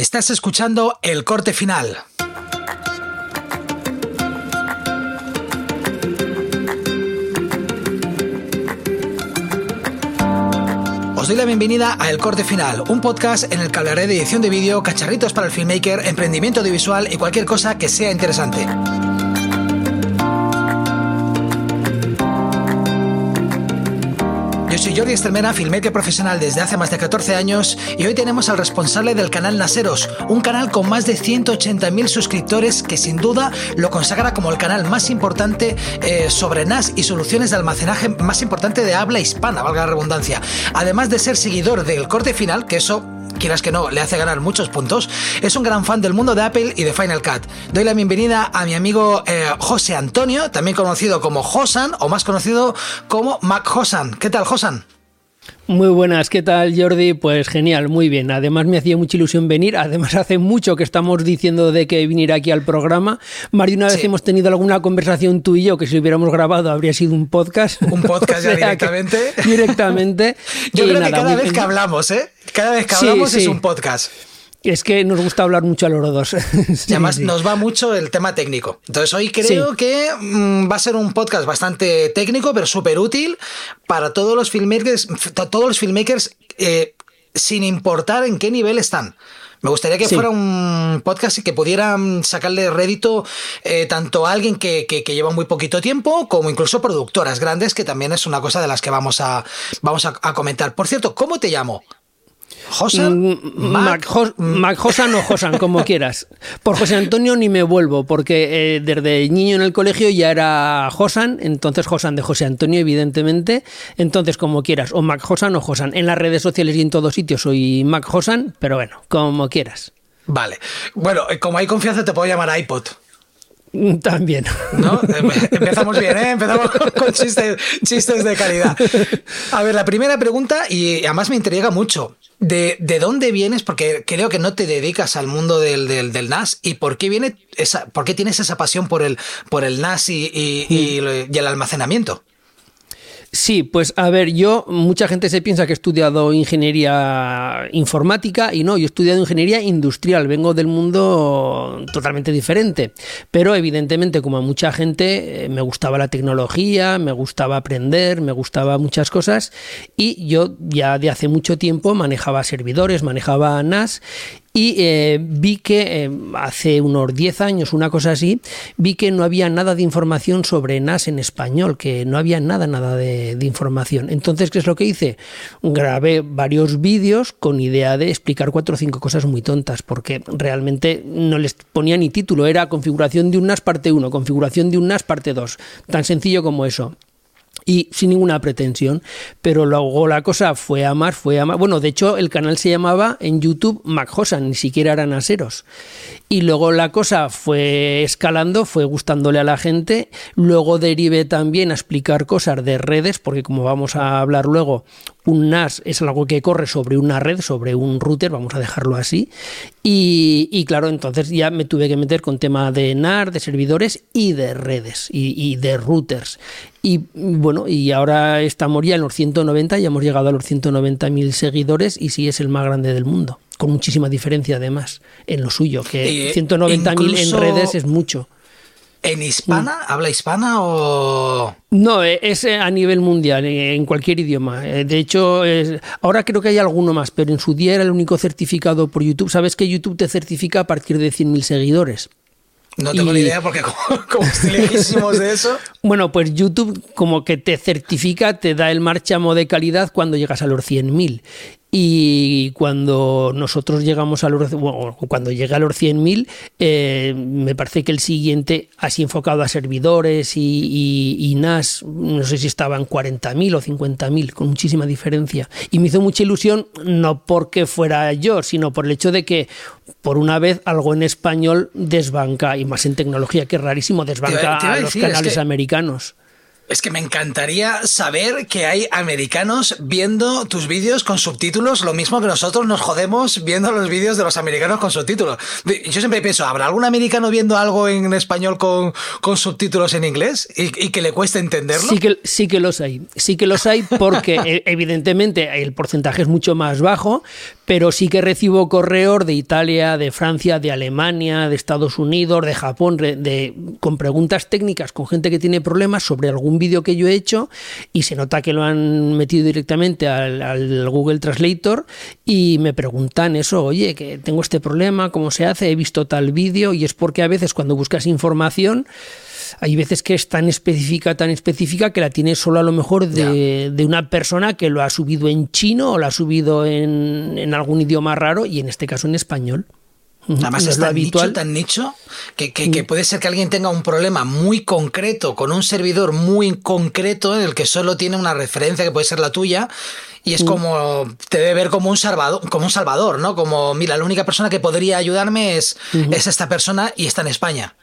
Estás escuchando el corte final. Os doy la bienvenida a El Corte Final, un podcast en el que hablaré de edición de vídeo, cacharritos para el filmmaker, emprendimiento audiovisual y cualquier cosa que sea interesante. Soy Jordi Estremera, filmmaker profesional desde hace más de 14 años y hoy tenemos al responsable del canal Naseros, un canal con más de 180.000 suscriptores que sin duda lo consagra como el canal más importante eh, sobre NAS y soluciones de almacenaje más importante de habla hispana, valga la redundancia. Además de ser seguidor del corte final, que eso quieras que no, le hace ganar muchos puntos, es un gran fan del mundo de Apple y de Final Cut. Doy la bienvenida a mi amigo eh, José Antonio, también conocido como Josan o más conocido como Mac Josan. ¿Qué tal, Josan? Muy buenas, ¿qué tal Jordi? Pues genial, muy bien. Además me hacía mucha ilusión venir. Además hace mucho que estamos diciendo de que venir aquí al programa. Más de una vez hemos tenido alguna conversación tú y yo que si hubiéramos grabado habría sido un podcast. Un podcast ya directamente. Directamente. yo creo que cada vez que hablamos, ¿eh? Cada vez que hablamos es un podcast. Es que nos gusta hablar mucho a los dos. y además nos va mucho el tema técnico. Entonces hoy creo que mm, va a ser un podcast bastante técnico, pero súper útil para todos los filmmakers, todos los filmmakers eh, sin importar en qué nivel están. Me gustaría que fuera un podcast y que pudieran sacarle rédito eh, tanto a alguien que, lleva muy poquito tiempo como incluso productoras grandes, que también es una cosa de las que vamos a, vamos a comentar. Por cierto, ¿cómo te llamo? ¿Josan? Mm, Mac, Josan o Josan, como quieras. Por José Antonio ni me vuelvo, porque eh, desde niño en el colegio ya era Josan, entonces Josan de José Antonio, evidentemente. Entonces, como quieras, o Mac Josan o Josan. En las redes sociales y en todos sitios soy Mac Josan, pero bueno, como quieras. Vale. Bueno, eh, como hay confianza, te puedo llamar iPod. También. ¿No? Empezamos bien, ¿eh? Empezamos con chistes, chistes de calidad. A ver, la primera pregunta, y además me intriga mucho. ¿De, dónde vienes? Porque creo que no te dedicas al mundo del, del, NAS. ¿Y por qué, viene esa, por qué tienes esa pasión por el, por el NAS y, y el almacenamiento? Sí, pues a ver, yo, mucha gente se piensa que he estudiado ingeniería informática y no, yo he estudiado ingeniería industrial, vengo del mundo totalmente diferente, pero evidentemente como a mucha gente eh, me gustaba la tecnología, me gustaba aprender, me gustaba muchas cosas y yo ya de hace mucho tiempo manejaba servidores, manejaba NAS y eh, vi que eh, hace unos 10 años, una cosa así, vi que no había nada de información sobre NAS en español, que no había nada, nada de, información. Entonces, ¿qué es lo que hice? Grabé varios vídeos con idea de explicar cuatro o cinco cosas muy tontas, porque realmente no les ponía ni título, era configuración de un NAS parte 1, configuración de un NAS parte 2, tan sencillo como eso y sin ninguna pretensión. Pero luego la cosa fue a más, fue a. Bueno, de hecho, el canal se llamaba en YouTube Macjosan, ni siquiera eran aseros. Y luego la cosa fue escalando, fue gustándole a la gente. Luego derivé también a explicar cosas de redes, porque como vamos a hablar luego, un NAS es algo que corre sobre una red, sobre un router, vamos a dejarlo así. Y, claro, entonces ya me tuve que meter con tema de NAS, de servidores y de redes y, de routers. Y bueno, y ahora estamos ya en los 190, ya hemos llegado a los 190.000 seguidores y sí es el más grande del mundo, con muchísima diferencia además en lo suyo, que 190.000 en redes es mucho. ¿En hispana? Mm. ¿Habla hispana o...? No, eh, es eh, a nivel mundial, eh, en cualquier idioma. De hecho, ahora creo que hay alguno más, pero en su día era el único certificado por YouTube. ¿Sabes que YouTube te certifica a partir de 100.000 seguidores? No tengo ni idea porque como, como estoy lejísimos de eso. Bueno, pues YouTube como que te certifica, te da el marchamo de calidad cuando llegas a los 100.000. Y cuando nosotros llegamos a los, bueno, cuando llega a los 100.000, eh, me parece que el siguiente, así enfocado a servidores y, NAS, no sé si estaban 40.000 o 50.000, con muchísima diferencia. Y me hizo mucha ilusión, no porque fuera yo, sino por el hecho de que, por una vez, algo en español desbanca, y más en tecnología, que es rarísimo, desbanca a, los canales americanos. Es que me encantaría saber que hay americanos viendo tus vídeos con subtítulos, lo mismo que nosotros nos jodemos viendo los vídeos de los americanos con subtítulos. Yo siempre pienso, ¿habrá algún americano viendo algo en español con, con subtítulos en inglés y, que le cueste entenderlo? Sí que, sí que los hay, sí que los hay porque e, evidentemente el porcentaje es mucho más bajo, pero sí que recibo correos de Italia, de Francia, de Alemania, de Estados Unidos, de Japón, de, con preguntas técnicas, con gente que tiene problemas sobre algún vídeo que yo he hecho y se nota que lo han metido directamente al, Google Translator y me preguntan eso, oye, que tengo este problema, ¿cómo se hace? He visto tal vídeo y es porque a veces cuando buscas información hay veces que es tan específica, tan específica que la tienes solo a lo mejor de, una persona que lo ha subido en chino o lo ha subido en, en algún idioma raro y en este caso en español. Además es, tan habitual. nicho, tan nicho que, que, puede ser que alguien tenga un problema muy concreto con un servidor muy concreto en el que solo tiene una referencia que puede ser la tuya y es como te debe ver como un salvador, como un salvador, ¿no? Como mira, la única persona que podría ayudarme es, es esta persona y está en España.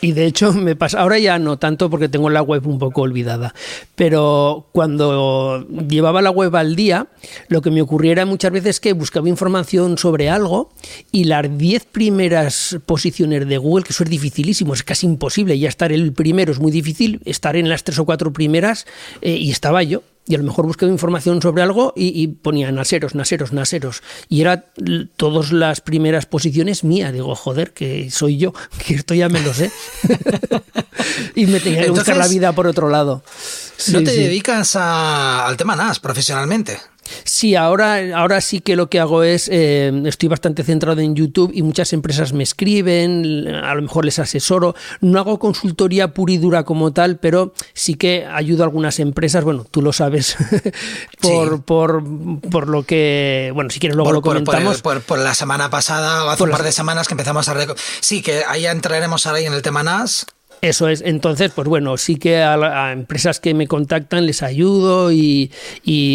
Y de hecho me pasa, ahora ya no tanto porque tengo la web un poco olvidada, pero cuando llevaba la web al día, lo que me ocurría era muchas veces que buscaba información sobre algo y las 10 primeras posiciones de Google, que eso es dificilísimo, es casi imposible, ya estar el primero es muy difícil, estar en las tres o cuatro primeras eh, y estaba yo y a lo mejor buscaba información sobre algo y, ponía naseros, naseros, naseros. Y era todas las primeras posiciones mía. Digo, joder, que soy yo, que esto ya me lo sé. y me tenía que buscar la vida por otro lado. ¿No te dedicas al tema NAS profesionalmente? Sí, ahora, ahora sí que lo que hago es, eh, estoy bastante centrado en YouTube y muchas empresas me escriben, a lo mejor les asesoro. No hago consultoría pura y dura como tal, pero sí que ayudo a algunas empresas, bueno, tú lo sabes, por, por, lo que, bueno, si quieres luego lo comentamos. Por, la semana pasada, o hace un par de semanas que empezamos a... Sí, que ahí entraremos ahora en el tema NAS eso es, entonces, pues bueno, sí que a, empresas que me contactan les ayudo y,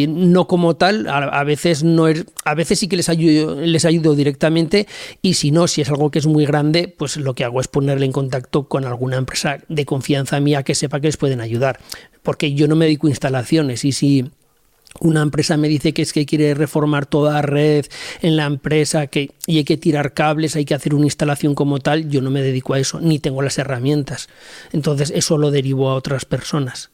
no como tal, a, veces no a veces sí que les ayudo, les ayudo directamente y si no, si es algo que es muy grande, pues lo que hago es ponerle en contacto con alguna empresa de confianza mía que sepa que les pueden ayudar, porque yo no me dedico a instalaciones y si una empresa me dice que es que quiere reformar toda red en la empresa que, y hay que tirar cables, hay que hacer una instalación como tal, yo no me dedico a eso, ni tengo las herramientas. Entonces eso lo derivo a otras personas.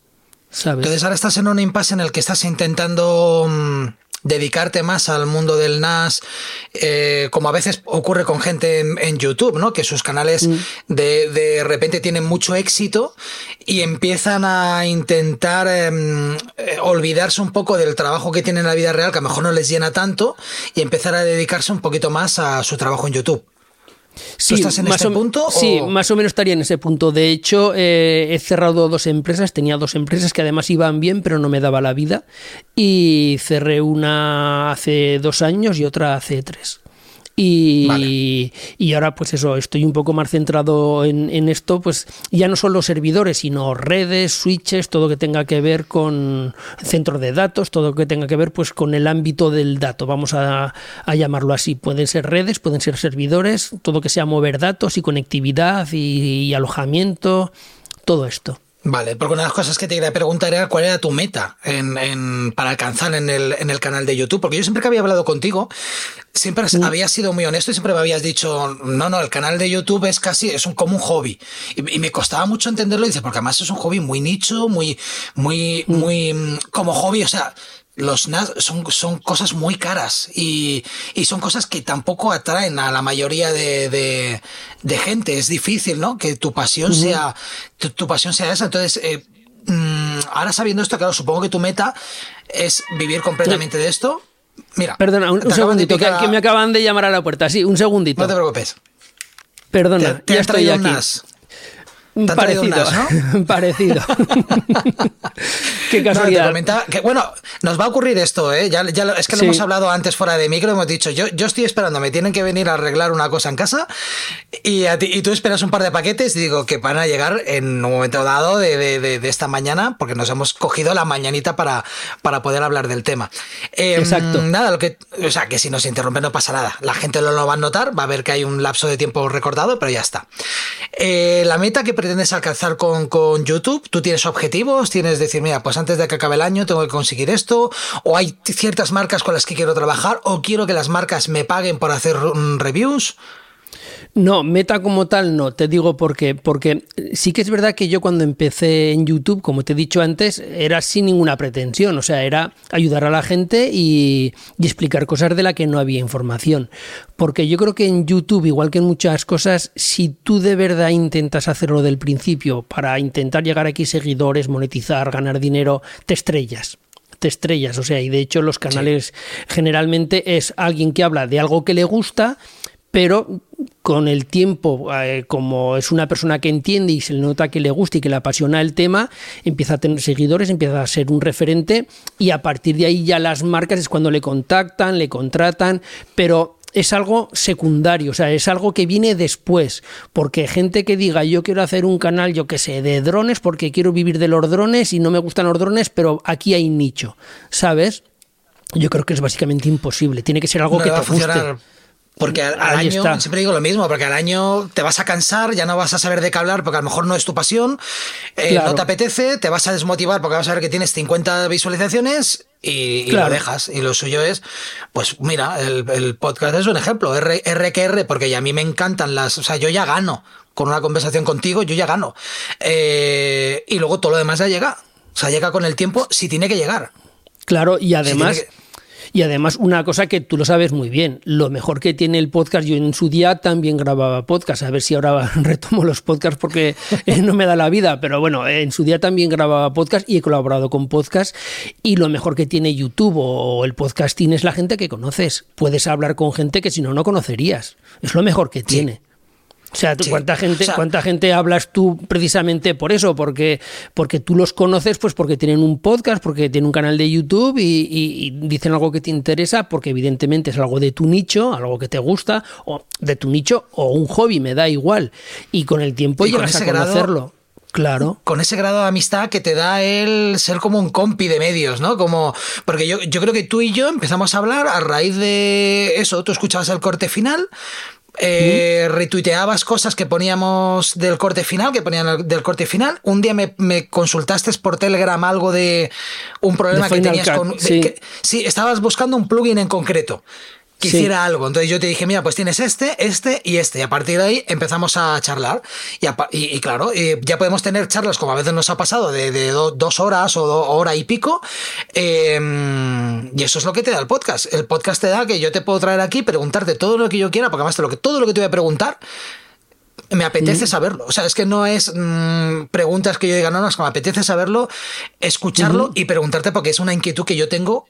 ¿sabes? Entonces ahora estás en un impasse en el que estás intentando mm, dedicarte más al mundo del NAS, eh, como a veces ocurre con gente en, YouTube, ¿no? Que sus canales mm. de, de, repente tienen mucho éxito y empiezan a intentar em, eh, olvidarse un poco del trabajo que tienen en la vida real, que a lo mejor no les llena tanto, y empezar a dedicarse un poquito más a su trabajo en YouTube. Sí, estás en ese punto? Sí, más o menos estaría en ese punto. De hecho, eh, he cerrado dos empresas, tenía dos empresas que además iban bien, pero no me daba la vida. Y cerré una hace dos años y otra hace tres. Y, y, ahora, pues eso, estoy un poco más centrado en, esto, pues ya no solo servidores, sino redes, switches, todo que tenga que ver con centros de datos, todo que tenga que ver pues con el ámbito del dato, vamos a, llamarlo así. Pueden ser redes, pueden ser servidores, todo que sea mover datos y conectividad y alojamiento, todo esto. Vale, porque una de las cosas que te quería preguntar era cuál era tu meta en, para alcanzar en el, en el canal de YouTube, porque yo siempre que había hablado contigo, siempre mm. habías sido muy honesto y siempre me habías dicho, no, no, el canal de YouTube es casi, es un, como un hobby. Y, me costaba mucho entenderlo, y dice, porque además es un hobby muy nicho, muy, muy, mm. muy, mm, como hobby, o sea, los NAS son, son cosas muy caras y, y, son cosas que tampoco atraen a la mayoría de, de, de gente. Es difícil, ¿no? Que tu pasión sea, tu, pasión sea esa. Entonces, eh, mm, ahora sabiendo esto, claro, supongo que tu meta es vivir completamente de esto. Mira. Perdona, un, segundito, que, me acaban de llamar a la puerta. Sí, un segundito. No te preocupes. Perdona, ya estoy aquí. Parecido, ¿no? Parecido. Qué casualidad. que, bueno, nos va a ocurrir esto, ¿eh? Ya, ya es que lo hemos hablado antes fuera de micro, hemos dicho, yo, yo estoy esperando, me tienen que venir a arreglar una cosa en casa y, a ti, y tú esperas un par de paquetes y digo que van a llegar en un momento dado de, de, de, esta mañana, porque nos hemos cogido la mañanita para, para poder hablar del tema. Em, Exacto. Nada, lo que, o sea, que si nos interrumpe no pasa nada. La gente lo, lo va a notar, va a ver que hay un lapso de tiempo recordado, pero ya está. Eh, la meta que pretendes alcanzar con, con, YouTube? ¿Tú tienes objetivos? ¿Tienes decir, mira, pues antes de que acabe el año tengo que conseguir esto? ¿O hay ciertas marcas con las que quiero trabajar? ¿O quiero que las marcas me paguen por hacer reviews? No, meta como tal no, te digo por qué. Porque sí que es verdad que yo cuando empecé en YouTube, como te he dicho antes, era sin ninguna pretensión. O sea, era ayudar a la gente y, explicar cosas de las que no había información. Porque yo creo que en YouTube, igual que en muchas cosas, si tú de verdad intentas hacerlo del principio para intentar llegar aquí seguidores, monetizar, ganar dinero, te estrellas te estrellas, o sea, y de hecho los canales generalmente es alguien que habla de algo que le gusta, pero con el tiempo, eh, como es una persona que entiende y se le nota que le gusta y que le apasiona el tema, empieza a tener seguidores, empieza a ser un referente y a partir de ahí ya las marcas es cuando le contactan, le contratan, pero es algo secundario, o sea, es algo que viene después, porque gente que diga yo quiero hacer un canal, yo que sé, de drones, porque quiero vivir de los drones y no me gustan los drones, pero aquí hay nicho, ¿sabes? Yo creo que es básicamente imposible, tiene que ser algo que te guste. Porque al, año, siempre digo lo mismo, porque al año te vas a cansar, ya no vas a saber de qué hablar porque a lo mejor no es tu pasión, eh, no te apetece, te vas a desmotivar porque vas a ver que tienes 50 visualizaciones y, lo dejas. Y lo suyo es, pues mira, el, podcast es un ejemplo, R, R porque ya a mí me encantan las, o sea, yo ya gano con una conversación contigo, yo ya gano. Eh, y luego todo lo demás ya llega. O sea, llega con el tiempo si tiene que llegar. Claro, y además... Y además, una cosa que tú lo sabes muy bien, lo mejor que tiene el podcast, yo en su día también grababa podcast, a ver si ahora retomo los podcasts porque eh, no me da la vida, pero bueno, en su día también grababa podcast y he colaborado con podcast y lo mejor que tiene YouTube o el podcasting es la gente que conoces. Puedes hablar con gente que si no, no conocerías. Es lo mejor que tiene. O sea, ¿cuánta, gente, ¿cuánta gente hablas tú precisamente por eso? Porque, porque tú los conoces, pues porque tienen un podcast, porque tienen un canal de YouTube y, dicen algo que te interesa, porque evidentemente es algo de tu nicho, algo que te gusta, o de tu nicho, o un hobby, me da igual. Y con el tiempo llegas a conocerlo. Claro. Con ese grado de amistad que te da el ser como un compi de medios, ¿no? Como. Porque yo, yo creo que tú y yo empezamos a hablar a raíz de eso. Tú escuchabas el corte final, eh, retuiteabas cosas que poníamos del corte final, que ponían del corte final. Un día me, consultaste por Telegram algo de un problema que tenías con. sí, estabas buscando un plugin en concreto que hiciera algo. Entonces yo te dije, mira, pues tienes este, este y este. Y a partir de ahí empezamos a charlar. Y, claro, ya podemos tener charlas, como a veces nos ha pasado, de, dos horas o hora y pico. Em, y eso es lo que te da el podcast. El podcast te da que yo te puedo traer aquí, preguntarte todo lo que yo quiera, porque además lo que, todo lo que te voy a preguntar me apetece saberlo. O sea, es que no es mm, preguntas que yo diga, no, no, es que me apetece saberlo, escucharlo y preguntarte porque es una inquietud que yo tengo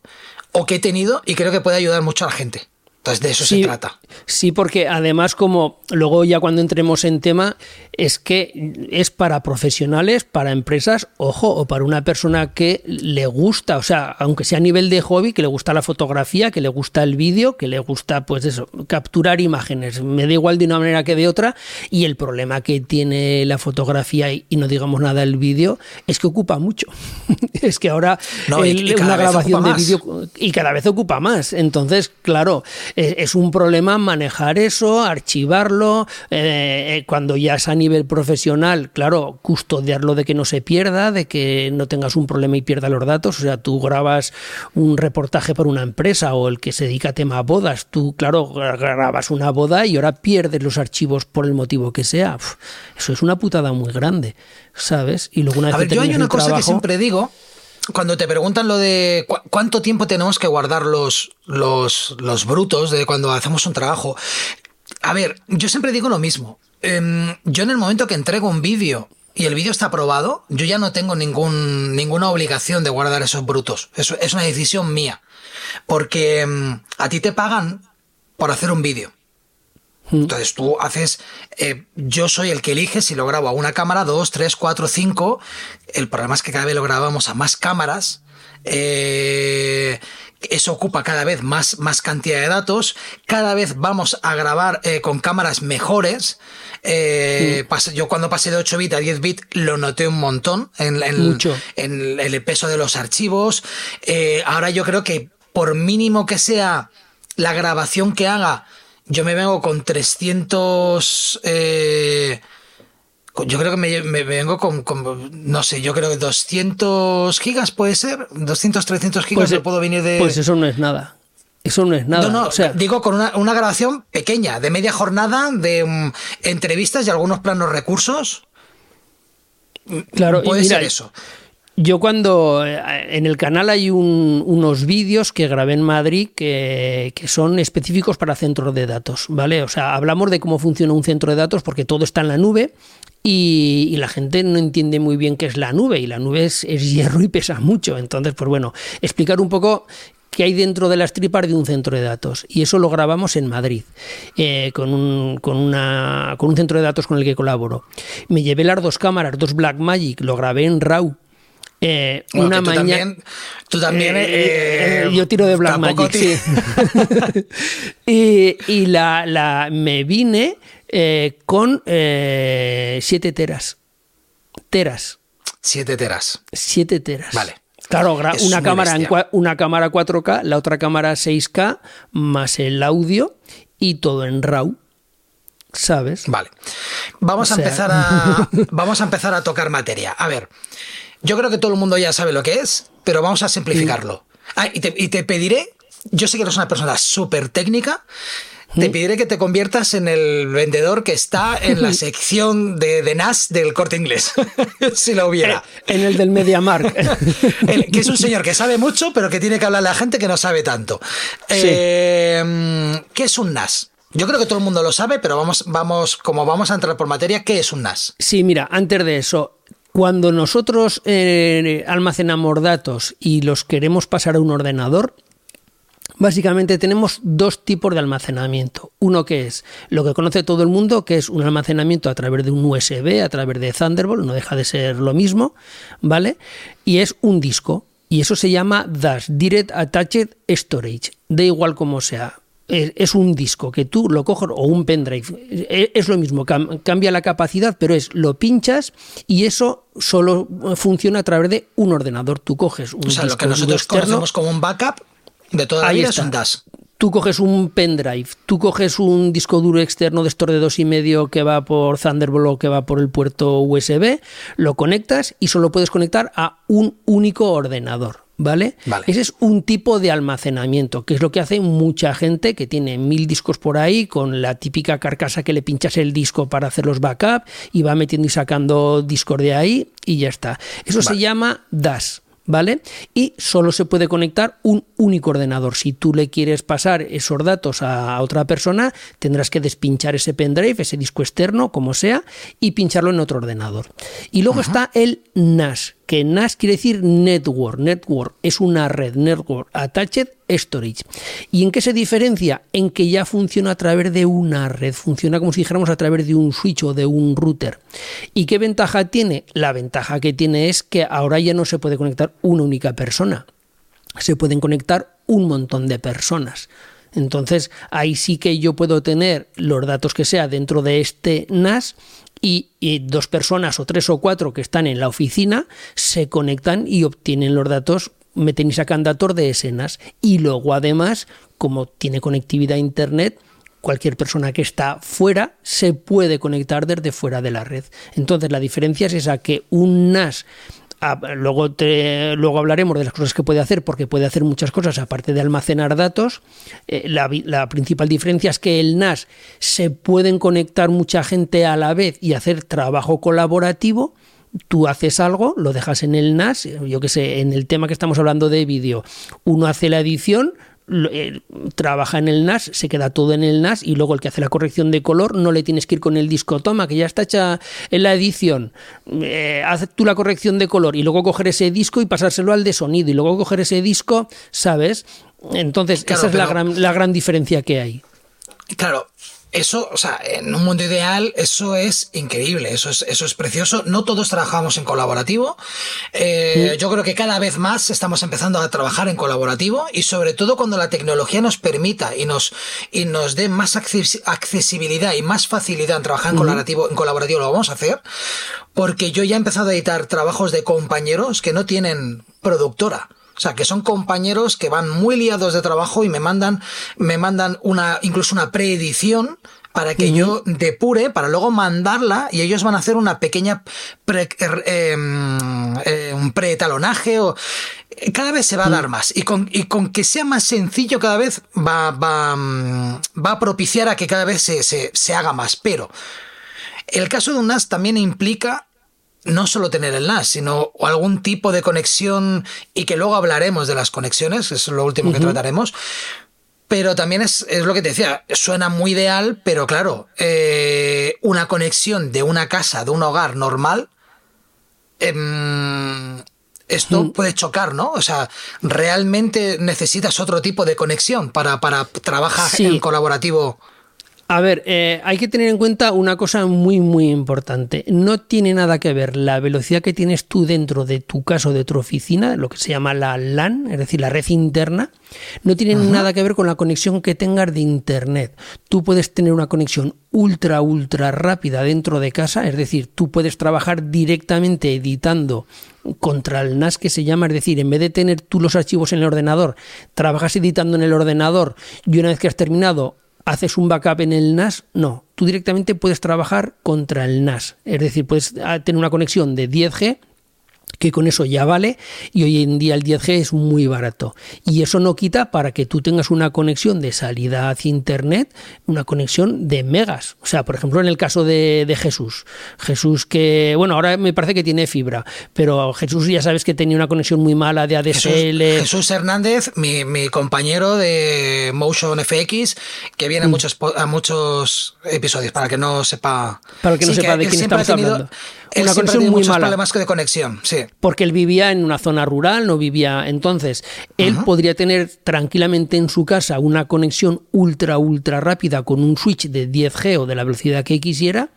o que he tenido y creo que puede ayudar mucho a la gente. Entonces de eso se trata. Sí, porque además como luego ya cuando entremos en tema es que es para profesionales, para empresas, ojo, o para una persona que le gusta, o sea, aunque sea a nivel de hobby, que le gusta la fotografía, que le gusta el vídeo, que le gusta pues eso, capturar imágenes. Me da igual de una manera que de otra y el problema que tiene la fotografía y, no digamos nada el vídeo es que ocupa mucho. es que ahora una grabación de vídeo y cada vez ocupa más. Entonces, claro, es, un problema manejar eso, archivarlo, eh, eh, cuando ya es a nivel profesional, claro, custodiarlo de que no se pierda, de que no tengas un problema y pierda los datos, o sea, tú grabas un reportaje para una empresa o el que se dedica a tema bodas, tú, claro, grabas una boda y ahora pierdes los archivos por el motivo que sea. eso es una putada muy grande, ¿sabes? Y luego una vez a ver, yo hay una cosa que siempre digo cuando te preguntan lo de cuánto tiempo tenemos que guardar los, los, los brutos de cuando hacemos un trabajo, a ver, yo siempre digo lo mismo. Em, yo en el momento que entrego un vídeo y el vídeo está aprobado, yo ya no tengo ningún, ninguna obligación de guardar esos brutos. Eso es una decisión mía. Porque em, a ti te pagan por hacer un vídeo. Hmm. Entonces tú haces, eh, yo soy el que elige si lo grabo a una cámara, dos, tres, cuatro, cinco. El problema es que cada vez lo grabamos a más cámaras. Eh, eso ocupa cada vez más, más cantidad de datos. Cada vez vamos a grabar eh, con cámaras mejores. Yo cuando pasé de 8 bits a 10 bits lo noté un montón en, en el peso de los archivos. ahora yo creo que por mínimo que sea la grabación que haga, yo me vengo con 300... Eh, yo creo que me, vengo con, no sé, yo creo que 200 gigas puede ser, 200, 300 gigas pues, puedo venir de... Pues eso no es nada. Eso no es nada. No, no, o sea, digo con una, una, grabación pequeña, de media jornada, de um, entrevistas y algunos planos recursos. Claro, puede ser eso. Yo cuando eh, en el canal hay unos vídeos que grabé en Madrid que, son específicos para centros de datos, ¿vale? O sea, hablamos de cómo funciona un centro de datos porque todo está en la nube y, la gente no entiende muy bien qué es la nube y la nube es, hierro y pesa mucho. Entonces, pues bueno, explicar un poco qué hay dentro de las tripas de un centro de datos. Y eso lo grabamos en Madrid, eh, con, un, con, una, con un centro de datos con el que colaboro. Me llevé las dos cámaras, dos Blackmagic, lo grabé en RAW eh, una mañana. Tú también. Eh, eh, yo tiro de Blackmagic, sí. y, la, me vine con 7 teras. Teras. 7 teras. 7 teras. Vale. Claro, una cámara, una cámara 4K, la otra cámara 6K, más el audio y todo en RAW. ¿Sabes? Vale. Vamos a empezar a. Vamos a empezar a tocar materia. A ver. Yo creo que todo el mundo ya sabe lo que es, pero vamos a simplificarlo. Ah, y, te, pediré, yo sé que eres una persona súper técnica, te pediré que te conviertas en el vendedor que está en la sección de, NAS del corte inglés, si lo hubiera. En el del MediaMark. que es un señor que sabe mucho, pero que tiene que hablarle a la gente que no sabe tanto. Eh, ¿Qué es un NAS? Yo creo que todo el mundo lo sabe, pero vamos, vamos, como vamos a entrar por materia, ¿qué es un NAS? Sí, mira, antes de eso, cuando nosotros eh, almacenamos datos y los queremos pasar a un ordenador, Básicamente tenemos dos tipos de almacenamiento. Uno que es lo que conoce todo el mundo, que es un almacenamiento a través de un USB, a través de Thunderbolt, no deja de ser lo mismo, ¿vale? Y es un disco. Y eso se llama DAS, Direct Attached Storage. Da igual como sea es un disco que tú lo coges o un pendrive. E, es lo mismo, cambia la capacidad, pero es lo pinchas y eso solo funciona a través de un ordenador. Tú coges un o sea, lo que nosotros conocemos como un backup de toda la vida es un DAS. Tú coges un pendrive, tú coges un disco duro externo de estos de dos y medio que va por Thunderbolt o que va por el puerto USB, lo conectas y solo puedes conectar a un único ordenador. ¿Vale? Ese es un tipo de almacenamiento, que es lo que hace mucha gente que tiene mil discos por ahí, con la típica carcasa que le pinchas el disco para hacer los backups y va metiendo y sacando discos de ahí y ya está. Eso se llama DAS. ¿vale? Y solo se puede conectar un único ordenador. Si tú le quieres pasar esos datos a otra persona, tendrás que despinchar ese pendrive, ese disco externo, como sea, y pincharlo en otro ordenador. Y luego está el NAS, que NAS quiere decir Network. Network es una red, Network Attached Storage. ¿Y en qué se diferencia? En que ya funciona a través de una red, funciona como si dijéramos a través de un switch o de un router. ¿Y qué ventaja tiene? La ventaja que tiene es que ahora ya no se puede conectar una única persona, se pueden conectar un montón de personas. Entonces ahí sí que yo puedo tener los datos que sea dentro de este NAS y, dos personas o tres o cuatro que están en la oficina se conectan y obtienen los datos, meten y sacan datos de ese NAS. Y luego además, como tiene conectividad a Internet, cualquier persona que está fuera se puede conectar desde fuera de la red. Entonces la diferencia es esa que un NAS luego, te, luego hablaremos de las cosas que puede hacer, porque puede hacer muchas cosas aparte de almacenar datos. Eh, la, la, principal diferencia es que el NAS se pueden conectar mucha gente a la vez y hacer trabajo colaborativo. Tú haces algo, lo dejas en el NAS, yo que sé, en el tema que estamos hablando de vídeo, uno hace la edición, eh, trabaja en el NAS, se queda todo en el NAS y luego el que hace la corrección de color no le tienes que ir con el disco, toma, que ya está hecha en la edición, eh, haz tú la corrección de color y luego coger ese disco y pasárselo al de sonido y luego coger ese disco, ¿sabes? Entonces, esa es la, gran, la gran diferencia que hay. Claro, eso, o sea, en un mundo ideal, eso es increíble, eso es, eso es precioso. No todos trabajamos en colaborativo. Eh, yo creo que cada vez más estamos empezando a trabajar en colaborativo y sobre todo cuando la tecnología nos permita y nos, y nos dé más accesibilidad y más facilidad en trabajar en, colaborativo, en colaborativo, lo vamos a hacer. Porque yo ya he empezado a editar trabajos de compañeros que no tienen productora. O sea, que son compañeros que van muy liados de trabajo y me mandan, me mandan una, incluso una preedición para que yo depure, para luego mandarla y ellos van a hacer una pequeña pre, er, em, eh, un pretalonaje o cada vez se va a dar más. Y con, y con que sea más sencillo cada vez va, va, mm, va a propiciar a que cada vez se, se, se haga más. Pero el caso de un NAS también implica no solo tener el NAS, sino algún tipo de conexión y que luego hablaremos de las conexiones, eso es lo último que trataremos. Pero también es, es, lo que te decía, suena muy ideal, pero claro, eh, una conexión de una casa, de un hogar normal, eh, esto puede chocar, ¿no? O sea, realmente necesitas otro tipo de conexión para, para trabajar en colaborativo. A ver, eh, hay que tener en cuenta una cosa muy, muy importante. No tiene nada que ver la velocidad que tienes tú dentro de tu casa o de tu oficina, lo que se llama la LAN, es decir, la red interna, no tiene nada que ver con la conexión que tengas de Internet. Tú puedes tener una conexión ultra, ultra rápida dentro de casa, es decir, tú puedes trabajar directamente editando contra el NAS que se llama, es decir, en vez de tener tú los archivos en el ordenador, trabajas editando en el ordenador y una vez que has terminado haces un backup en el NAS, no, tú directamente puedes trabajar contra el NAS, es decir, puedes ah, tener una conexión de 10G que con eso ya vale y hoy en día el 10G es muy barato. Y eso no quita para que tú tengas una conexión de salida hacia Internet, una conexión de megas. O sea, por ejemplo, en el caso de, Jesús. Jesús que, bueno, ahora me parece que tiene fibra, pero Jesús ya sabes que tenía una conexión muy mala de ADSL. Jesús, Hernández, mi, compañero de Motion FX, que viene a, mm. muchos, a muchos episodios, para que no sepa... Para que no sepa de quién estamos hablando una conexión muy mala. problemas de conexión, sí. Porque él vivía en una zona rural, no vivía. Entonces, él podría tener tranquilamente en su casa una conexión ultra, ultra rápida con un switch de 10G o de la velocidad que quisiera,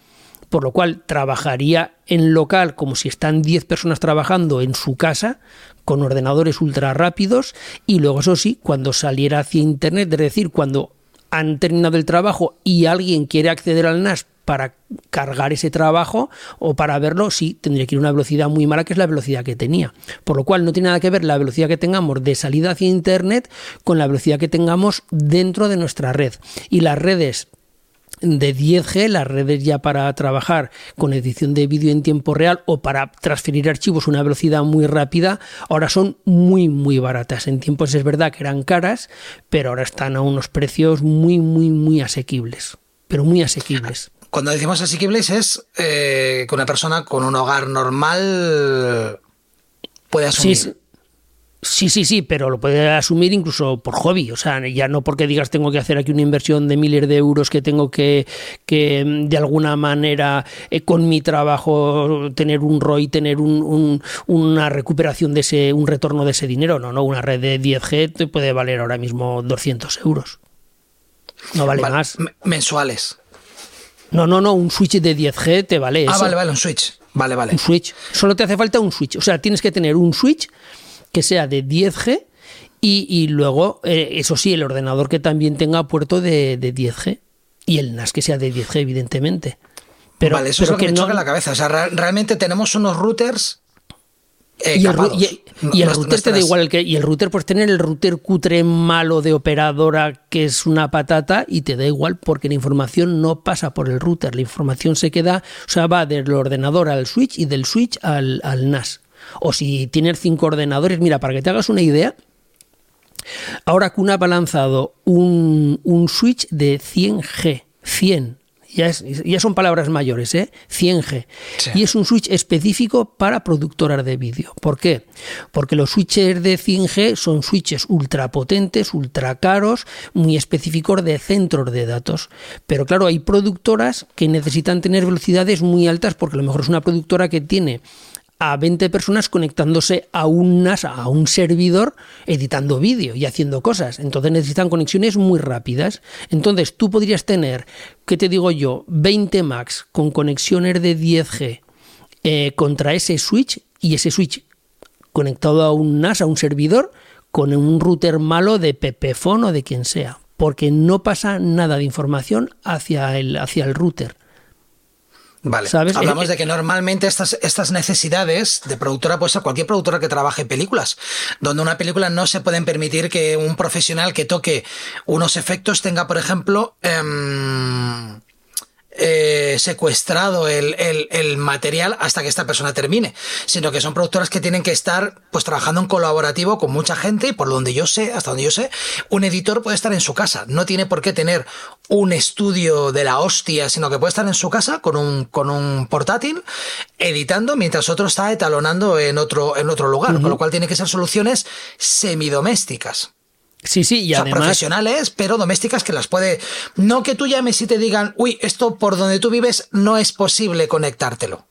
por lo cual trabajaría en local como si están 10 personas trabajando en su casa con ordenadores ultra rápidos y luego eso sí, cuando saliera hacia internet, es decir, cuando han terminado el trabajo y alguien quiere acceder al NAS para cargar ese trabajo o para verlo, sí, tendría que ir a una velocidad muy mala, que es la velocidad que tenía. Por lo cual no tiene nada que ver la velocidad que tengamos de salida hacia Internet con la velocidad que tengamos dentro de nuestra red. Y las redes de 10G, las redes ya para trabajar con edición de vídeo en tiempo real o para transferir archivos a una velocidad muy rápida, ahora son muy, muy baratas. En tiempos es verdad que eran caras, pero ahora están a unos precios muy, muy, muy asequibles. Pero muy asequibles. Cuando decimos asequibles es eh, que una persona con un hogar normal puede asumir. Sí, sí, sí, pero lo puede asumir incluso por hobby. O sea, ya no porque digas tengo que hacer aquí una inversión de miles de euros que tengo que, que de alguna manera eh, con mi trabajo tener un ROI, tener un, una recuperación de ese, un retorno de ese dinero. No, no, una red de 10G te puede valer ahora mismo 200 euros. No vale más. Mensuales. No, no, no, un switch de 10G te vale ah, eso. Ah, vale, vale, un switch. Vale, vale. Un switch. Solo te hace falta un switch. O sea, tienes que tener un switch que sea de 10G y, luego, eh, eso sí, el ordenador que también tenga puerto de, 10G. Y el NAS que sea de 10G, evidentemente. Pero, vale, eso es lo que, me choca en la cabeza. O sea, realmente tenemos unos routers eh, y, el, router te da igual el que y el router pues tener el router cutre malo de operadora que es una patata y te da igual porque la información no pasa por el router la información se queda o sea va del ordenador al switch y del switch al, NAS. O si tienes cinco ordenadores mira para que te hagas una idea ahora QNAP ha lanzado un, un switch de 100G 100 ya, son palabras mayores, ¿eh? 100G. Y es un switch específico para productoras de vídeo. ¿Por qué? Porque los switches de 100G son switches ultra potentes, ultra caros, muy específicos de centros de datos. Pero claro, hay productoras que necesitan tener velocidades muy altas porque a lo mejor es una productora que tiene a 20 personas conectándose a un NAS, a un servidor, editando vídeo y haciendo cosas. Entonces necesitan conexiones muy rápidas. Entonces tú podrías tener, ¿qué te digo yo? 20 Max con conexiones de 10G eh, contra ese switch y ese switch conectado a un NAS, a un servidor, con un router malo de Pepephone o de quien sea. Porque no pasa nada de información hacia el, hacia el router. Vale. Hablamos eh, de que normalmente estas, estas necesidades de productora puede ser cualquier productora que trabaje películas, donde una película no se pueden permitir que un profesional que toque unos efectos tenga, por ejemplo, em, secuestrado el, el, material hasta que esta persona termine, sino que son productoras que tienen que estar pues trabajando en colaborativo con mucha gente y por donde yo sé, hasta donde yo sé, un editor puede estar en su casa, no tiene por qué tener un estudio de la hostia, sino que puede estar en su casa con un, con un portátil editando mientras otro está etalonando en otro, en otro lugar, con lo cual tiene que ser soluciones semidomésticas. Sí, sí, y además. profesionales, pero domésticas que las puede. No que tú llames y te digan, uy, esto por donde tú vives no es posible conectártelo.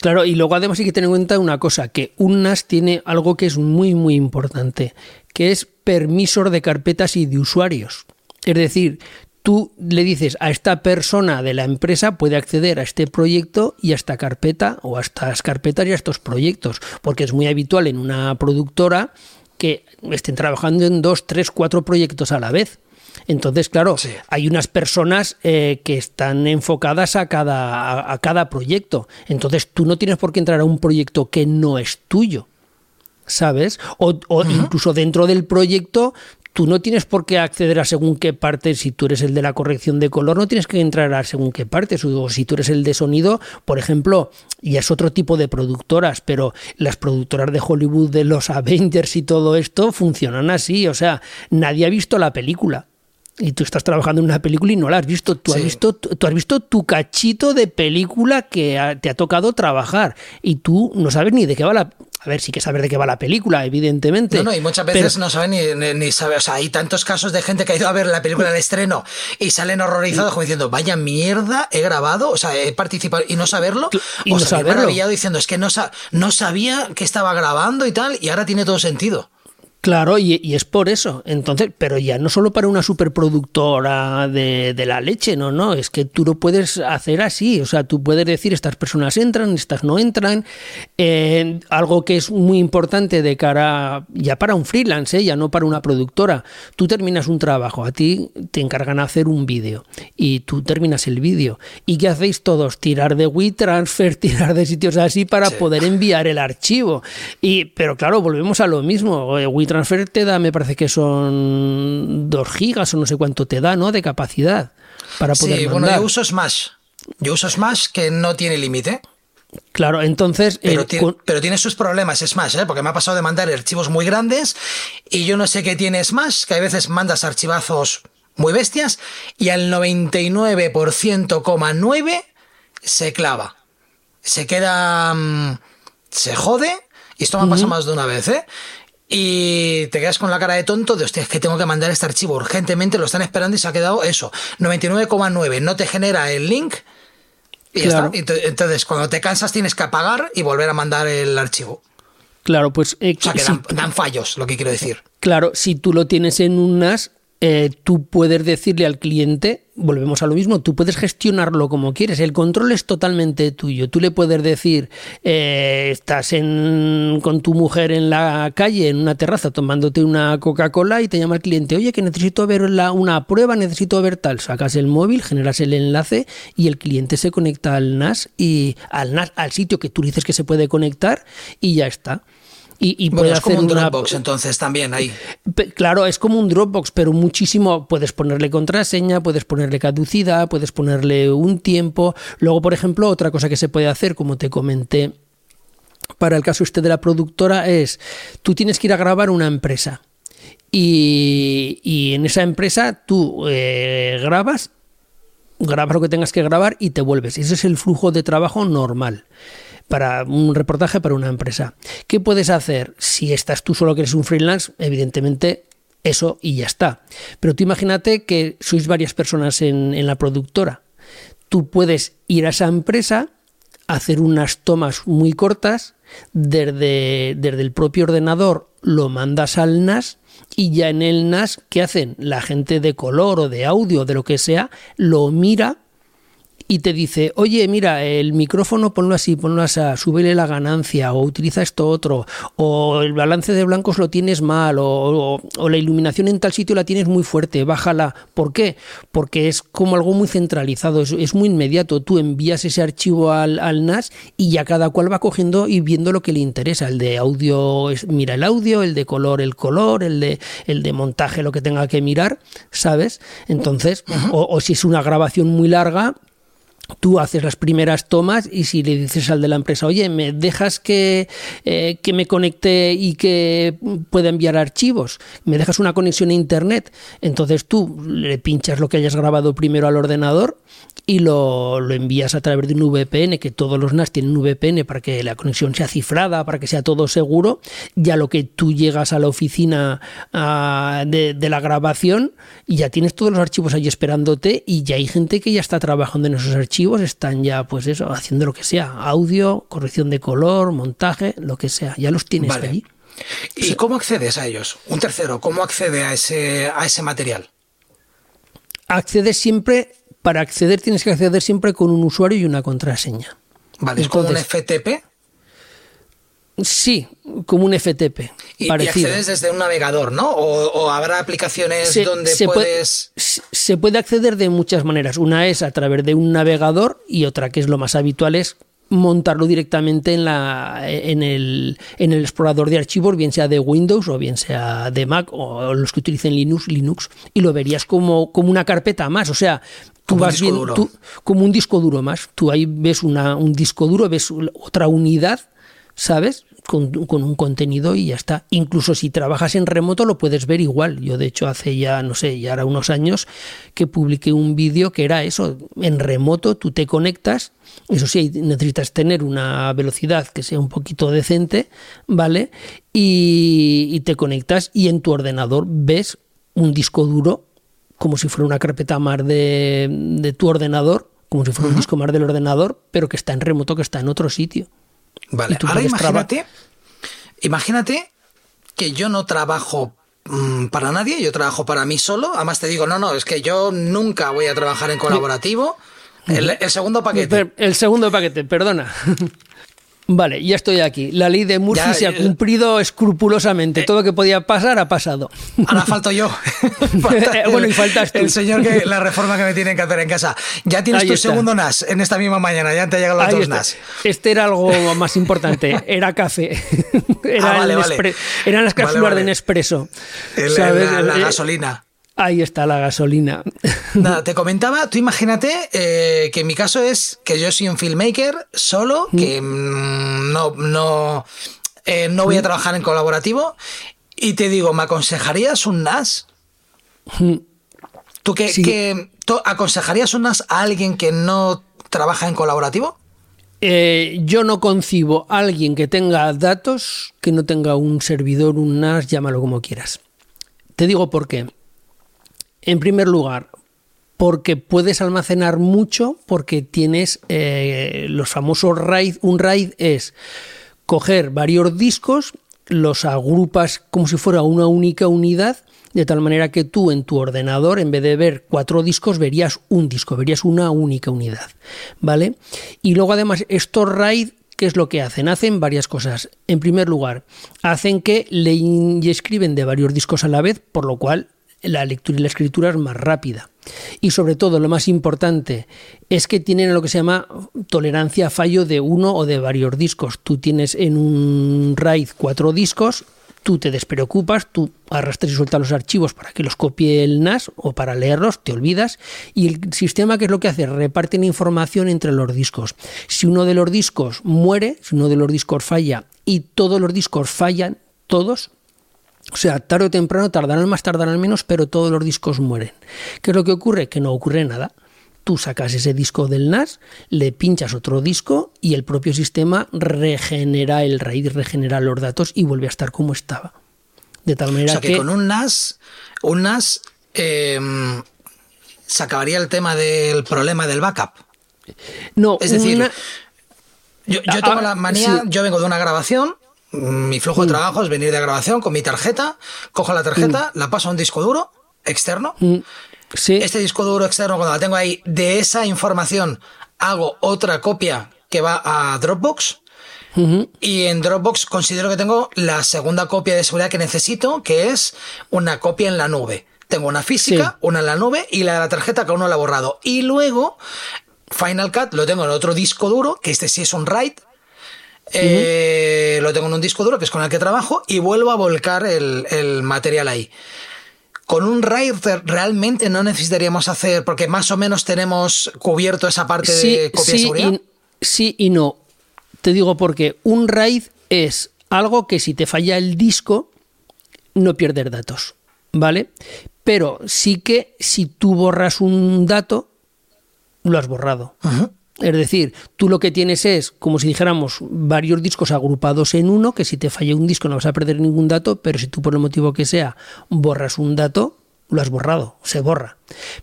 Claro, y luego además hay que tener en cuenta una cosa, que un NAS tiene algo que es muy, muy importante, que es permisos de carpetas y de usuarios. Es decir, tú le dices a esta persona de la empresa puede acceder a este proyecto y a esta carpeta o a estas carpetas y a estos proyectos, porque es muy habitual en una productora que estén trabajando en dos, tres, cuatro proyectos a la vez. Entonces, claro, hay unas personas eh, que están enfocadas a cada, a, cada proyecto. Entonces, tú no tienes por qué entrar a un proyecto que no es tuyo. ¿Sabes? O, incluso dentro del proyecto tú no tienes por qué acceder a según qué partes, si tú eres el de la corrección de color, no tienes que entrar a según qué partes, o si tú eres el de sonido, por ejemplo, y es otro tipo de productoras, pero las productoras de Hollywood de los Avengers y todo esto funcionan así, o sea, nadie ha visto la película. Y tú estás trabajando en una película y no la has visto. Tú, has visto. tú has visto tu cachito de película que te ha tocado trabajar. Y tú no sabes ni de qué va la a ver, sí que saber de qué va la película, evidentemente. No, no, y muchas veces no saben ni, ni, saber. O sea, hay tantos casos de gente que ha ido a ver la película del estreno y salen horrorizados como diciendo, vaya mierda, he grabado, o sea, he participado y no saberlo. Y o no sea, maravillado diciendo, es que no, no sabía que estaba grabando y tal, y ahora tiene todo sentido. Claro, y, es por eso. Entonces, pero ya no solo para una superproductora de, de, la leche, no, no, es que tú lo puedes hacer así. O sea, tú puedes decir estas personas entran, estas no entran. Eh, algo que es muy importante de cara ya para un freelance, ¿eh? ya no para una productora. Tú terminas un trabajo, a ti te encargan hacer un vídeo y tú terminas el vídeo. ¿Y qué hacéis todos? Tirar de WeTransfer, tirar de sitios así para poder enviar el archivo. Y, pero claro, volvemos a lo mismo. Eh, WeTransfer transfer te da, me parece que son 2 gigas o no sé cuánto te da, ¿no? De capacidad para poder sí, bueno, yo uso Smash. Yo uso Smash que no tiene límite. Claro, entonces. Pero, tiene, sus problemas Smash, ¿eh? porque me ha pasado de mandar archivos muy grandes y yo no sé qué tiene Smash, que a veces mandas archivazos muy bestias y al 99,9 se clava. Se queda. Mm, se jode. Y esto me ha pasado más de una vez, ¿eh? Y te quedas con la cara de tonto de, hostia, es que tengo que mandar este archivo urgentemente, lo están esperando y se ha quedado eso, 99,9, no te genera el link y ya está. Entonces, cuando te cansas tienes que apagar y volver a mandar el archivo. Claro, pues... Eh, o sea, que dan, fallos, lo que quiero decir. Claro, si tú lo tienes en un NAS, eh, tú puedes decirle al cliente volvemos a lo mismo, tú puedes gestionarlo como quieres, el control es totalmente tuyo, tú le puedes decir, eh, estás en, con tu mujer en la calle, en una terraza, tomándote una Coca-Cola y te llama el cliente, oye, que necesito ver una prueba, necesito ver tal, sacas el móvil, generas el enlace y el cliente se conecta al NAS y al NAS, al sitio que tú dices que se puede conectar y ya está. Y, puede es como un Dropbox entonces también ahí. Claro, es como un Dropbox, pero muchísimo. Puedes ponerle contraseña, puedes ponerle caducidad, puedes ponerle un tiempo. Luego, por ejemplo, otra cosa que se puede hacer, como te comenté para el caso este de la productora, es tú tienes que ir a grabar una empresa. Y, en esa empresa tú eh, grabas, grabas lo que tengas que grabar y te vuelves. Ese es el flujo de trabajo normal para un reportaje para una empresa. ¿Qué puedes hacer si estás tú solo que eres un freelance? Evidentemente eso y ya está. Pero tú imagínate que sois varias personas en, la productora. Tú puedes ir a esa empresa, hacer unas tomas muy cortas, desde, desde el propio ordenador lo mandas al NAS y ya en el NAS, ¿qué hacen? La gente de color o de audio, de lo que sea, lo mira y te dice, oye, mira, el micrófono ponlo así, ponlo así, súbele la ganancia, o utiliza esto otro, o el balance de blancos lo tienes mal, o, la iluminación en tal sitio la tienes muy fuerte, bájala. ¿Por qué? Porque es como algo muy centralizado, es, muy inmediato. Tú envías ese archivo al, al, NAS y ya cada cual va cogiendo y viendo lo que le interesa. El de audio, mira el audio, el de color, el color, el de, el de montaje, lo que tenga que mirar, ¿sabes? Entonces, o si es una grabación muy larga, tú haces las primeras tomas y si le dices al de la empresa, oye, ¿me dejas que, eh, que, me conecte y que pueda enviar archivos? ¿Me dejas una conexión a Internet? Entonces tú le pinchas lo que hayas grabado primero al ordenador y lo, lo, envías a través de un VPN, que todos los NAS tienen un VPN para que la conexión sea cifrada, para que sea todo seguro. Ya lo que tú llegas a la oficina de, de, la grabación y ya tienes todos los archivos ahí esperándote y ya hay gente que ya está trabajando en esos archivos, están ya pues eso, haciendo lo que sea, audio, corrección de color, montaje, lo que sea, ya los tienes vale. ahí. ¿Y cómo accedes a ellos? Un tercero, ¿cómo accede a ese, a ese material? Accedes siempre para acceder tienes que acceder siempre con un usuario y una contraseña. Vale, ¿es como un FTP? Sí, como un FTP. Y, parecido. y accedes desde un navegador, ¿no? O, o habrá aplicaciones Se- donde se puedes. Puede, se puede acceder de muchas maneras. Una es a través de un navegador y otra que es lo más habitual es montarlo directamente en, la, en, el, en el explorador de archivos, bien sea de Windows o bien sea de Mac o los que utilicen Linux, Linux y lo verías como, como una carpeta más. O sea, tú Como vas duro. tú- como un disco duro más. Tú ahí ves una, un disco duro, ves otra unidad, ¿sabes? Con, con un contenido y ya está. Incluso si trabajas en remoto lo puedes ver igual. Yo de hecho hace ya, no sé, ya era unos años que publiqué un vídeo que era eso. En remoto tú te conectas. Eso sí, necesitas tener una velocidad que sea un poquito decente, ¿vale? Y, y te conectas y en tu ordenador ves un disco duro como si fuera una carpeta más de, de tu ordenador, como si fuera un disco más del ordenador, pero que está en remoto, que está en otro sitio. Vale, ahora imagínate. Imagínate que yo no trabajo mm, para nadie, yo trabajo para mí solo. Además te digo, no, no, es que yo nunca voy a trabajar en colaborativo. El, el segundo paquete. El segundo paquete, perdona. Vale, ya estoy aquí. La ley de Murphy Ya, se ha eh, cumplido escrupulosamente. Todo lo que podía pasar ha pasado. Ahora falto yo. Falta Eh, bueno, el- y faltas tú. El señor que la reforma que me tienen que hacer en casa. Ya tienes Ahí tu está. segundo NAS en esta misma mañana, ya te llegan los Ahí dos está. NAS. Este era algo más importante. Era café. Era Ah, vale, el Eran las cápsulas vale. de Nespresso. El- ¿sabes? la, la Eh, gasolina. Ahí está la gasolina. Nada, te comentaba, tú imagínate eh, que en mi caso es que yo soy un filmmaker solo, que mm, no, no, eh, no voy a trabajar en colaborativo, y te digo, ¿me aconsejarías un NAS? ¿Tú Sí. tú aconsejarías un NAS a alguien que no trabaja en colaborativo? Eh, yo no concibo a alguien que tenga datos que no tenga un servidor, un NAS, llámalo como quieras. Te digo por qué. En primer lugar, porque puedes almacenar mucho, porque tienes eh, los famosos RAID. Un RAID es coger varios discos, los agrupas como si fuera una única unidad, de tal manera que tú en tu ordenador, en vez de ver cuatro discos, verías un disco, verías una única unidad, ¿vale? Y luego además estos RAID, ¿qué es lo que hacen? Hacen varias cosas. En primer lugar, hacen que leen y escriben de varios discos a la vez, por lo cual la lectura y la escritura es más rápida. Y sobre todo, lo más importante es que tienen lo que se llama tolerancia a fallo de uno o de varios discos. Tú tienes en un RAID cuatro discos, tú te despreocupas, tú arrastras y sueltas los archivos para que los copie el NAS o para leerlos, te olvidas. Y el sistema, ¿qué es lo que hace? Reparten información entre los discos. Si uno de los discos muere, si uno de los discos falla y todos los discos fallan, todos, o sea, tarde o temprano, tardarán más, tardarán menos, pero todos los discos mueren. ¿Qué es lo que ocurre? Que no ocurre nada. Tú sacas ese disco del NAS, le pinchas otro disco y el propio sistema regenera el RAID, regenera los datos y vuelve a estar como estaba. De tal O manera sea que, que... con un NAS, un NAS eh, se acabaría el tema del problema del backup. No, Es decir, una- Yo, yo tengo ah, la manía, sí. yo vengo de una grabación, mi flujo de trabajo es venir de grabación con mi tarjeta, cojo la tarjeta, la paso a un disco duro externo. Mm, sí, Este disco duro externo, cuando la tengo ahí, de esa información hago otra copia que va a Dropbox. Y en Dropbox considero que tengo la segunda copia de seguridad que necesito, que es una copia en la nube. Tengo una física, Sí. una en la nube y la de la tarjeta que aún no la he borrado. Y luego Final Cut lo tengo en otro disco duro, que este sí es un RAID. Eh, Lo tengo en un disco duro, que es con el que trabajo, y vuelvo a volcar el, el material ahí. con un RAID realmente no necesitaríamos hacer, porque más o menos tenemos cubierto esa parte de copia de seguridad. Y, sí y no. Te digo porque un RAID es algo que si te falla el disco, no pierdes datos, ¿vale? Pero sí que si tú borras un dato, lo has borrado. Es decir, tú lo que tienes es, como si dijéramos, varios discos agrupados en uno, que si te falla un disco no vas a perder ningún dato, pero si tú por el motivo que sea borras un dato, lo has borrado, se borra.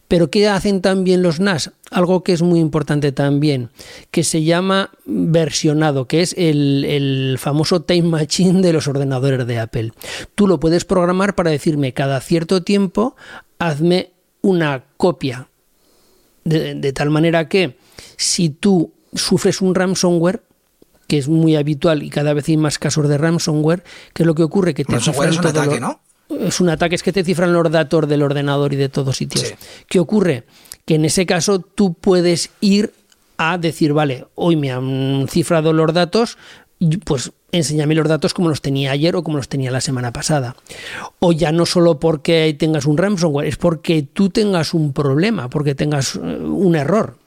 Pero ¿qué hacen también los NAS? Algo que es muy importante también, que se llama versionado, que es el, famoso Time Machine de los ordenadores de Apple. Tú lo puedes programar para decirme cada cierto tiempo, hazme una copia, de tal manera que si tú sufres un ransomware, que es muy habitual y cada vez hay más casos de ransomware, ¿qué es lo que ocurre? Que te ransomware es un ataque, ¿no? Es un ataque, es que te cifran los datos del ordenador y de todos sitios. Sí. ¿Qué ocurre? Que en ese caso tú puedes ir a decir, vale, hoy me han cifrado los datos, pues enséñame los datos como los tenía ayer o como los tenía la semana pasada. O ya no solo porque tengas un ransomware, es porque tú tengas un problema, porque tengas un error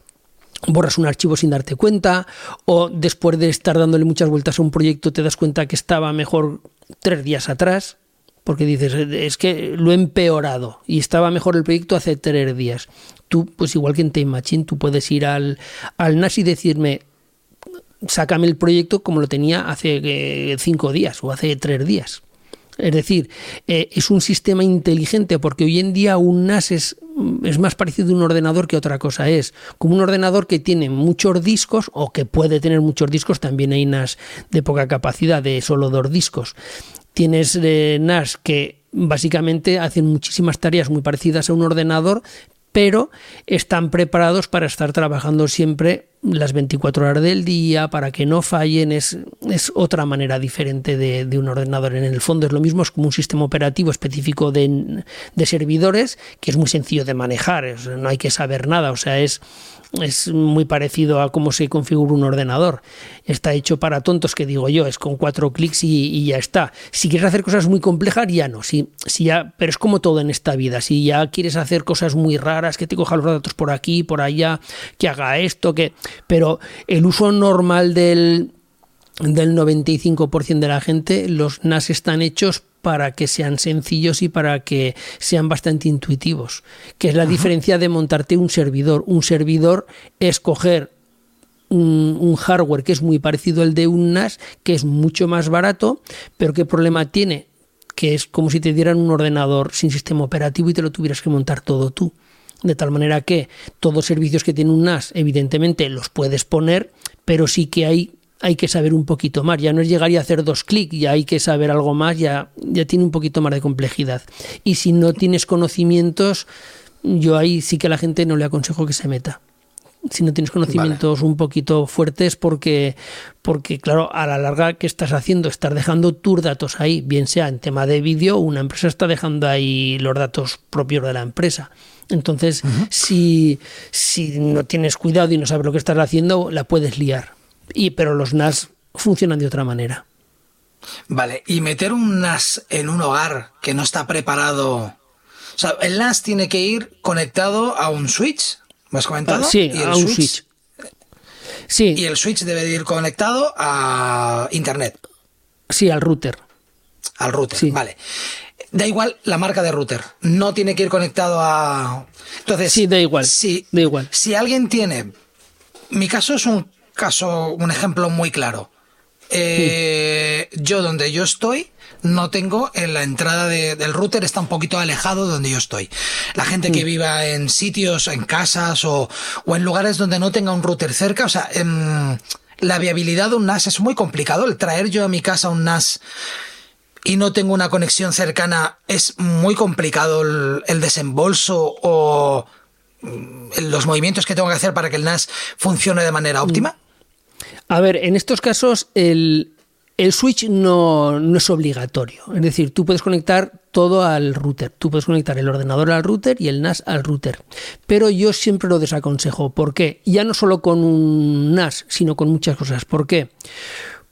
borras un archivo sin darte cuenta o después de estar dándole muchas vueltas a un proyecto te das cuenta que estaba mejor tres días atrás porque dices, es que lo he empeorado y estaba mejor el proyecto hace tres días. Tú, pues igual que en Time Machine, tú puedes ir al, al NAS y decirme, sácame el proyecto como lo tenía hace eh, cinco días o hace tres días. Es decir, eh, es un sistema inteligente porque hoy en día un NAS es es más parecido a un ordenador que otra cosa. Es como un ordenador que tiene muchos discos o que puede tener muchos discos. También hay NAS de poca capacidad, de solo dos discos. Tienes eh, NAS que básicamente hacen muchísimas tareas muy parecidas a un ordenador, pero están preparados para estar trabajando siempre las 24 horas del día, para que no fallen, es, es otra manera diferente de, de, un ordenador. En el fondo es lo mismo, es como un sistema operativo específico de, de servidores, que es muy sencillo de manejar, no hay que saber nada, o sea, es es muy parecido a cómo se configura un ordenador. Está hecho para tontos, que digo yo, es con cuatro clics y, y ya está. Si quieres hacer cosas muy complejas, ya no. Si, si ya, pero es como todo en esta vida. Si ya quieres hacer cosas muy raras, que te coja los datos por aquí, por allá, que haga esto, que. Pero el uso normal del, del 95% de la gente, los NAS están hechos para que sean sencillos y para que sean bastante intuitivos, que es la Ajá. diferencia de montarte un servidor. Un servidor es coger un, un, hardware que es muy parecido al de un NAS, que es mucho más barato, pero ¿qué problema tiene? Que es como si te dieran un ordenador sin sistema operativo y te lo tuvieras que montar todo tú. De tal manera que todos los servicios que tiene un NAS, evidentemente los puedes poner, pero sí que hay hay que saber un poquito más. Ya no es llegar y hacer dos clics, ya hay que saber algo más, ya, ya tiene un poquito más de complejidad. Y si no tienes conocimientos, yo ahí sí que a la gente no le aconsejo que se meta. Si no tienes conocimientos vale. un poquito fuertes, porque, porque, claro, a la larga, ¿qué estás haciendo? Estás dejando tus datos ahí, bien sea en tema de vídeo, una empresa está dejando ahí los datos propios de la empresa. Entonces, uh -huh. si, si no tienes cuidado y no sabes lo que estás haciendo, la puedes liar y pero los NAS funcionan de otra manera. Vale, y meter un NAS en un hogar que no está preparado. O sea, el NAS tiene que ir conectado a un switch, ¿me has comentado? Ah, sí, ¿Y a un switch, switch. Sí. Y el switch debe de ir conectado a internet. Sí, al router. Al router, sí. vale. Da igual la marca de router. No tiene que ir conectado a. Entonces. Sí, da igual. Si, da igual. Si alguien tiene. Mi caso es un caso, un ejemplo muy claro. Eh, sí. Yo donde yo estoy no tengo en la entrada de, del router está un poquito alejado de donde yo estoy. La gente sí. que viva en sitios, en casas o, o, en lugares donde no tenga un router cerca, o sea, en, la viabilidad de un NAS es muy complicado. El traer yo a mi casa un NAS y no tengo una conexión cercana es muy complicado el, el desembolso o los movimientos que tengo que hacer para que el NAS funcione de manera óptima? A ver, en estos casos el, el switch no, no, es obligatorio. Es decir, tú puedes conectar todo al router. Tú puedes conectar el ordenador al router y el NAS al router. Pero yo siempre lo desaconsejo. ¿Por qué? Ya no solo con un NAS, sino con muchas cosas. ¿Por qué?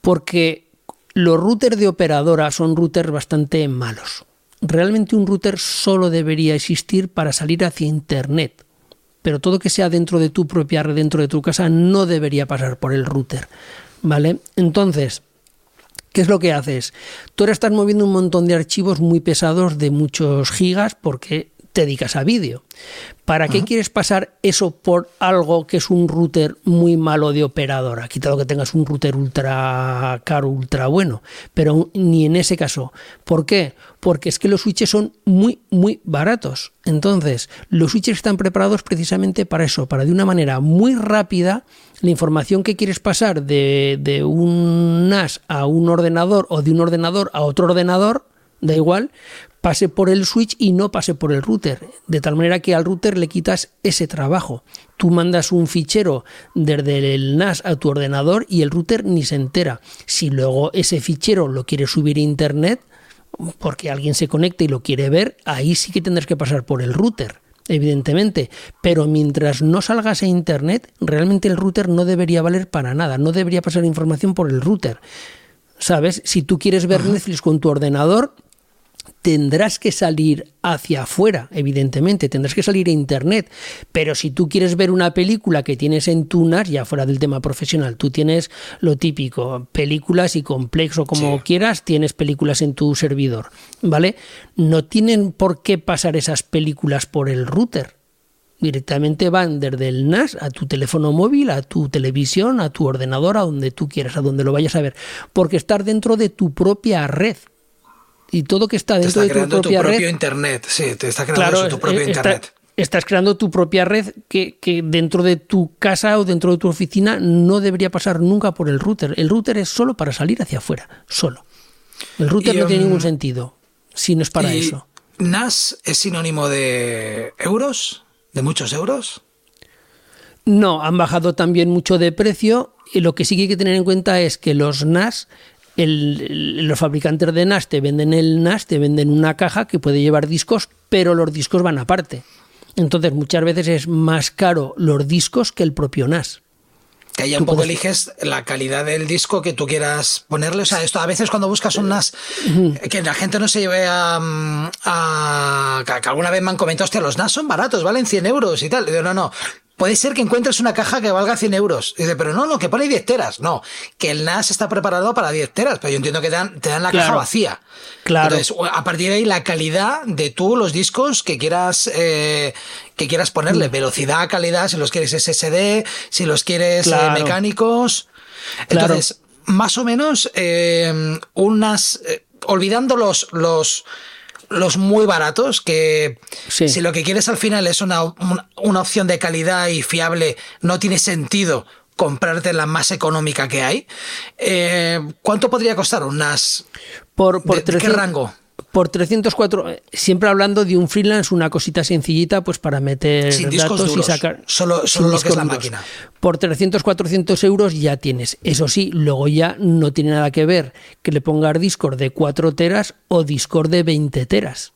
Porque los routers de operadora son routers bastante malos. realmente un router solo debería existir para salir hacia Internet. Pero todo que sea dentro de tu propia red, dentro de tu casa, no debería pasar por el router. ¿Vale? Entonces, ¿Qué es lo que haces? Tú ahora estás moviendo un montón de archivos muy pesados de muchos gigas porque te dedicas a vídeo. ¿Para qué quieres pasar eso por algo que es un router muy malo de operadora? Quitado que tengas un router ultra caro, ultra bueno, pero ni en ese caso. ¿Por qué? Porque es que los switches son muy, muy baratos. Entonces, los switches están preparados precisamente para eso, para de una manera muy rápida la información que quieres pasar de, de un NAS a un ordenador o de un ordenador a otro ordenador, da igual, pase por el switch y no pase por el router, de tal manera que al router le quitas ese trabajo. Tú mandas un fichero desde el NAS a tu ordenador y el router ni se entera. Si luego ese fichero lo quiere subir a internet, porque alguien se conecta y lo quiere ver, ahí sí que tendrás que pasar por el router evidentemente, pero mientras no salgas a internet, realmente el router no debería valer para nada, no debería pasar información por el router. ¿Sabes? Si tú quieres ver Netflix con tu ordenador, tendrás que salir hacia afuera, evidentemente, tendrás que salir a internet, pero si tú quieres ver una película que tienes en tu NAS, ya fuera del tema profesional, tú tienes lo típico, películas y complexo como quieras, tienes películas en tu servidor, ¿vale? No tienen por qué pasar esas películas por el router. Directamente van desde el NAS a tu teléfono móvil, a tu televisión, a tu ordenador, a donde tú quieras, a donde lo vayas a ver, porque estar dentro de tu propia red y todo que está dentro de tu propia tu propio red, internet, sí, te está creando tu propio eh, internet. Estás creando tu propia red que, dentro de tu casa o dentro de tu oficina no debería pasar nunca por el router. El router es solo para salir hacia afuera, solo. El router no tiene ningún um, sentido si no es para eso. ¿NAS es sinónimo de euros? ¿De muchos euros? No, han bajado también mucho de precio y lo que sí que hay que tener en cuenta es que los NAS los fabricantes de NAS te venden el NAS, te venden una caja que puede llevar discos, pero los discos van aparte. Entonces muchas veces es más caro los discos que el propio NAS. Que ahí un poco eliges la calidad del disco que tú quieras ponerle. O sea, esto a veces cuando buscas un NAS, que la gente no se lleve a, a, que alguna vez me han comentado, hostia, los NAS son baratos, valen 100 euros y tal. Digo, no, no, puede ser que encuentres una caja que valga 100 euros. dice, pero no, no, que pone 10 teras. No, que el NAS está preparado para 10 teras, pero yo entiendo que te dan, te dan la caja vacía. Claro. Entonces, a partir de ahí, la calidad de tú, los discos que quieras, eh, que quieras ponerle, mm. velocidad, calidad, si los quieres SSD, si los quieres eh, mecánicos. Entonces, más o menos, eh, unas, olvidando los, los, los muy baratos, que si lo que quieres al final es una, una, opción de calidad y fiable, no tiene sentido comprarte la más económica que hay. Eh, ¿Cuánto podría costar unas? Por, por ¿Qué rango? Por 304, siempre hablando de un freelance, una cosita sencillita, pues para meter datos y sacar. Solo, solo lo que es la máquina. Por 300, 400 euros ya tienes. Eso sí, luego ya no tiene nada que ver que le pongas Discord de 4 teras o Discord de 20 teras.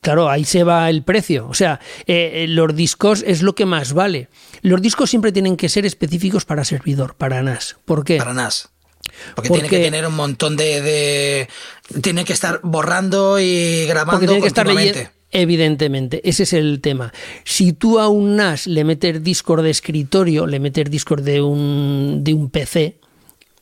Claro, ahí se va el precio. O sea, eh, los discos es lo que más vale. Los discos siempre tienen que ser específicos para servidor, para NAS. ¿Por qué? Para NAS. Porque, tiene que tener un montón de, Tiene que estar borrando y grabando tiene que estar Evidentemente, ese es el tema. Si tú a un NAS le metes Discord de escritorio, le metes Discord de un, de un PC,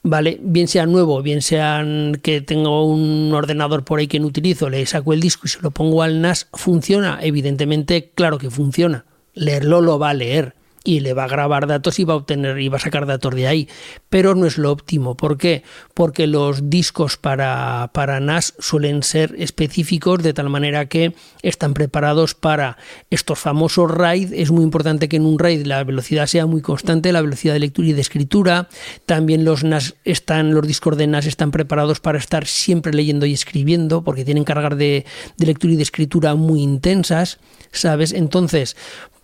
¿vale? Bien sea nuevo, bien sea que tengo un ordenador por ahí que no utilizo, le saco el disco y se lo pongo al NAS, ¿funciona? Evidentemente, claro que funciona. Leerlo lo va a leer y le va a grabar datos y va a obtener y va a sacar datos de ahí. Pero no es lo óptimo. ¿Por qué? Porque los discos para, para NAS suelen ser específicos de tal manera que están preparados para estos famosos RAID. Es muy importante que en un RAID la velocidad sea muy constante, la velocidad de lectura y de escritura. También los NAS están, los discos de NAS están preparados para estar siempre leyendo y escribiendo, porque tienen cargas de, de lectura y de escritura muy intensas. ¿Sabes? Entonces,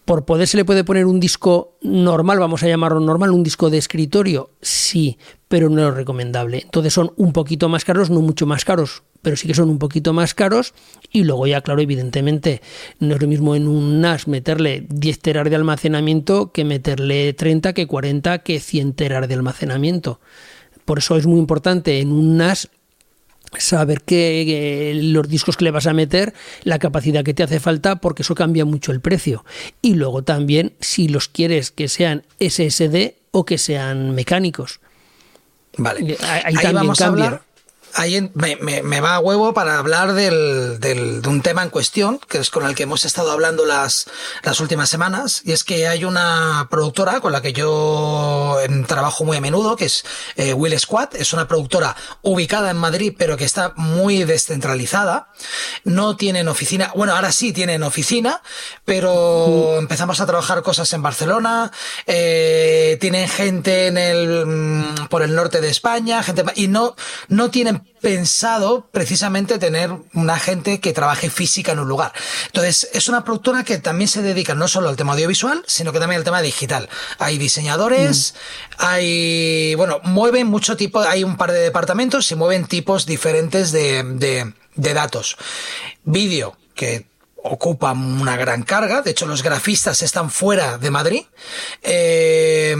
por poder se le puede poner un disco normal, vamos a llamarlo normal, un disco de escritorio, sí, pero no es recomendable. Entonces son un poquito más caros, no mucho más caros, pero sí que son un poquito más caros. Y luego ya, claro, evidentemente, no es lo mismo en un NAS meterle 10 teras de almacenamiento que meterle 30, que 40, que 100 teras de almacenamiento. Por eso es muy importante en un NAS saber que los discos que le vas a meter, la capacidad que te hace falta, porque eso cambia mucho el precio. Y luego también si los quieres que sean SSD o que sean mecánicos. Vale. Ahí, vamos a hablar ahí me, va a huevo para hablar del, de un tema en cuestión, que es con el que hemos estado hablando las, las últimas semanas, y es que hay una productora con la que yo trabajo muy a menudo, que es eh, Will Squad, es una productora ubicada en Madrid, pero que está muy descentralizada, no tienen oficina, bueno, ahora sí tienen oficina, pero empezamos a trabajar cosas en Barcelona, eh, tienen gente en el, mm, por el norte de España, gente, y no, no tienen pensado precisamente tener una gente que trabaje física en un lugar. Entonces, es una productora que también se dedica no solo al tema audiovisual, sino que también al tema digital. Hay diseñadores, mm. hay, bueno, mueven mucho tipo, hay un par de departamentos y mueven tipos diferentes de, de, de datos. Vídeo, que ocupan una gran carga. De hecho, los grafistas están fuera de Madrid. Eh,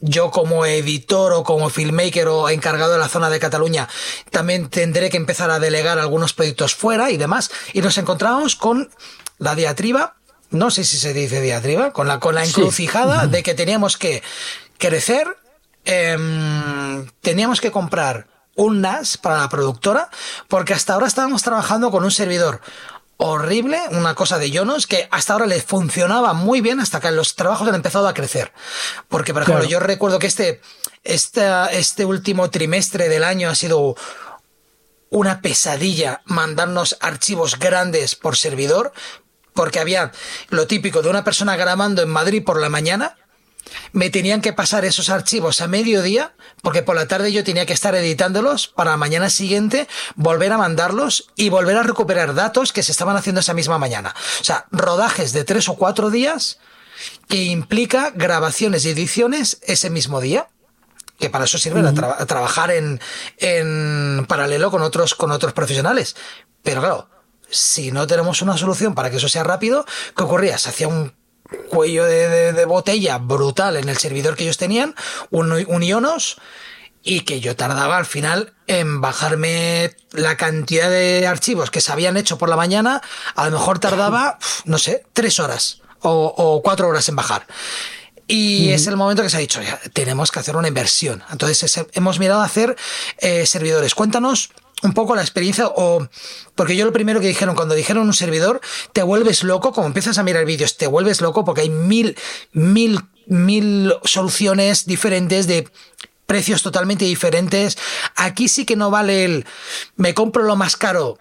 yo como editor o como filmmaker o encargado de la zona de Cataluña también tendré que empezar a delegar algunos proyectos fuera y demás. Y nos encontramos con la diatriba, no sé si se dice diatriba, con la, con la encrucijada de que teníamos que crecer, em, teníamos que comprar un NAS para la productora, porque hasta ahora estábamos trabajando con un servidor horrible, una cosa de Jonos que hasta ahora le funcionaba muy bien hasta que los trabajos han empezado a crecer. Porque, por ejemplo, yo recuerdo que este, este, este último trimestre del año ha sido una pesadilla mandarnos archivos grandes por servidor, porque había lo típico de una persona grabando en Madrid por la mañana me tenían que pasar esos archivos a mediodía, porque por la tarde yo tenía que estar editándolos para la mañana siguiente volver a mandarlos y volver a recuperar datos que se estaban haciendo esa misma mañana. O sea, rodajes de tres o cuatro días que implica grabaciones y ediciones ese mismo día que para eso sirve trabajar en, en paralelo con otros, con otros profesionales. Pero claro, si no tenemos una solución para que eso sea rápido, ¿qué ocurría? Se hacía un cuello de, botella brutal en el servidor que ellos tenían, un, un Ionos, y que yo tardaba al final en bajarme la cantidad de archivos que se habían hecho por la mañana, a lo mejor tardaba, no sé, tres horas o, cuatro horas en bajar. Y es el momento que se ha dicho, ya, tenemos que hacer una inversión. Entonces hemos mirado a hacer eh, servidores. Cuéntanos un poco la experiencia o porque yo lo primero que dijeron cuando dijeron un servidor te vuelves loco como empiezas a mirar vídeos te vuelves loco porque hay mil mil mil soluciones diferentes de precios totalmente diferentes. Aquí sí que no vale el me compro lo más caro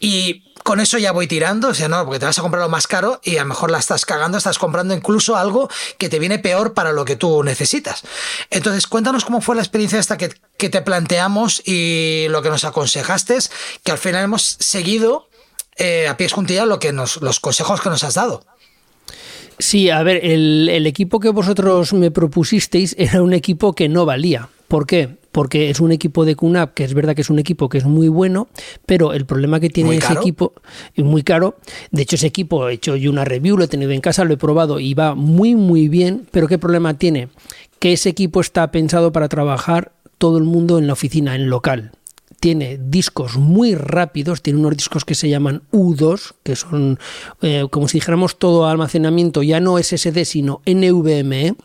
y con eso ya voy tirando, o sea, no, porque te vas a comprar lo más caro y a lo mejor la estás cagando, estás comprando incluso algo que te viene peor para lo que tú necesitas. Entonces, cuéntanos cómo fue la experiencia esta que, te planteamos y lo que nos aconsejaste, que al final hemos seguido eh, a pies juntillas lo que los consejos que nos has dado. Sí, a ver, el, el equipo que vosotros me propusisteis era un equipo que no valía. ¿Por qué? Porque es un equipo de QNAP que es verdad que es un equipo que es muy bueno, pero el problema que tiene ese equipo es muy caro. De hecho, ese equipo he hecho yo una review, lo he tenido en casa, lo he probado y va muy, muy bien. Pero ¿qué problema tiene? Que ese equipo está pensado para trabajar todo el mundo en la oficina, en local tiene discos muy rápidos, tiene unos discos que se llaman U2, que son eh, como si dijéramos todo almacenamiento, ya no SSD, sino NVMe,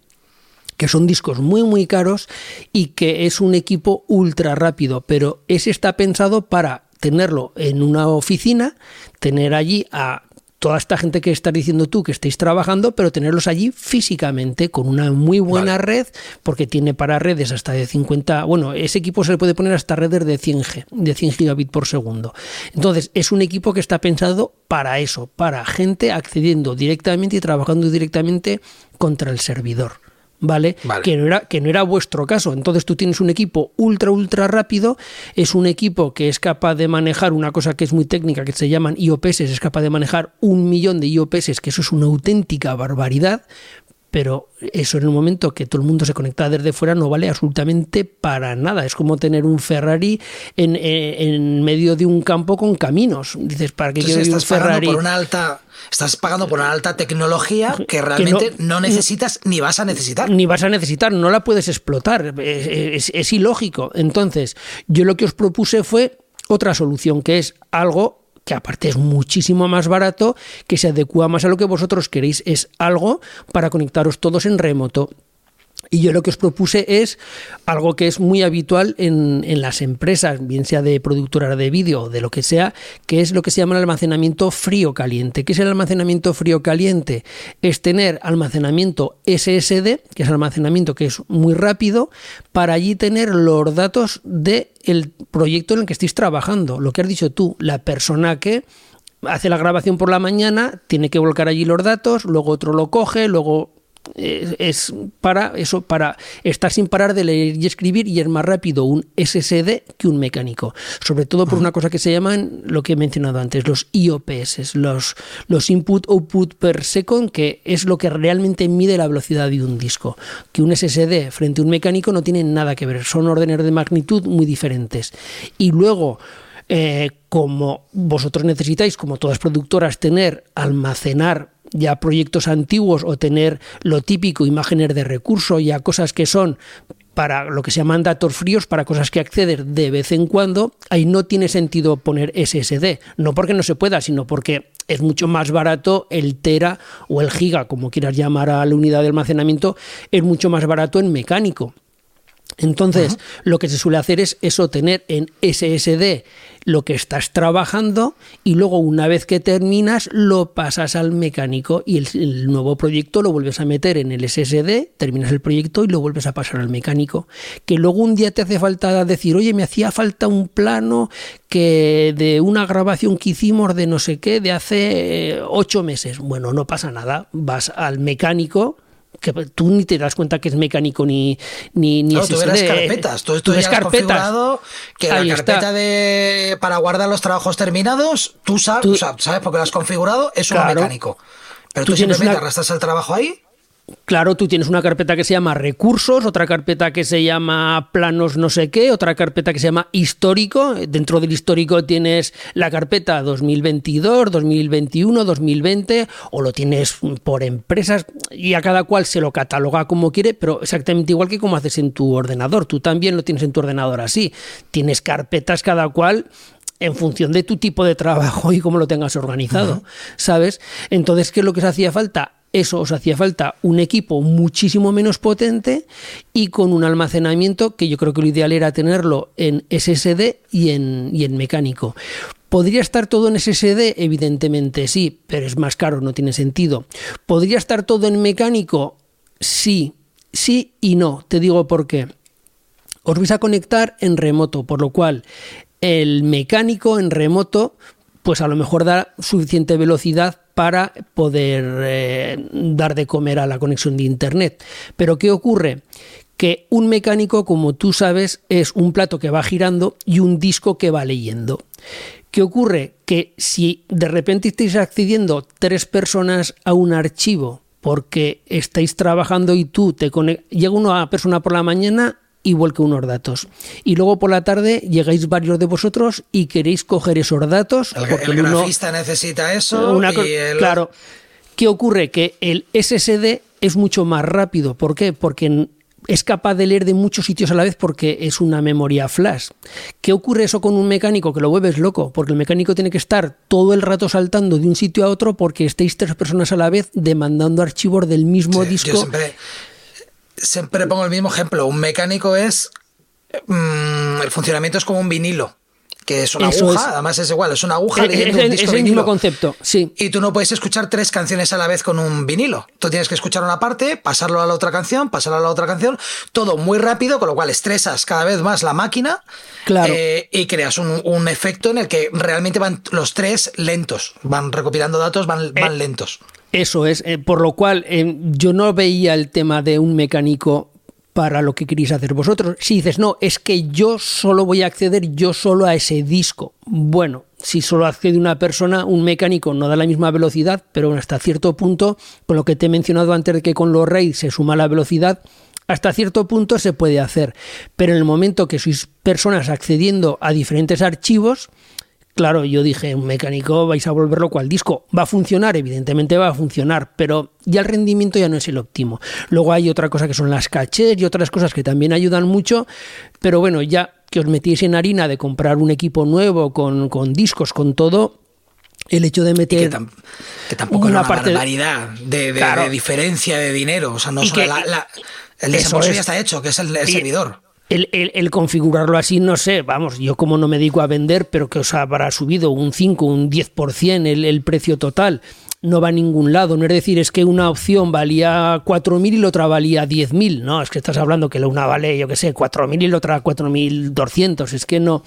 que son discos muy muy caros y que es un equipo ultra rápido, pero ese está pensado para tenerlo en una oficina, tener allí a toda esta gente que estás diciendo tú que estéis trabajando, pero tenerlos allí físicamente con una muy buena red, porque tiene para redes hasta de 50, bueno, ese equipo se le puede poner hasta redes de 100 G, de 100 gigabit por segundo. Entonces, es un equipo que está pensado para eso, para gente accediendo directamente y trabajando directamente contra el servidor. ¿Vale? Que, no era, que no era vuestro caso. Entonces tú tienes un equipo ultra, ultra rápido, es un equipo que es capaz de manejar una cosa que es muy técnica, que se llaman IOPS, es capaz de manejar un millón de IOPS, que eso es una auténtica barbaridad, pero eso en el momento que todo el mundo se conecta desde fuera no vale absolutamente para nada. Es como tener un Ferrari en, eh, medio de un campo con caminos. Dices, ¿para qué quiero un Ferrari? Por una alta, estás pagando por una alta tecnología que realmente no, necesitas ni vas a necesitar. Ni vas a necesitar, no la puedes explotar. es ilógico. Entonces, yo lo que os propuse fue otra solución, que es algo que aparte es muchísimo más barato, que se adecua más a lo que vosotros queréis. Es algo para conectaros todos en remoto. Y yo lo que os propuse es algo que es muy habitual en, las empresas, bien sea de productora de vídeo o de lo que sea, que es lo que se llama el almacenamiento frío-caliente. ¿Qué es el almacenamiento frío-caliente? Es tener almacenamiento SSD, que es almacenamiento que es muy rápido, para allí tener los datos del proyecto en el que estéis trabajando. Lo que has dicho tú, la persona que hace la grabación por la mañana, tiene que volcar allí los datos, luego otro lo coge, luego es, para eso, para estar sin parar de leer y escribir y es más rápido un SSD que un mecánico. Sobre todo por una cosa que se llaman, lo que he mencionado antes, los IOPS, los, los Input Output per Second, que es lo que realmente mide la velocidad de un disco. Que un SSD frente a un mecánico no tiene nada que ver, son órdenes de magnitud muy diferentes. Y luego, eh, como vosotros necesitáis, como todas productoras, tener, almacenar ya proyectos antiguos o tener lo típico, imágenes de recurso, ya cosas que son para lo que se llaman datos fríos, para cosas que acceder de vez en cuando, ahí no tiene sentido poner SSD. No porque no se pueda, sino porque es mucho más barato el tera o el giga, como quieras llamar a la unidad de almacenamiento, es mucho más barato en mecánico. Entonces, lo que se suele hacer es eso, tener en SSD lo que estás trabajando y luego una vez que terminas lo pasas al mecánico y el, nuevo proyecto lo vuelves a meter en el SSD, terminas el proyecto y lo vuelves a pasar al mecánico. Que luego un día te hace falta decir, oye, me hacía falta un plano que de una grabación que hicimos de no sé qué, de hace eh, ocho meses. Bueno, no pasa nada, vas al mecánico, que tú ni te das cuenta que es mecánico ni ni, ni no, tú verás carpetas, tú, tú, ya carpetas. que la carpeta de para guardar los trabajos terminados, tú sabes, sabes porque lo has configurado, es un mecánico. Pero tú, tú simplemente una... arrastras el trabajo ahí Claro, tú tienes una carpeta que se llama recursos, otra carpeta que se llama planos no sé qué, otra carpeta que se llama histórico. Dentro del histórico tienes la carpeta 2022, 2021, 2020 o lo tienes por empresas y a cada cual se lo cataloga como quiere, pero exactamente igual que como haces en tu ordenador. Tú también lo tienes en tu ordenador así. Tienes carpetas cada cual en función de tu tipo de trabajo y cómo lo tengas organizado, ¿sabes? Entonces, ¿qué es lo que se hacía falta? Eso os hacía falta un equipo muchísimo menos potente y con un almacenamiento que yo creo que lo ideal era tenerlo en SSD y en, y en mecánico. ¿Podría estar todo en SSD? Evidentemente sí, pero es más caro, no tiene sentido. ¿Podría estar todo en mecánico? Sí, sí y no. Te digo por qué. Os vais a conectar en remoto, por lo cual el mecánico en remoto pues a lo mejor da suficiente velocidad para poder eh, dar de comer a la conexión de Internet. Pero ¿qué ocurre? Que un mecánico, como tú sabes, es un plato que va girando y un disco que va leyendo. ¿Qué ocurre? Que si de repente estáis accediendo tres personas a un archivo porque estáis trabajando y tú te conectas, llega una persona por la mañana igual que unos datos. Y luego por la tarde llegáis varios de vosotros y queréis coger esos datos. El, porque el grafista necesita eso. Claro. ¿Qué ocurre? Que el SSD es mucho más rápido. ¿Por qué? Porque es capaz de leer de muchos sitios a la vez porque es una memoria flash. ¿Qué ocurre eso con un mecánico? Que lo vuelves loco, porque el mecánico tiene que estar todo el rato saltando de un sitio a otro porque estéis tres personas a la vez demandando archivos del mismo disco siempre pongo el mismo ejemplo. Un mecánico es. Mm, el funcionamiento es como un vinilo. Que es una aguja, además es igual, es una aguja leyendo es, un disco es el mismo concepto, sí. Y tú no puedes escuchar tres canciones a la vez con un vinilo. Tú tienes que escuchar una parte, pasarlo a la otra canción, pasarlo a la otra canción, todo muy rápido, con lo cual estresas cada vez más la máquina claro. Eh, y creas un, efecto en el que realmente van los tres lentos, van recopilando datos, van, van eh, lentos. Eso es, eh, por lo cual eh, yo no veía el tema de un mecánico para lo que queréis hacer vosotros. Si dices, no, es que yo solo voy a acceder yo solo a ese disco. Bueno, Si solo accede una persona, un mecánico no da la misma velocidad, pero hasta cierto punto, con lo que te he mencionado antes de que con los RAID se suma la velocidad, hasta cierto punto se puede hacer. Pero en el momento que sois personas accediendo a diferentes archivos, Claro, yo dije, un mecánico vais a volverlo cual disco. ¿Va a funcionar? Evidentemente va a funcionar, pero ya el rendimiento ya no es el óptimo. Luego hay otra cosa que son las cachés y otras cosas que también ayudan mucho, pero bueno, ya que os metéis en harina de comprar un equipo nuevo con, discos, con todo, el hecho de meter que, tampoco una, parte barbaridad de, de, diferencia de dinero o sea no el desembolso ya está hecho que es el, servidor el, configurarlo así, no sé, vamos, yo como no me dedico a vender, pero que os habrá subido un 5, un 10% el, el precio total, no va a ningún lado. No es decir, es que una opción valía 4.000 y la otra valía 10.000. No, es que estás hablando que la una vale, yo qué sé, 4.000 y la otra 4.200. Es que no,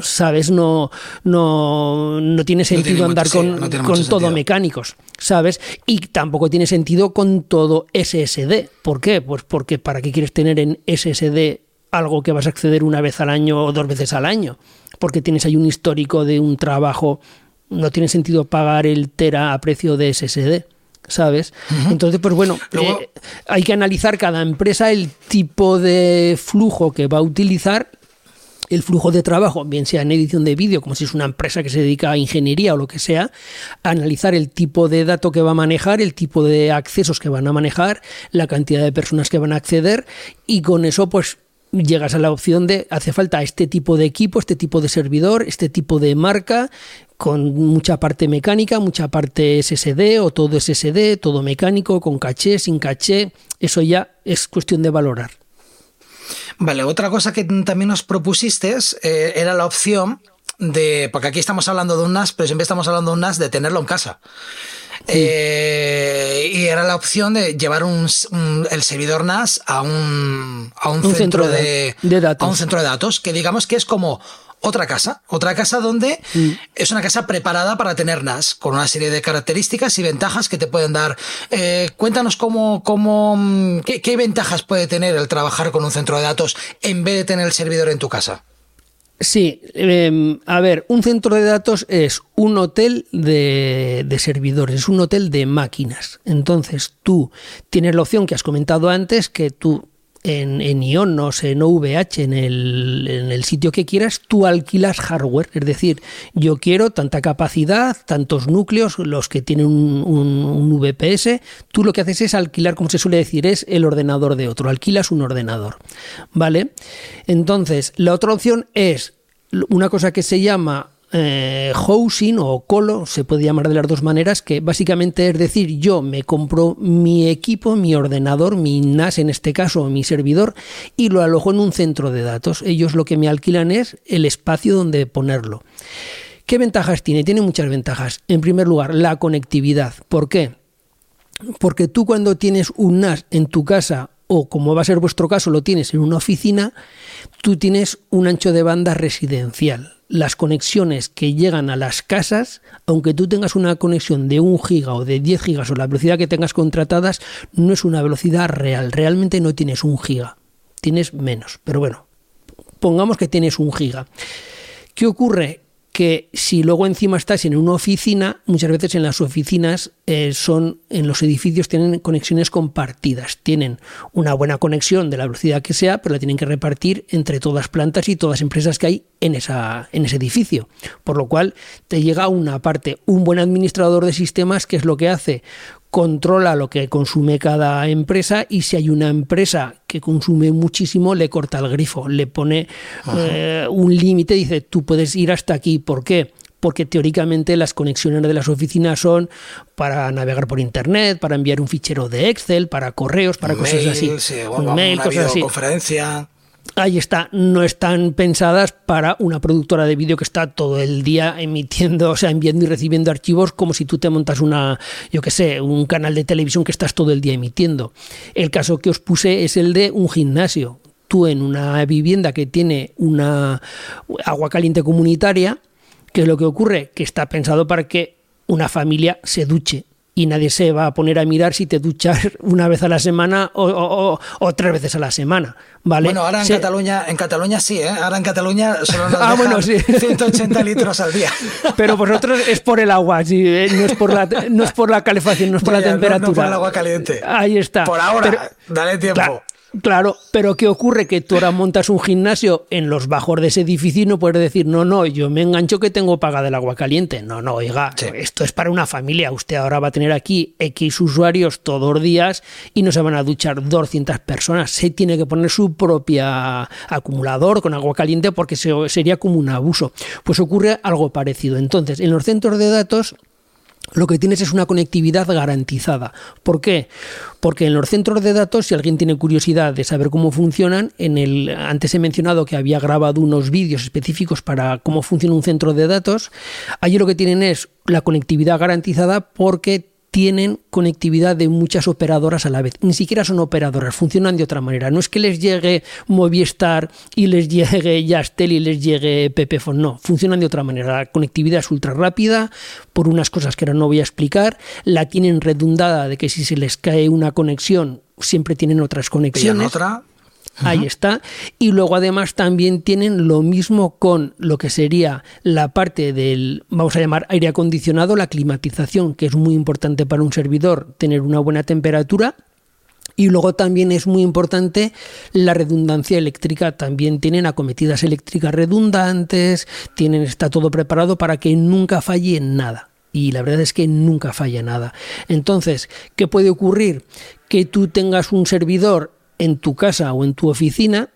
¿sabes? No, no, no tiene sentido andar con, con todo mecánicos, ¿sabes? Y tampoco tiene sentido con todo SSD. ¿Por qué? Pues porque ¿para qué quieres tener en SSD algo que vas a acceder una vez al año o dos veces al año? Porque tienes ahí un histórico de un trabajo no tiene sentido pagar el Tera a precio de SSD. ¿Sabes? Entonces, pues bueno, eh, hay que analizar cada empresa el tipo de flujo que va a utilizar el flujo de trabajo, bien sea en edición de vídeo, como si es una empresa que se dedica a ingeniería o lo que sea, analizar el tipo de dato que va a manejar, el tipo de accesos que van a manejar, la cantidad de personas que van a acceder y con eso pues llegas a la opción de hace falta este tipo de equipo, este tipo de servidor, este tipo de marca, con mucha parte mecánica, mucha parte SSD o todo SSD, todo mecánico, con caché, sin caché, eso ya es cuestión de valorar. Vale, otra cosa que también nos propusiste eh, era la opción de, porque aquí estamos hablando de un NAS, pero siempre estamos hablando de un NAS de tenerlo en casa. Eh, y era la opción de llevar un, el servidor NAS a un, a un, centro, de, datos. A un centro de datos, que digamos que es como otra casa, otra casa donde mm. es una casa preparada para tener NAS, con una serie de características y ventajas que te pueden dar. Eh, cuéntanos cómo, cómo qué, qué, ventajas puede tener el trabajar con un centro de datos en vez de tener el servidor en tu casa. Sí, em, a ver, un centro de datos es un hotel de, de, servidores, es un hotel de máquinas. Entonces tú tienes la opción que has comentado antes, que tú en, en Ionos, en OVH, en el, en el sitio que quieras, tú alquilas hardware. Es decir, yo quiero tanta capacidad, tantos núcleos, los que tienen un, un, VPS. Tú lo que haces es alquilar, como se suele decir, es el ordenador de otro. Alquilas un ordenador. ¿Vale? Entonces, la otra opción es una cosa que se llama eh, housing o colo, se puede llamar de las dos maneras, que básicamente es decir, yo me compro mi equipo, mi ordenador, mi NAS en este caso, mi servidor, y lo alojo en un centro de datos. Ellos lo que me alquilan es el espacio donde ponerlo. ¿Qué ventajas tiene? Tiene muchas ventajas. En primer lugar, la conectividad. ¿Por qué? Porque tú cuando tienes un NAS en tu casa o como va a ser vuestro caso, lo tienes en una oficina, tú tienes un ancho de banda residencial las conexiones que llegan a las casas, aunque tú tengas una conexión de 1 giga o de 10 gigas o la velocidad que tengas contratadas, no es una velocidad real. Realmente no tienes un giga, tienes menos. Pero bueno, pongamos que tienes un giga. ¿Qué ocurre? Que si luego encima estás en una oficina, muchas veces en las oficinas eh, son, en los edificios tienen conexiones compartidas, tienen una buena conexión de la velocidad que sea, pero la tienen que repartir entre todas plantas y todas las empresas que hay en, esa, en ese edificio. Por lo cual te llega una parte, un buen administrador de sistemas, que es lo que hace, controla lo que consume cada empresa y si hay una empresa que consume muchísimo, le corta el grifo, le pone eh, un límite, dice, tú puedes ir hasta aquí. ¿Por qué? porque teóricamente las conexiones de las oficinas son para navegar por internet, para enviar un fichero de Excel, para correos, para cosas así. un mail, cosas así. Ahí está, no están pensadas para una productora de vídeo que está todo el día emitiendo, o sea, enviando y recibiendo archivos como si tú te montas una, yo qué sé, un canal de televisión que estás todo el día emitiendo. El caso que os puse es el de un gimnasio. Tú en una vivienda que tiene una agua caliente comunitaria, ¿qué es lo que ocurre? Que está pensado para que una familia se duche y nadie se va a poner a mirar si te duchas una vez a la semana o, tres veces a la semana, ¿vale? Bueno, ahora en Cataluña, en Cataluña sí, ¿eh? Ahora en Cataluña solo nos ah, bueno, sí. 180 litros al día. Pero vosotros es por el agua, sí, ¿eh? no, es por la, no es por la calefacción, no es por la temperatura. No, por el agua caliente. Ahí está. Por ahora, dale tiempo. Claro, pero ¿qué ocurre? Que tú ahora montas un gimnasio en los bajos de ese edificio y no puedes decir, no, no, yo me engancho que tengo pagada el agua caliente. No, no, oiga, esto es para una familia. Usted ahora va a tener aquí X usuarios todos los días y no se van a duchar 200 personas. Se tiene que poner su propia acumulador con agua caliente porque sería como un abuso. Pues ocurre algo parecido. Entonces, en los centros de datos lo que tienes es una conectividad garantizada. ¿Por qué? Porque en los centros de datos, si alguien tiene curiosidad de saber cómo funcionan, en el antes he mencionado que había grabado unos vídeos específicos para cómo funciona un centro de datos. Allí lo que tienen es la conectividad garantizada porque tienen conectividad de muchas operadoras a la vez. Ni siquiera son operadoras, funcionan de otra manera. No es que les llegue Movistar y les llegue Yastel y les llegue Pepefon, no, funcionan de otra manera. La conectividad es ultra rápida por unas cosas que ahora no voy a explicar. La tienen redundada de que si se les cae una conexión, siempre tienen otras conexiones. otra? Ahí está. Y luego además también tienen lo mismo con lo que sería la parte del, vamos a llamar aire acondicionado, la climatización, que es muy importante para un servidor tener una buena temperatura. Y luego también es muy importante la redundancia eléctrica. También tienen acometidas eléctricas redundantes, tienen, está todo preparado para que nunca falle nada. Y la verdad es que nunca falla nada. Entonces, ¿qué puede ocurrir? Que tú tengas un servidor en tu casa o en tu oficina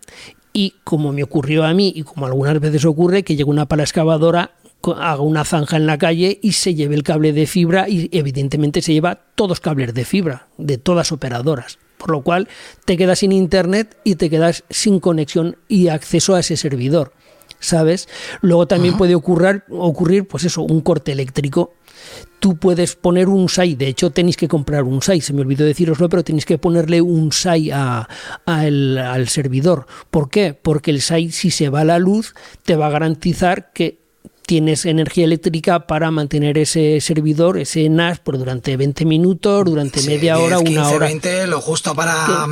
y como me ocurrió a mí y como algunas veces ocurre que llega una pala excavadora haga una zanja en la calle y se lleve el cable de fibra y evidentemente se lleva todos cables de fibra de todas operadoras por lo cual te quedas sin internet y te quedas sin conexión y acceso a ese servidor ¿sabes? Luego también puede ocurrir, ocurrir, pues eso, un corte eléctrico tú puedes poner un SAI, de hecho tenéis que comprar un SAI, se me olvidó deciroslo, pero tenéis que ponerle un SAI a, al servidor. ¿Por qué? Porque el SAI, si se va la luz, te va a garantizar que tienes energía eléctrica para mantener ese servidor, ese NAS, por durante 20 minutos, durante media hora, una hora. 20, lo justo para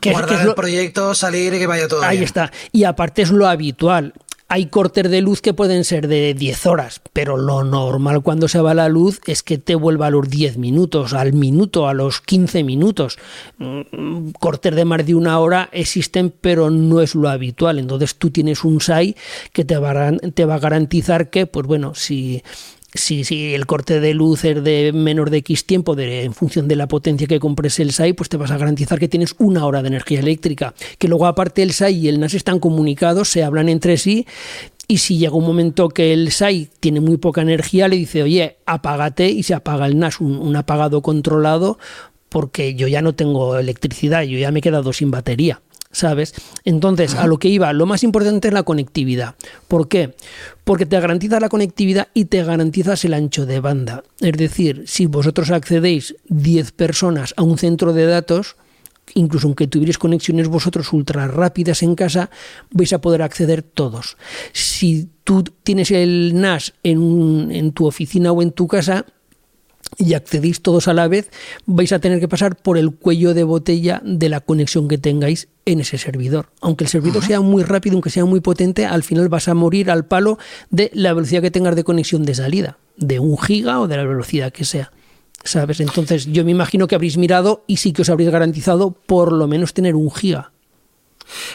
guardar el proyecto, salir y que vaya todo Ahí está. Y aparte es lo habitual hay cortes de luz que pueden ser de 10 horas, pero lo normal cuando se va la luz es que te vuelva a los 10 minutos, al minuto, a los 15 minutos. Mm, cortes de más de una hora existen, pero no es lo habitual. Entonces tú tienes un SAI que te va, te va a garantizar que, pues bueno, si si, si, el corte de luz es de menor de X tiempo, de, en función de la potencia que compres el SAI, pues te vas a garantizar que tienes una hora de energía eléctrica. Que luego, aparte, el SAI y el NAS están comunicados, se hablan entre sí. Y si llega un momento que el SAI tiene muy poca energía, le dice, oye, apágate y se apaga el NAS, un apagado controlado, porque yo ya no tengo electricidad, yo ya me he quedado sin batería. ¿Sabes? Entonces, a lo que iba, lo más importante es la conectividad. ¿Por qué? Porque te garantiza la conectividad y te garantizas el ancho de banda. Es decir, si vosotros accedéis 10 personas a un centro de datos, incluso aunque tuvierais conexiones vosotros ultra rápidas en casa, vais a poder acceder todos. Si tú tienes el NAS en, en tu oficina o en tu casa, y accedéis todos a la vez, vais a tener que pasar por el cuello de botella de la conexión que tengáis en ese servidor. Aunque el servidor sea muy rápido, aunque sea muy potente, al final vas a morir al palo de la velocidad que tengas de conexión de salida, de un giga o de la velocidad que sea. ¿Sabes? Entonces yo me imagino que habréis mirado y sí que os habréis garantizado por lo menos tener un giga.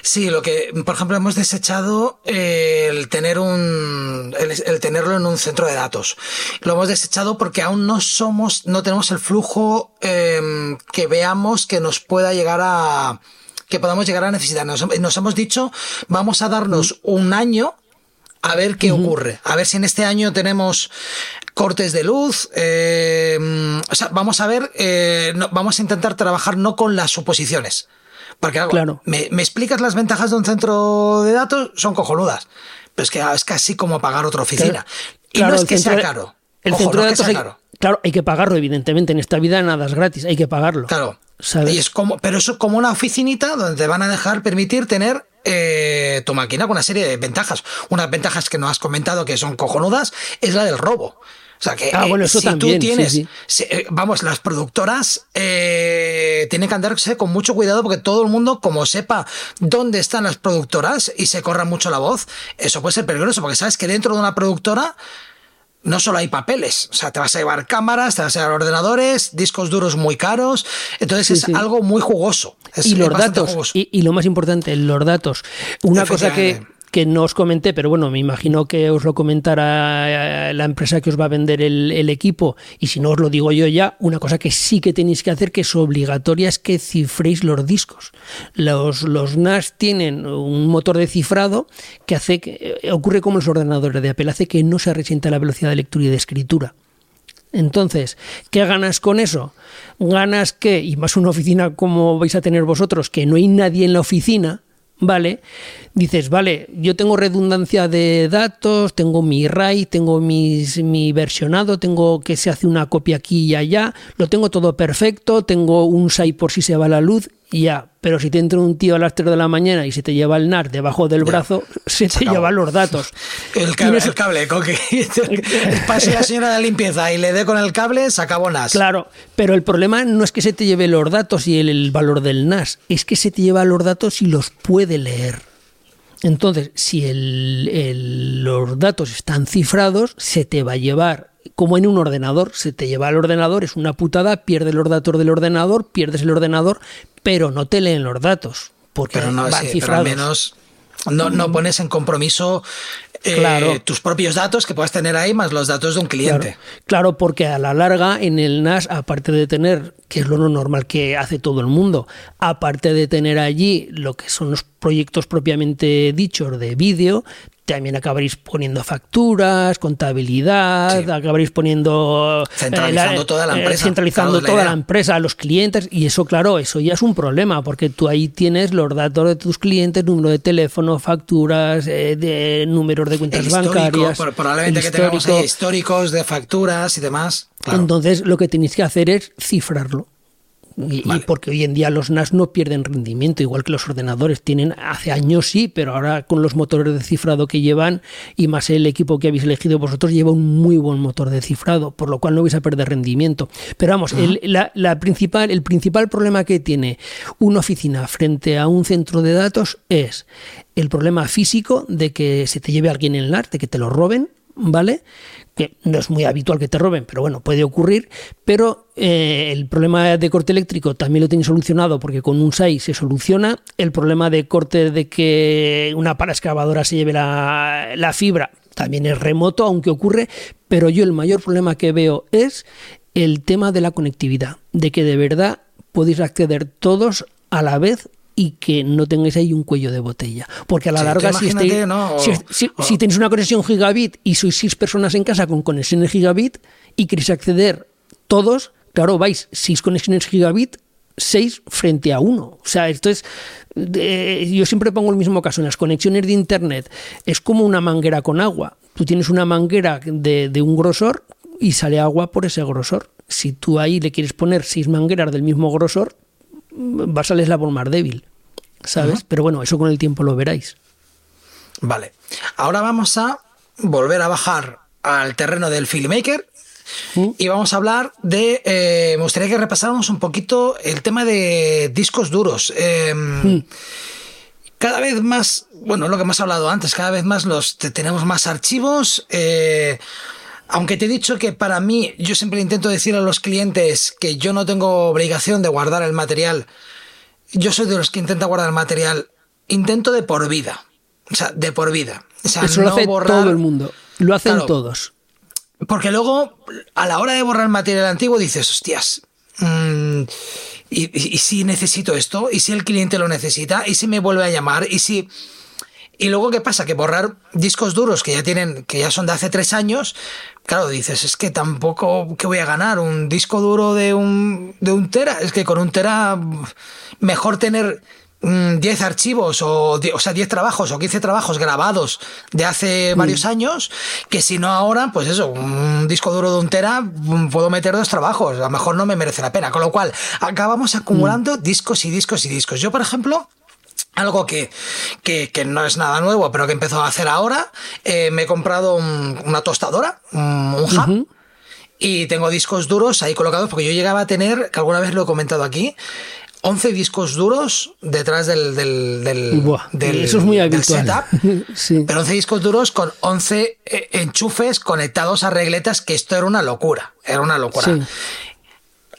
Sí, lo que, por ejemplo, hemos desechado el tener un, el, tenerlo en un centro de datos. Lo hemos desechado porque aún no somos, no tenemos el flujo em, que veamos que nos pueda llegar a, que podamos llegar a necesitar. Nos, hemos dicho, vamos a darnos un año a ver qué ocurre. A ver si en este año tenemos cortes de luz. Em, o sea, vamos a ver, eh, vamos a intentar trabajar no con las suposiciones. Porque claro. me, explicas las ventajas de un centro de datos, son cojonudas. Pero es que es casi como pagar otra oficina. y no es que sea caro. El centro de datos, hay, claro, hay que pagarlo, evidentemente. En esta vida nada es gratis, hay que pagarlo. Claro. Y es como, pero eso es como una oficinita donde te van a dejar permitir tener eh, tu máquina con una serie de ventajas. Unas ventajas que no has comentado que son cojonudas es la del robo. O sea que ah, bueno, eso si también, tú tienes, sí, si, vamos, las productoras eh, tienen que andarse con mucho cuidado porque todo el mundo, como sepa dónde están las productoras y se corra mucho la voz, eso puede ser peligroso porque sabes que dentro de una productora no solo hay papeles, o sea, te vas a llevar cámaras, te vas a llevar ordenadores, discos duros muy caros, entonces Sí, es sí. algo muy jugoso. Es- y los datos, y, y lo más importante, los datos. Una cosa que. Que no os comenté, pero bueno, me imagino que os lo comentará eh, la empresa que os va a vender el, equipo, y si no os lo digo yo ya, una cosa que sí que tenéis que hacer, que es obligatoria, es que cifréis los discos. Los, los NAS tienen un motor de cifrado que hace que, eh, ocurre como los ordenadores de Apple, hace que no se resienta la velocidad de lectura y de escritura. Entonces, ¿qué ganas con eso? Ganas que, y más una oficina como vais a tener vosotros, que no hay nadie en la oficina, ¿vale? Dices, vale, yo tengo redundancia de datos, tengo mi RAID, tengo mis, mi versionado, tengo que se hace una copia aquí y allá, lo tengo todo perfecto, tengo un SAI por si se va la luz, ya. Pero si te entra un tío a las 3 de la mañana y se te lleva el NAR debajo del brazo, se te acabó. lleva los datos. El cable, el cable con que pase la señora de limpieza y le dé con el cable, se acabó NAS. Claro, pero el problema no es que se te lleve los datos y el, el valor del NAS, es que se te lleva los datos y los puede leer. Entonces, si el- el- los datos están cifrados, se te va a llevar, como en un ordenador, se te lleva al ordenador, es una putada, pierdes los datos del ordenador, pierdes el ordenador, pero no te leen los datos, porque pero no, van sí, pero al cifrados. menos no, no pones en compromiso eh, Claro. tus propios datos que puedas tener ahí más los datos de un cliente. Claro, claro, porque a la larga en el NAS, aparte de tener, que es lo normal que hace todo el mundo, aparte de tener allí lo que son los proyectos propiamente dichos de vídeo, también acabaréis poniendo facturas, contabilidad, Sí. acabaréis poniendo... eh, Centralizando toda la empresa, centralizando claro, es la toda la empresa, los clientes, y eso, claro, eso ya es un problema, porque tú ahí tienes los datos de tus clientes, número de teléfono, facturas, eh, de números de cuentas El bancarias. probablemente el que tengamos ahí históricos de facturas y demás. Claro. Entonces lo que tenéis que hacer es cifrarlo. Y, porque hoy en día los NAS no pierden rendimiento, igual que los ordenadores tienen, hace años sí, pero ahora con los motores de cifrado que llevan y más el equipo que habéis elegido vosotros lleva un muy buen motor de cifrado, por lo cual no vais a perder rendimiento. Pero vamos, el, la- la principal, el principal problema que tiene una oficina frente a un centro de datos es el problema físico de que se te lleve alguien en el NAS, de que te lo roben, ¿vale? Que no es muy habitual que te roben, pero bueno, puede ocurrir. Pero eh, el problema de corte eléctrico también lo tenéis solucionado porque con un SAI se soluciona. El problema de corte de que una pala excavadora se lleve la, la fibra también es remoto, aunque ocurre. Pero yo el mayor problema que veo es el tema de la conectividad, de que de verdad podéis acceder todos a la vez y que no tengáis ahí un cuello de botella. Porque a la Sí, larga, si, estáis- ¿no? O- si, si- o- si tenéis una conexión gigabit y sois seis personas en casa con conexiones gigabit y queréis acceder todos, claro, vais seis conexiones gigabit, seis frente a uno. O sea, esto es. eh, yo siempre pongo el mismo caso. En las conexiones de internet es como una manguera con agua. Tú tienes una manguera de, de un grosor y sale agua por ese grosor. Si tú ahí le quieres poner seis mangueras del mismo grosor, va a salir el eslabón más débil. ¿Sabes? Pero bueno, eso con el tiempo lo veráis. Vale. Ahora vamos a volver a bajar al terreno del filmmaker ¿Mm? y vamos a hablar de. eh, me gustaría que repasáramos un poquito el tema de discos duros. Eh, ¿Mm? Cada vez más, bueno, lo que hemos hablado antes, cada vez más los te- tenemos más archivos. eh, aunque te he dicho que para mí, yo siempre intento decir a los clientes que yo no tengo obligación de guardar el material. Yo soy de los que intenta guardar el material, intento de por vida. O sea, de por vida. O sea, Eso lo no hace borrar- todo el mundo. Lo hacen Claro. todos. Porque luego, a la hora de borrar material antiguo, dices, hostias, mm, y, y- y si necesito esto? ¿Y si el cliente lo necesita? ¿Y si me vuelve a llamar? ¿Y si...? Y luego, ¿qué pasa? Que borrar discos duros que ya tienen, que ya son de hace tres años, claro, dices, es que tampoco, ¿qué voy a ganar? ¿Un disco duro de un, de un tera? Es que con un tera, mejor tener mm, 10 archivos o, o sea, 10 trabajos o 15 trabajos grabados de hace varios años, que si no ahora, pues eso, un disco duro de un tera, mm, puedo meter dos trabajos, a lo mejor no me merece la pena. Con lo cual, acabamos acumulando discos y discos y discos. Yo, por ejemplo, algo que, que, que no es nada nuevo, pero que empezó a hacer ahora. eh, me he comprado un- una tostadora, un, hub, y tengo discos duros ahí colocados porque yo llegaba a tener, que alguna vez lo he comentado aquí, 11 discos duros detrás del, del, del, eso es muy habitual. setup, pero 11 discos duros con 11 eh, enchufes conectados a regletas, que esto era una locura, era una locura.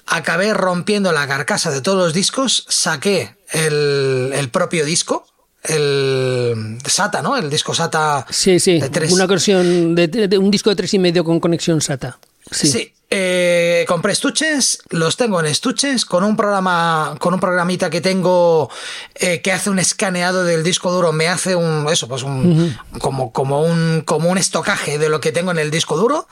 Acabé rompiendo la carcasa de todos los discos, saqué el, el propio disco, el SATA, ¿no? El disco SATA. Sí, sí. Una versión de, un disco de tres y medio con conexión SATA. Sí. Eh, compré estuches, los tengo en estuches con un programa, con un programita que tengo eh, que hace un escaneado del disco duro, me hace un eso, pues un como, como un como un estocaje de lo que tengo en el disco duro.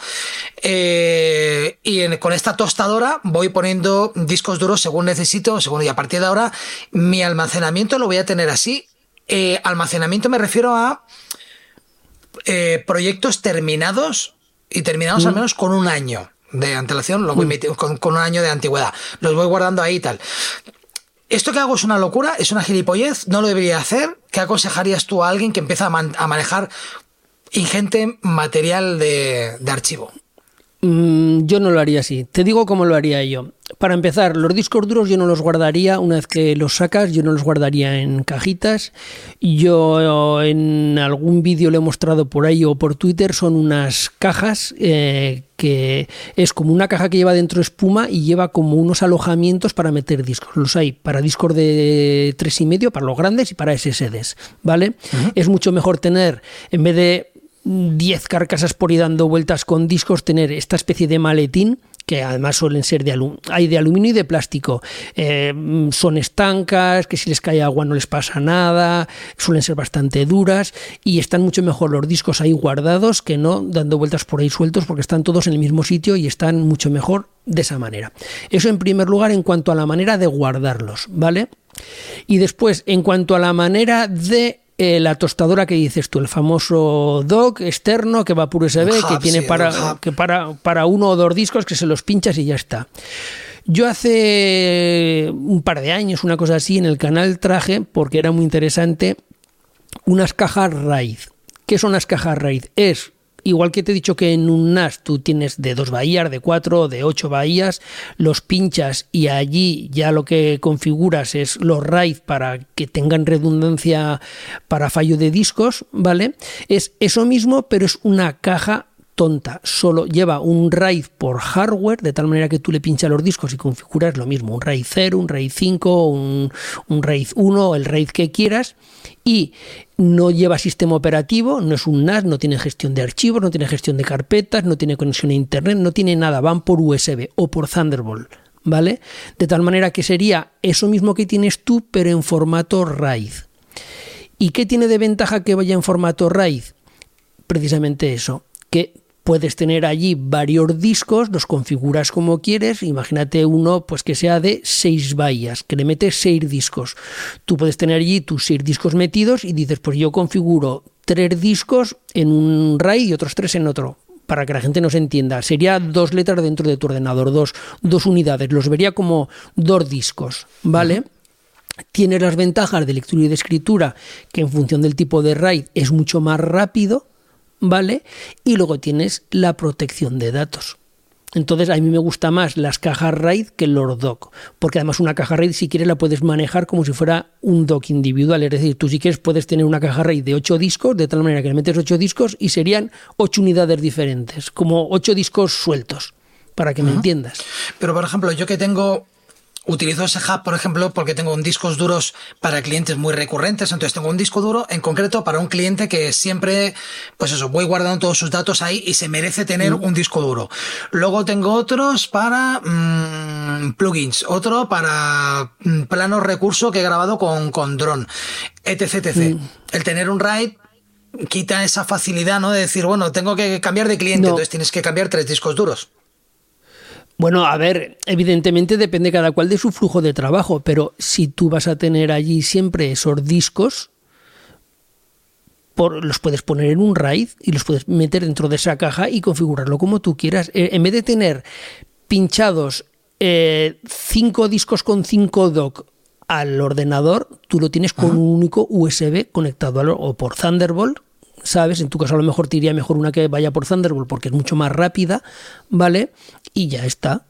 Eh, y con esta tostadora voy poniendo discos duros según necesito, según y a partir de ahora mi almacenamiento lo voy a tener así. almacenamiento me refiero a proyectos terminados y terminados al menos con un año de antelación, lo voy mm. con, con, un año de antigüedad. Los voy guardando ahí y tal. Esto que hago es una locura, es una gilipollez, no lo debería hacer. ¿Qué aconsejarías tú a alguien que empieza a, manejar ingente material de, de archivo? Mm, yo no lo haría así. Te digo cómo lo haría yo. Para empezar, los discos duros yo no los guardaría una vez que los sacas, yo no los guardaría en cajitas. Yo en algún vídeo lo he mostrado por ahí o por Twitter, son unas cajas eh, que es como una caja que lleva dentro espuma y lleva como unos alojamientos para meter discos. Los hay para discos de tres y medio, para los grandes y para SSDs, ¿vale? Es mucho mejor tener, en vez de 10 carcasas por ir dando vueltas con discos, tener esta especie de maletín que además suelen ser de aluminio, hay de aluminio y de plástico. Eh, son estancas, que si les cae agua no les pasa nada, suelen ser bastante duras y están mucho mejor los discos ahí guardados que no dando vueltas por ahí sueltos porque están todos en el mismo sitio y están mucho mejor de esa manera. Eso en primer lugar en cuanto a la manera de guardarlos, ¿vale? Y después, en cuanto a la manera de eh, la tostadora que dices tú, el famoso dock externo que va por USB, que tiene para, que para, para uno o dos discos que se los pinchas y ya está. Yo hace un par de años, una cosa así, en el canal traje, porque era muy interesante, unas cajas RAID. ¿Qué son las cajas RAID? Es igual que te he dicho que en un NAS tú tienes de dos bahías, de cuatro, de ocho bahías, los pinchas y allí ya lo que configuras es los RAID para que tengan redundancia para fallo de discos, ¿vale? Es eso mismo, pero es una caja tonta, solo lleva un RAID por hardware, de tal manera que tú le pinchas los discos y configuras lo mismo, un RAID 0, un RAID 5, un, un RAID 1, el RAID que quieras, y no lleva sistema operativo, no es un NAS, no tiene gestión de archivos, no tiene gestión de carpetas, no tiene conexión a internet, no tiene nada, van por USB o por Thunderbolt, ¿vale? De tal manera que sería eso mismo que tienes tú, pero en formato RAID. ¿Y qué tiene de ventaja que vaya en formato RAID? Precisamente eso, que puedes tener allí varios discos, los configuras como quieres, imagínate uno pues que sea de seis bahías, que le metes seis discos. Tú puedes tener allí tus seis discos metidos y dices, pues yo configuro tres discos en un RAID y otros tres en otro para que la gente nos entienda, sería dos letras dentro de tu ordenador, dos, dos unidades, los vería como dos discos, ¿vale? Tienes las ventajas de lectura y de escritura, que en función del tipo de RAID es mucho más rápido, ¿vale? Y luego tienes la protección de datos. Entonces a mí me gusta más las cajas RAID que los dock, porque además una caja RAID si quieres la puedes manejar como si fuera un dock individual, es decir, tú si quieres puedes tener una caja RAID de 8 discos, de tal manera que le metes 8 discos y serían 8 unidades diferentes, como 8 discos sueltos, para que me entiendas. Pero por ejemplo, yo que tengo Utilizo ese hub, por ejemplo, porque tengo un discos duros para clientes muy recurrentes. Entonces tengo un disco duro en concreto para un cliente que siempre, pues eso, voy guardando todos sus datos ahí y se merece tener mm. un disco duro. Luego tengo otros para mm, plugins, otro para mm, planos recurso que he grabado con, con drone, etc, etc. El tener un RAID quita esa facilidad, ¿no? De decir, bueno, tengo que cambiar de cliente, entonces tienes que cambiar tres discos duros. Bueno, a ver, evidentemente depende cada cual de su flujo de trabajo, pero si tú vas a tener allí siempre esos discos, por, los puedes poner en un RAID y los puedes meter dentro de esa caja y configurarlo como tú quieras. Eh, en vez de tener pinchados eh, cinco discos con cinco dock al ordenador, tú lo tienes con un único USB conectado o por Thunderbolt ¿sabes? En tu caso a lo mejor te iría mejor una que vaya por Thunderbolt porque es mucho más rápida, ¿vale? Y ya está.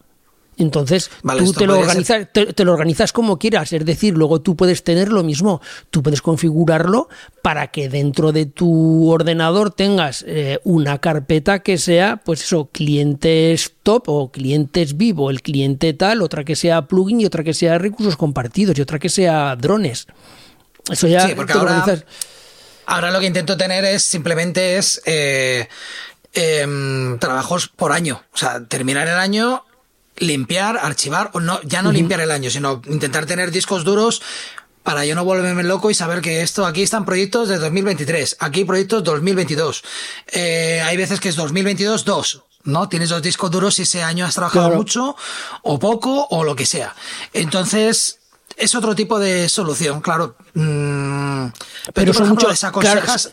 Entonces, tú te lo, organizas, te, lo organizas como quieras, es decir, luego tú puedes tener lo mismo, tú puedes configurarlo para que dentro de tu ordenador tengas eh, una carpeta que sea, pues eso, clientes top o clientes vivo, el cliente tal, otra que sea plugin y otra que sea recursos compartidos y otra que sea drones. Eso ya sí, porque ahora, ahora, lo que intento tener es simplemente es eh, em, trabajos por año, o sea, terminar el año limpiar, archivar, o no, ya no limpiar el año, sino intentar tener discos duros para yo no volverme loco y saber que esto aquí están proyectos de 2023, aquí proyectos 2022. Eh, hay veces que es 2022 2, ¿no? Tienes dos discos duros y ese año has trabajado mucho o poco o lo que sea. Entonces, es otro tipo de solución, claro. Mm, pero, son mucho desaconsejos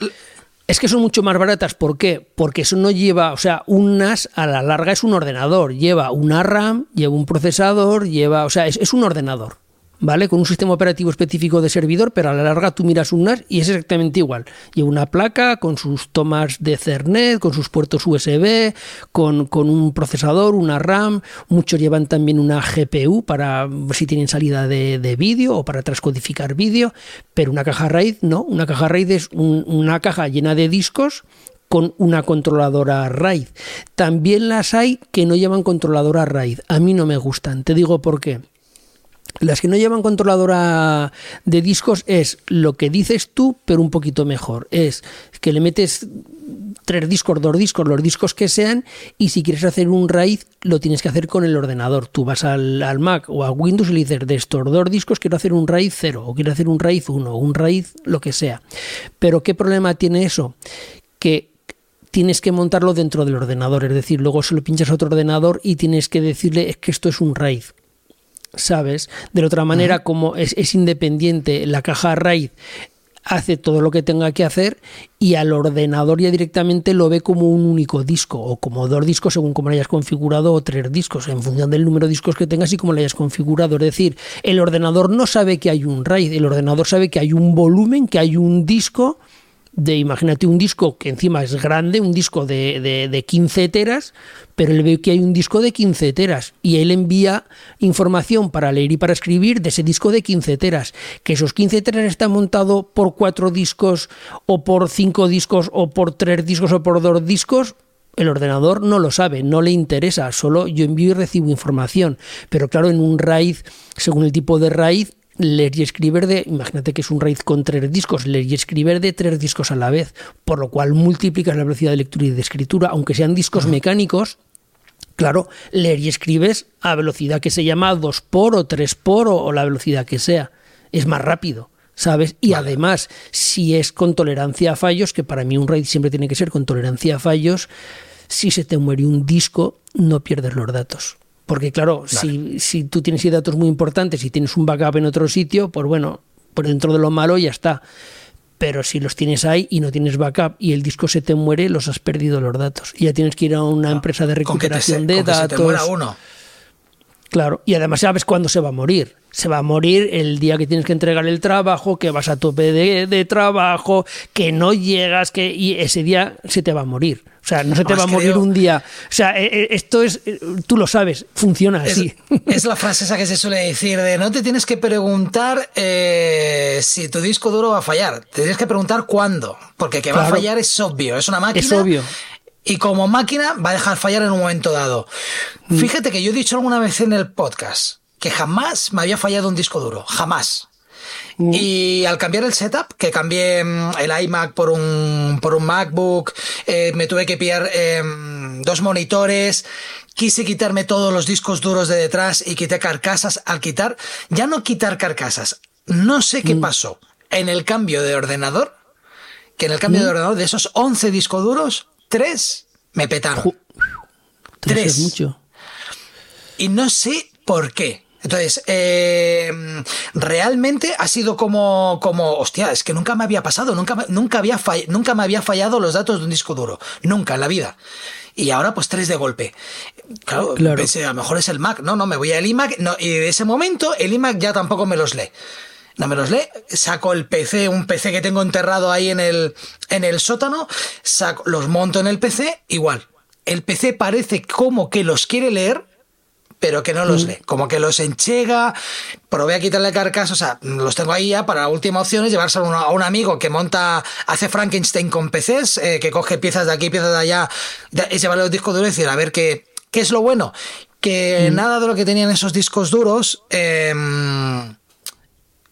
es que son mucho más baratas. ¿Por qué? Porque eso no lleva, o sea, un NAS a la larga es un ordenador. Lleva una RAM, lleva un procesador, lleva, o sea, es un ordenador. ¿Vale? Con un sistema operativo específico de servidor, pero a la larga tú miras un NAS y es exactamente igual. Lleva una placa con sus tomas de Ethernet, con sus puertos USB, con, un procesador, una RAM. Muchos llevan también una GPU para si tienen salida de, vídeo o para transcodificar vídeo, pero una caja RAID no. Una caja RAID es una caja llena de discos con una controladora RAID. También las hay que no llevan controladora RAID. A mí no me gustan. Te digo por qué. Las que no llevan controladora de discos es lo que dices tú, pero un poquito mejor. Es que le metes tres discos, dos discos, los discos que sean, y si quieres hacer un RAID, lo tienes que hacer con el ordenador. Tú vas al, Mac o a Windows y le dices, de estos dos discos quiero hacer un RAID 0, o quiero hacer un RAID 1, o un RAID lo que sea. Pero ¿qué problema tiene eso? Que tienes que montarlo dentro del ordenador, es decir, luego se lo pinchas a otro ordenador y tienes que decirle es que esto es un RAID. ¿Sabes? De la otra manera, como es, independiente, la caja RAID hace todo lo que tenga que hacer y al ordenador ya directamente lo ve como un único disco o como dos discos según como lo hayas configurado o tres discos en función del número de discos que tengas y como lo hayas configurado. Es decir, el ordenador no sabe que hay un RAID, el ordenador sabe que hay un volumen, que hay un disco de, imagínate, un disco que encima es grande, un disco de, de, 15 teras, pero él ve que hay un disco de 15 teras y él envía información para leer y para escribir de ese disco de 15 teras. Que esos 15 teras están montados por cuatro discos o por cinco discos o por tres discos o por dos discos, el ordenador no lo sabe, no le interesa, solo yo envío y recibo información. Pero claro, en un RAID, según el tipo de RAID, leer y escribir de, imagínate que es un RAID con tres discos, leer y escribir de tres discos a la vez, por lo cual multiplicas la velocidad de lectura y de escritura, aunque sean discos mecánicos, claro, leer y escribes a velocidad que se llama 2 por o 3 por o, la velocidad que sea, es más rápido. ¿Sabes? Y además, si es con tolerancia a fallos, que para mí un RAID siempre tiene que ser con tolerancia a fallos, si se te muere un disco, no pierdes los datos. Porque claro, si, si tú tienes datos muy importantes y tienes un backup en otro sitio, pues bueno, por dentro de lo malo ya está. Pero si los tienes ahí y no tienes backup y el disco se te muere, los has perdido los datos. Y ya tienes que ir a una empresa de recuperación de datos. uno. Claro, y además sabes cuándo se va a morir. Se va a morir el día que tienes que entregar el trabajo, que vas a tope de, de trabajo, que no llegas, que y ese día se te va a morir. O sea, no se te va a morir un día. O sea, eh, eh, esto es, eh, tú lo sabes, funciona así. Es, la frase esa que se suele decir de no te tienes que preguntar si tu disco duro va a fallar, te tienes que preguntar cuándo, porque que va a fallar es obvio, es una máquina. Es obvio. Y como máquina va a dejar fallar en un momento dado. Mm. Fíjate que yo he dicho alguna vez en el podcast que jamás me había fallado un disco duro, jamás. Mm. Y al cambiar el setup, que cambié mm, el iMac por un, por un MacBook, eh, me tuve que pillar em, dos monitores, quise quitarme todos los discos duros de detrás y quité carcasas. Al quitar, ya no quitar carcasas, no sé qué mm. pasó en el cambio de ordenador, que en el cambio de ordenador de esos 11 discos duros, tres me petaron. tres. mucho. Y no sé por qué. Entonces, eh, realmente ha sido como, como, hostia, es que nunca me había pasado, nunca, nunca, había nunca me había fallado los datos de un disco duro, nunca en la vida. Y ahora pues tres de golpe. Claro, pensé, a lo mejor es el Mac, no, no, me voy al iMac, no, y de ese momento el iMac ya tampoco me los lee. no me los lee, saco el PC, un PC que tengo enterrado ahí en el, en el sótano, saco, los monto en el PC, igual. El PC parece como que los quiere leer, pero que no los mm. lee. Como que los enchega, probé a quitarle carcas, o sea, los tengo ahí ya para la última opción es llevárselo a un amigo que monta, hace Frankenstein con PCs, eh, que coge piezas de aquí, piezas de allá, es llevarle los discos duros y decir, a ver qué, qué es lo bueno. Que mm. nada de lo que tenían esos discos duros, em,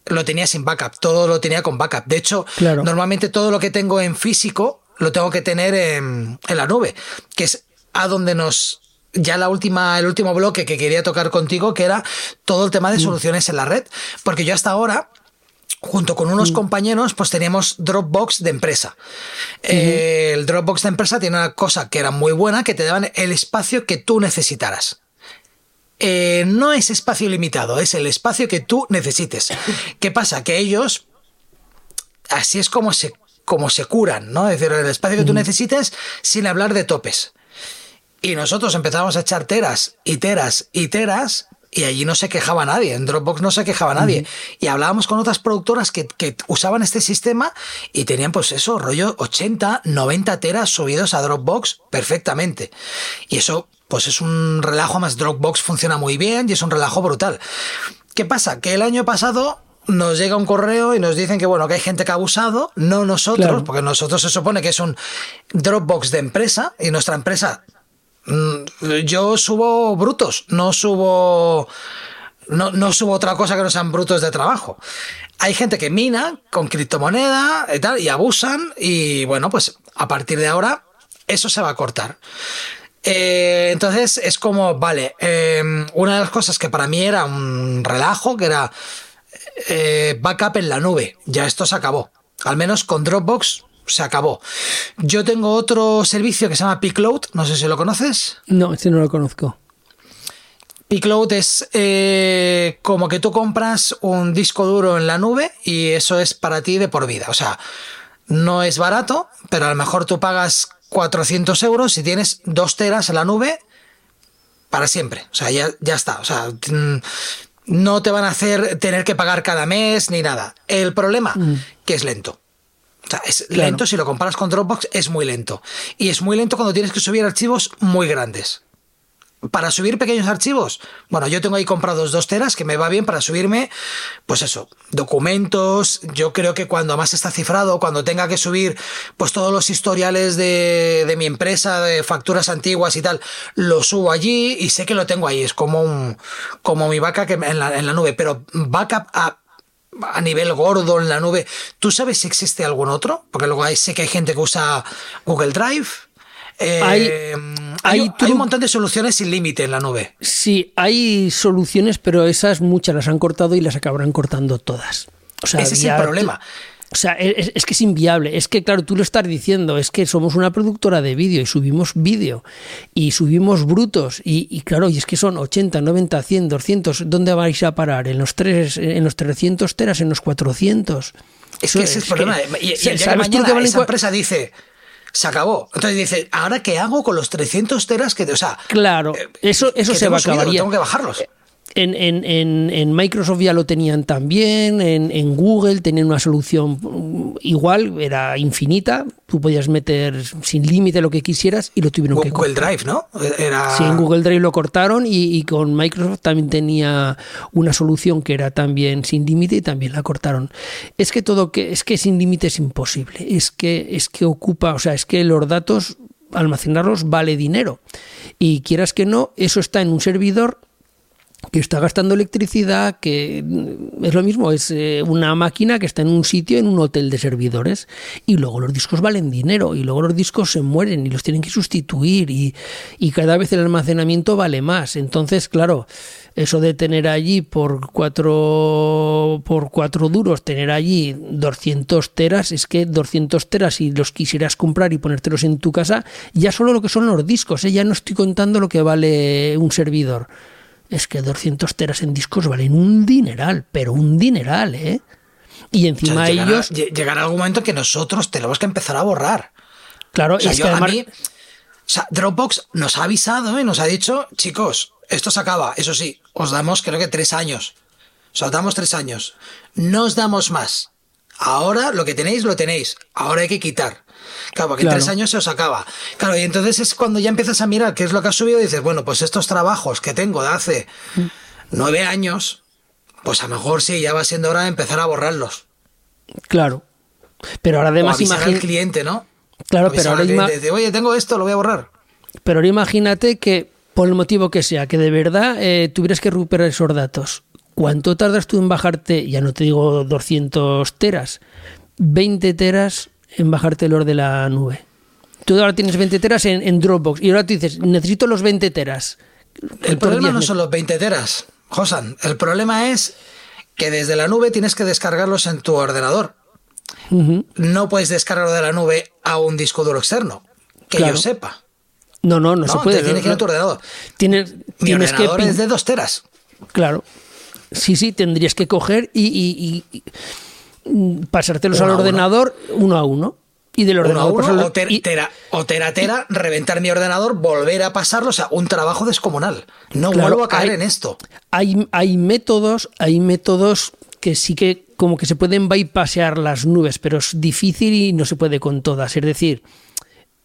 lo tenía sin backup, todo lo tenía con backup. De hecho, normalmente todo lo que tengo en físico lo tengo que tener en, en la nube, que es a donde nos ya la última, el último bloque que quería tocar contigo, que era todo el tema de mm. soluciones en la red, porque yo hasta ahora junto con unos mm. compañeros, pues teníamos Dropbox de empresa. Eh, el Dropbox de empresa tiene una cosa que era muy buena, que te daban el espacio que tú necesitaras. Eh, no es espacio limitado, es el espacio que tú necesites. ¿Qué pasa? Que ellos, así es como se, como se curan, ¿no? Es decir, el espacio que tú necesites sin hablar de topes. Y nosotros empezamos a echar teras y teras y teras y allí no se quejaba nadie, en Dropbox no se quejaba nadie. Y hablábamos con otras productoras que, que, usaban este sistema y tenían pues eso, rollo 80, 90 teras subidos a Dropbox perfectamente. Y eso pues es un relajo, más Dropbox funciona muy bien y es un relajo brutal. ¿Qué pasa? Que el año pasado nos llega un correo y nos dicen que bueno, que hay gente que ha abusado, no nosotros, porque nosotros se supone que es un Dropbox de empresa y nuestra empresa yo subo brutos, no subo. No, no, subo otra cosa que no sean brutos de trabajo. Hay gente que mina con criptomoneda y tal, y abusan, y bueno, pues a partir de ahora eso se va a cortar. Eh, entonces es como, vale, em, una de las cosas que para mí era un relajo, que era eh, backup en la nube, ya esto se acabó. Al menos con Dropbox se acabó. Yo tengo otro servicio que se llama Picload, no sé si lo conoces. No, este no lo conozco. Picload es eh, como que tú compras un disco duro en la nube y eso es para ti de por vida. O sea, no es barato, pero a lo mejor tú pagas 400 euros y tienes dos teras en la nube para siempre. O sea, ya, ya está. O sea, mm, no te van a hacer tener que pagar cada mes ni nada. El problema, mm. que es lento. O sea, es lento, si lo comparas con Dropbox, es muy lento. Y es muy lento cuando tienes que subir archivos muy grandes. Para subir pequeños archivos, bueno, yo tengo ahí comprados dos teras que me va bien para subirme, pues eso, documentos. Yo creo que cuando más está cifrado, cuando tenga que subir, pues todos los historiales de, de mi empresa, de facturas antiguas y tal, lo subo allí y sé que lo tengo ahí. Es como un, como mi vaca que en la, en la nube, pero backup a a nivel gordo en la nube. ¿Tú sabes si existe algún otro? Porque luego hay, sé que hay gente que usa Google Drive. Eh, hay, hay, un montón de soluciones sin límite en la nube. Sí, hay soluciones, pero esas muchas las han cortado y las acabarán cortando todas. O sea, Ese es el problema. O sea, es, que es inviable. Es que, claro, tú lo estás diciendo, es que somos una productora de vídeo y subimos vídeo y subimos brutos y, claro, y es que son 80, 90, 100, 200. ¿Dónde vais a parar? ¿En los, tres, en los 300 teras? ¿En los 400? Es que ese es el problema. y, el día mañana esa empresa dice se acabó. Entonces dice, ¿ahora qué hago con los 300 teras que, o sea, claro, eh, eso, eso se va a acabar. Tengo que bajarlos. En, en, en, Microsoft ya lo tenían también, en, Google tenían una solución igual, era infinita, tú podías meter sin límite lo que quisieras y lo tuvieron que cortar. Google Drive, ¿no? Era... Sí, en Google Drive lo cortaron y, con Microsoft también tenía una solución que era también sin límite y también la cortaron. Es que todo que es que sin límite es imposible, es que es que ocupa, o sea, es que los datos almacenarlos vale dinero y quieras que no, eso está en un servidor que está gastando electricidad, que es lo mismo, es eh, una máquina que está en un sitio, en un hotel de servidores, y luego los discos valen dinero, y luego los discos se mueren y los tienen que sustituir, y, cada vez el almacenamiento vale más. Entonces, claro, eso de tener allí por cuatro, por cuatro duros, tener allí 200 teras, es que 200 teras, si los quisieras comprar y ponértelos en tu casa, ya solo lo que son los discos, ¿eh? ya no estoy contando lo que vale un servidor es que 200 teras en discos valen un dineral, pero un dineral, ¿eh? Y encima ellos... Llegará algún momento que nosotros tenemos que empezar a borrar. Claro, o sea, es que a mí, o sea, Dropbox nos ha avisado y nos ha dicho, chicos, esto se acaba, eso sí, os damos creo que tres años. O os damos tres años. No os damos más. Ahora lo que tenéis, lo tenéis. Ahora hay que quitar. Claro, porque en tres años se os acaba. Claro, y entonces es cuando ya empiezas a mirar qué es lo que has subido y dices, bueno, pues estos trabajos que tengo de hace nueve años, pues a lo mejor sí, ya va siendo hora de empezar a borrarlos. Claro. Pero ahora además imagínate. al cliente, ¿no? Claro, pero ahora imagínate. Oye, tengo esto, lo voy a borrar. Pero ahora imagínate que, por el motivo que sea, que de verdad eh, tuvieras que recuperar esos datos. ¿Cuánto tardas tú en bajarte? Ya no te digo 200 teras, 20 teras en bajarte los de la nube. Tú ahora tienes 20 teras en, Dropbox y ahora tú dices, necesito los 20 teras. El, problema no son los 20 teras, Josan. El problema es que desde la nube tienes que descargarlos en tu ordenador. No puedes descargarlo de la nube a un disco duro externo, que yo sepa. No, no, no, se puede. Tienes que ir a tu ordenador. Tienes, Mi tienes ordenador es de dos teras. Claro. Sí, sí, tendrías que coger y, pasártelos al ordenador uno a uno. Y del ordenador uno a uno, o, tera, o tera, tera, reventar mi ordenador, volver a pasarlo, o sea, un trabajo descomunal. No vuelvo a caer en esto. Hay, hay métodos, hay métodos que sí que como que se pueden bypassear las nubes, pero es difícil y no se puede con todas. Es decir,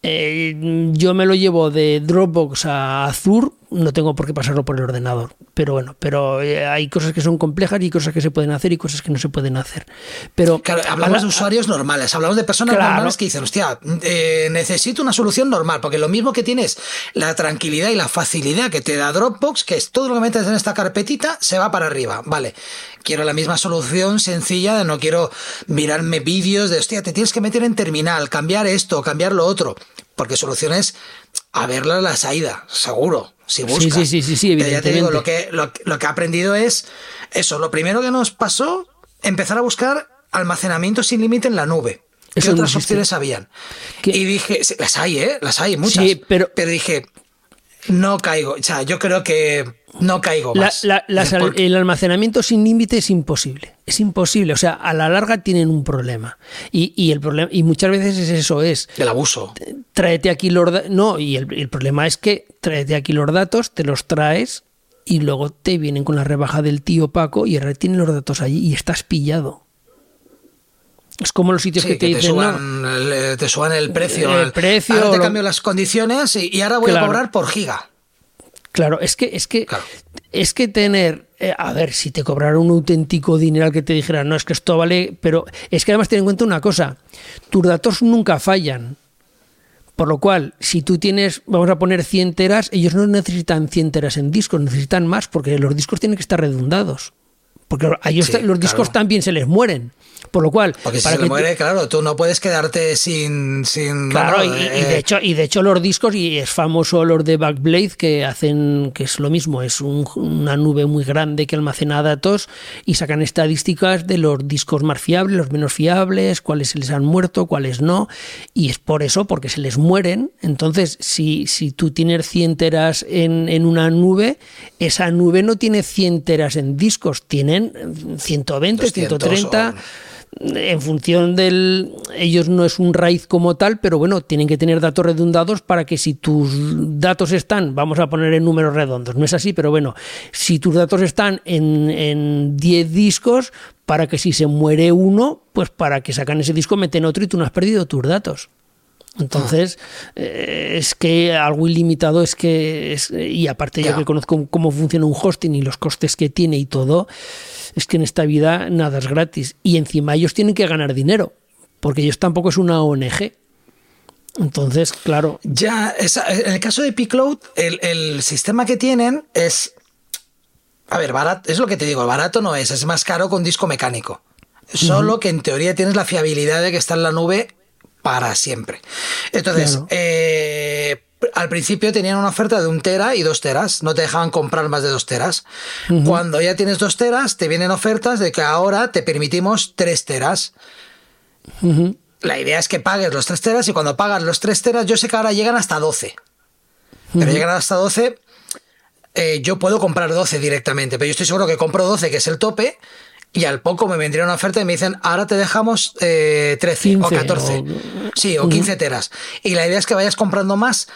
eh, yo me lo llevo de Dropbox a Azure no tengo por qué pasarlo por el ordenador. Pero bueno, pero eh, hay cosas que son complejas y cosas que se pueden hacer y cosas que no se pueden hacer. Pero claro, hablamos de usuarios normales, hablamos de personas normales que dicen, hostia, eh, necesito una solución normal, porque lo mismo que tienes la tranquilidad y la facilidad que te da Dropbox, que es todo lo que metes en esta carpetita, se va para arriba. Vale, quiero la misma solución sencilla, no quiero mirarme vídeos de, hostia, te tienes que meter en terminal, cambiar esto, cambiar lo otro, porque soluciones a verla la salida, seguro. Si buscas. Sí, sí, sí, sí, evidentemente. ya te digo, lo que, lo, que he aprendido es eso. Lo primero que nos pasó, empezar a buscar almacenamiento sin límite en la nube. ¿Qué otras opciones habían? Y dije, las hay, ¿eh? Las hay, muchas. Sí, pero, pero dije, no caigo. O sea, yo creo que no caigo más. El almacenamiento sin límite es imposible. Es imposible. O sea, a la larga tienen un problema. Y, el problema, y muchas veces es eso, es. El abuso. Tráete aquí los No, y el, problema es que tráete aquí los datos, te los traes y luego te vienen con la rebaja del tío Paco y ahora tienen los datos allí y estás pillado. Es como los sitios que te, dicen. Suban, el, te suban el precio. El, precio. Ahora te cambio las condiciones y, ahora voy a cobrar por giga. Claro, es que, es que, es que tener, eh, a ver, si te cobrara un auténtico dinero que te dijera, no, es que esto vale, pero es que además ten en cuenta una cosa, tus datos nunca fallan. Por lo cual, si tú tienes, vamos a poner 100 teras, ellos no necesitan 100 teras en discos, necesitan más, porque los discos tienen que estar redundados. Porque a ellos los discos también se les mueren. Por lo cual. Porque si se le muere, claro, tú no puedes quedarte sin. sin claro, y, de hecho, y de hecho, los discos, y es famoso los de Backblade, que hacen, que es lo mismo, es una nube muy grande que almacena datos y sacan estadísticas de los discos más fiables, los menos fiables, cuáles se les han muerto, cuáles no. Y es por eso, porque se les mueren. Entonces, si, si tú tienes 100 teras en, en una nube, esa nube no tiene 100 teras en discos, tienen 120, 130 en función del... Ellos no es un raíz como tal, pero bueno, tienen que tener datos redundados para que si tus datos están, vamos a poner en números redondos, no es así, pero bueno, si tus datos están en 10 discos, para que si se muere uno, pues para que sacan ese disco meten otro y tú no has perdido tus datos. Entonces, eh, es que algo ilimitado es que, es, y aparte yo que conozco cómo funciona un hosting y los costes que tiene y todo, es que en esta vida nada es gratis. Y encima ellos tienen que ganar dinero, porque ellos tampoco es una ONG. Entonces, claro. Ya, en el caso de Picloud, el, el sistema que tienen es. A ver, barato, es lo que te digo, barato no es, es más caro con disco mecánico. Solo que en teoría tienes la fiabilidad de que está en la nube para siempre. Entonces, eh, al principio tenían una oferta de un tera y dos teras, no te dejaban comprar más de dos teras. Cuando ya tienes dos teras, te vienen ofertas de que ahora te permitimos tres teras. La idea es que pagues los tres teras y cuando pagas los tres teras, yo sé que ahora llegan hasta 12. Pero llegan hasta 12, eh, yo puedo comprar 12 directamente, pero yo estoy seguro que compro 12, que es el tope, y al poco me vendría una oferta y me dicen, ahora te dejamos 13 eh, o 14. Sí, o 15 teras. Y la idea es que vayas comprando más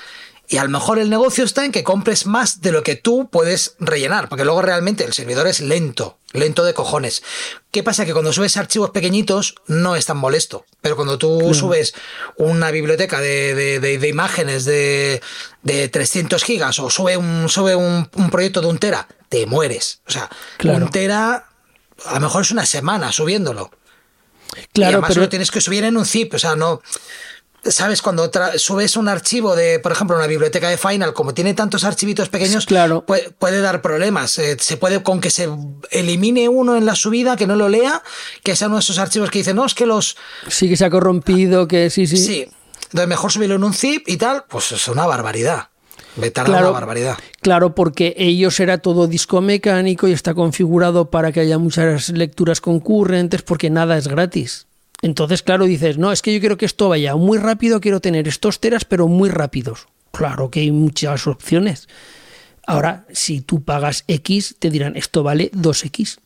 Y a lo mejor el negocio está en que compres más de lo que tú puedes rellenar, porque luego realmente el servidor es lento, lento de cojones. ¿Qué pasa? Que cuando subes archivos pequeñitos no es tan molesto, pero cuando tú subes una biblioteca de, de, imágenes de, de, 300 gigas o sube, un, sube un, proyecto de un tera, te mueres. O sea, un tera a lo mejor es una semana subiéndolo. Claro, y además pero lo tienes que subir en un zip, o sea, no ¿Sabes? Cuando subes un archivo de, por ejemplo, una biblioteca de Final, como tiene tantos archivitos pequeños, claro. puede, dar problemas. Eh, se puede, con que se elimine uno en la subida, que no lo lea, que sea uno de esos archivos que dicen, no, es que los. Sí, que se ha corrompido, que sí, sí. Sí. Entonces, mejor subirlo en un zip y tal, pues es una barbaridad. Una barbaridad. Claro, porque ellos era todo disco mecánico y está configurado para que haya muchas lecturas concurrentes, porque nada es gratis. Entonces, claro, dices, no, es que yo quiero que esto vaya muy rápido, quiero tener estos teras, pero muy rápidos. Claro que hay muchas opciones. Ahora, si tú pagas X, te dirán, esto vale 2X.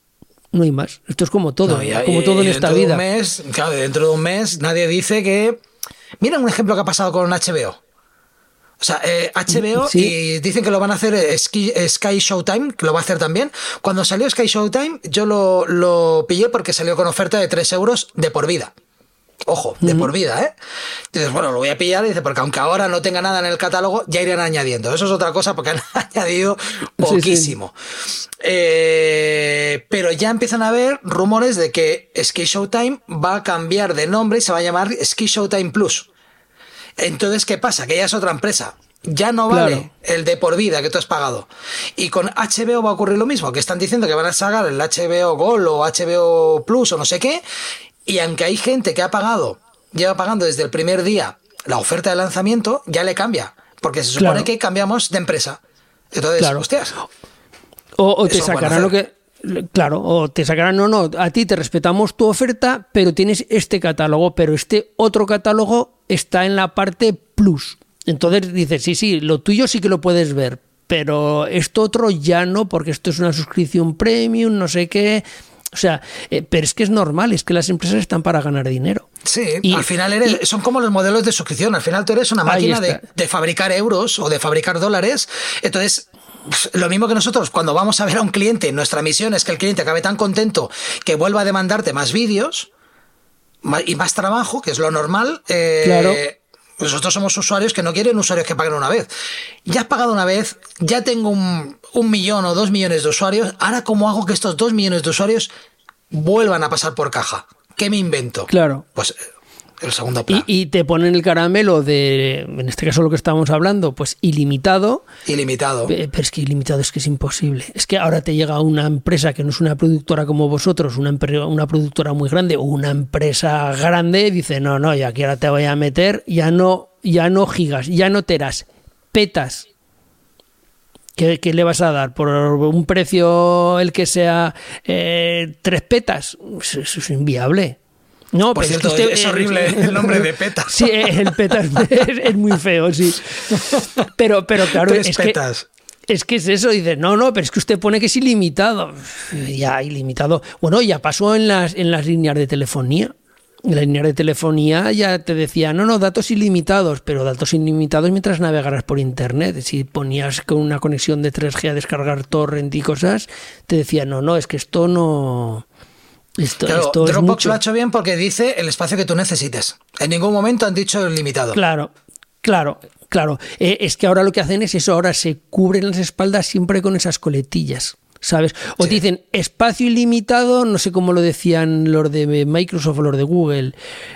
No hay más. Esto es como todo, como todo en esta vida. mes, claro, dentro de un mes nadie dice que... Mira un ejemplo que ha pasado con HBO. O sea, HBO eh, y dicen que lo van a hacer eh, Sky, Showtime, que lo va a hacer también. Cuando salió Sky Showtime, yo lo, lo pillé porque salió con oferta de 3 euros de por vida. Ojo, de por vida, ¿eh? Dices, bueno, lo voy a pillar, dice, porque aunque ahora no tenga nada en el catálogo, ya irán añadiendo. Eso es otra cosa porque han añadido poquísimo. Eh, pero ya empiezan a haber rumores de que Ski Showtime va a cambiar de nombre y se va a llamar Ski Showtime Plus. Entonces, ¿qué pasa? Que ya es otra empresa. Ya no vale el de por vida que tú has pagado. Y con HBO va a ocurrir lo mismo, que están diciendo que van a sacar el HBO Gold o HBO Plus o no sé qué. Y aunque hay gente que ha pagado, lleva pagando desde el primer día la oferta de lanzamiento, ya le cambia. Porque se supone que cambiamos de empresa. Entonces, hostias. O, te sacarán lo que Claro, o te sacarán, no, no, a ti te respetamos tu oferta, pero tienes este catálogo, pero este otro catálogo está en la parte plus. Entonces dices, sí, sí, lo tuyo sí que lo puedes ver, pero esto otro ya no, porque esto es una suscripción premium, no sé qué. O sea, eh, pero es que es normal, es que las empresas están para ganar dinero. Sí, y, al final eres, son como los modelos de suscripción. Al final tú eres una máquina de, de, fabricar euros o de fabricar dólares. Entonces, lo mismo que nosotros, cuando vamos a ver a un cliente, nuestra misión es que el cliente acabe tan contento que vuelva a demandarte más vídeos y más trabajo, que es lo normal. Eh, claro. Nosotros somos usuarios que no quieren usuarios que paguen una vez. Ya has pagado una vez, ya tengo un, un millón o dos millones de usuarios. Ahora, ¿cómo hago que estos dos millones de usuarios vuelvan a pasar por caja? ¿Qué me invento? Claro. Pues el segundo Y, te ponen el caramelo de, en este caso lo que estábamos hablando, pues ilimitado. Ilimitado. Pero es que ilimitado es que es imposible. Es que ahora te llega una empresa que no es una productora como vosotros, una, una productora muy grande o una empresa grande, y dice, no, no, ya aquí ahora te voy a meter, ya no, ya no gigas, ya no teras, petas. ¿Qué, le vas a dar? ¿Por un precio el que sea eh, tres petas? Eso es inviable. No, Por cierto, es, horrible el nombre de PETA. Sí, el PETA es, muy feo, sí. Pero, pero claro, es que, es que es eso, dices, no, no, pero es que usted pone que es ilimitado. Ya, ilimitado. Bueno, ya pasó en las, en las líneas de telefonía. En la línea de telefonía ya te decía, no, no, datos ilimitados, pero datos ilimitados mientras navegaras por internet. Si ponías con una conexión de 3G a descargar torrent y cosas, te decía, no, no, es que esto no esto, Dropbox lo ha hecho bien porque dice el espacio que tú necesites. En ningún momento han dicho limitado. Claro, claro, claro. Eh, es que ahora lo que hacen es eso, ahora se cubren las espaldas siempre con esas coletillas. ¿sabes? O te dicen espacio ilimitado, no sé cómo lo decían los de Microsoft o los de Google,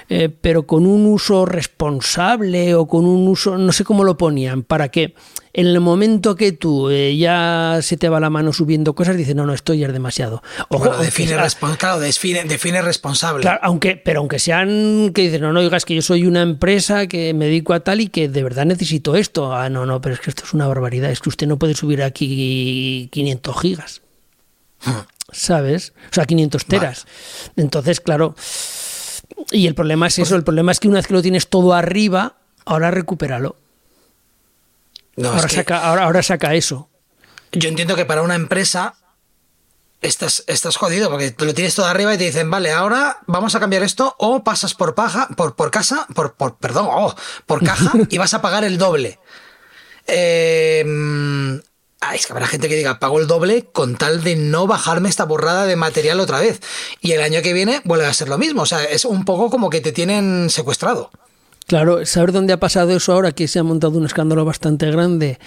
eh, pero con un uso responsable o con un uso, no sé cómo lo ponían, para que en el momento que tú eh, ya se te va la mano subiendo cosas, dices, no, no, esto ya es demasiado. Ojo, define, claro, define, responsable. Claro, aunque, pero aunque sean que dicen, no, no, digas que yo soy una empresa que me dedico a tal y que de verdad necesito esto. Ah, no, no, pero es que esto es una barbaridad, es que usted no puede subir aquí 500 gigas. ¿Sabes? O sea, 500 teras. Entonces, claro. Y el problema es eso, el problema es que una vez que lo tienes todo arriba, ahora recupéralo. Ahora, saca, ahora, saca eso. Yo entiendo que para una empresa estás, estás jodido porque lo tienes todo arriba y te dicen, vale, ahora vamos a cambiar esto o pasas por paja, por, por casa, por, por perdón, oh, por caja y vas a pagar el doble. Eh, es que habrá gente que diga, pago el doble con tal de no bajarme esta borrada de material otra vez. Y el año que viene vuelve a ser lo mismo. O sea, es un poco como que te tienen secuestrado. Claro, saber dónde ha pasado eso ahora que se ha montado un escándalo bastante grande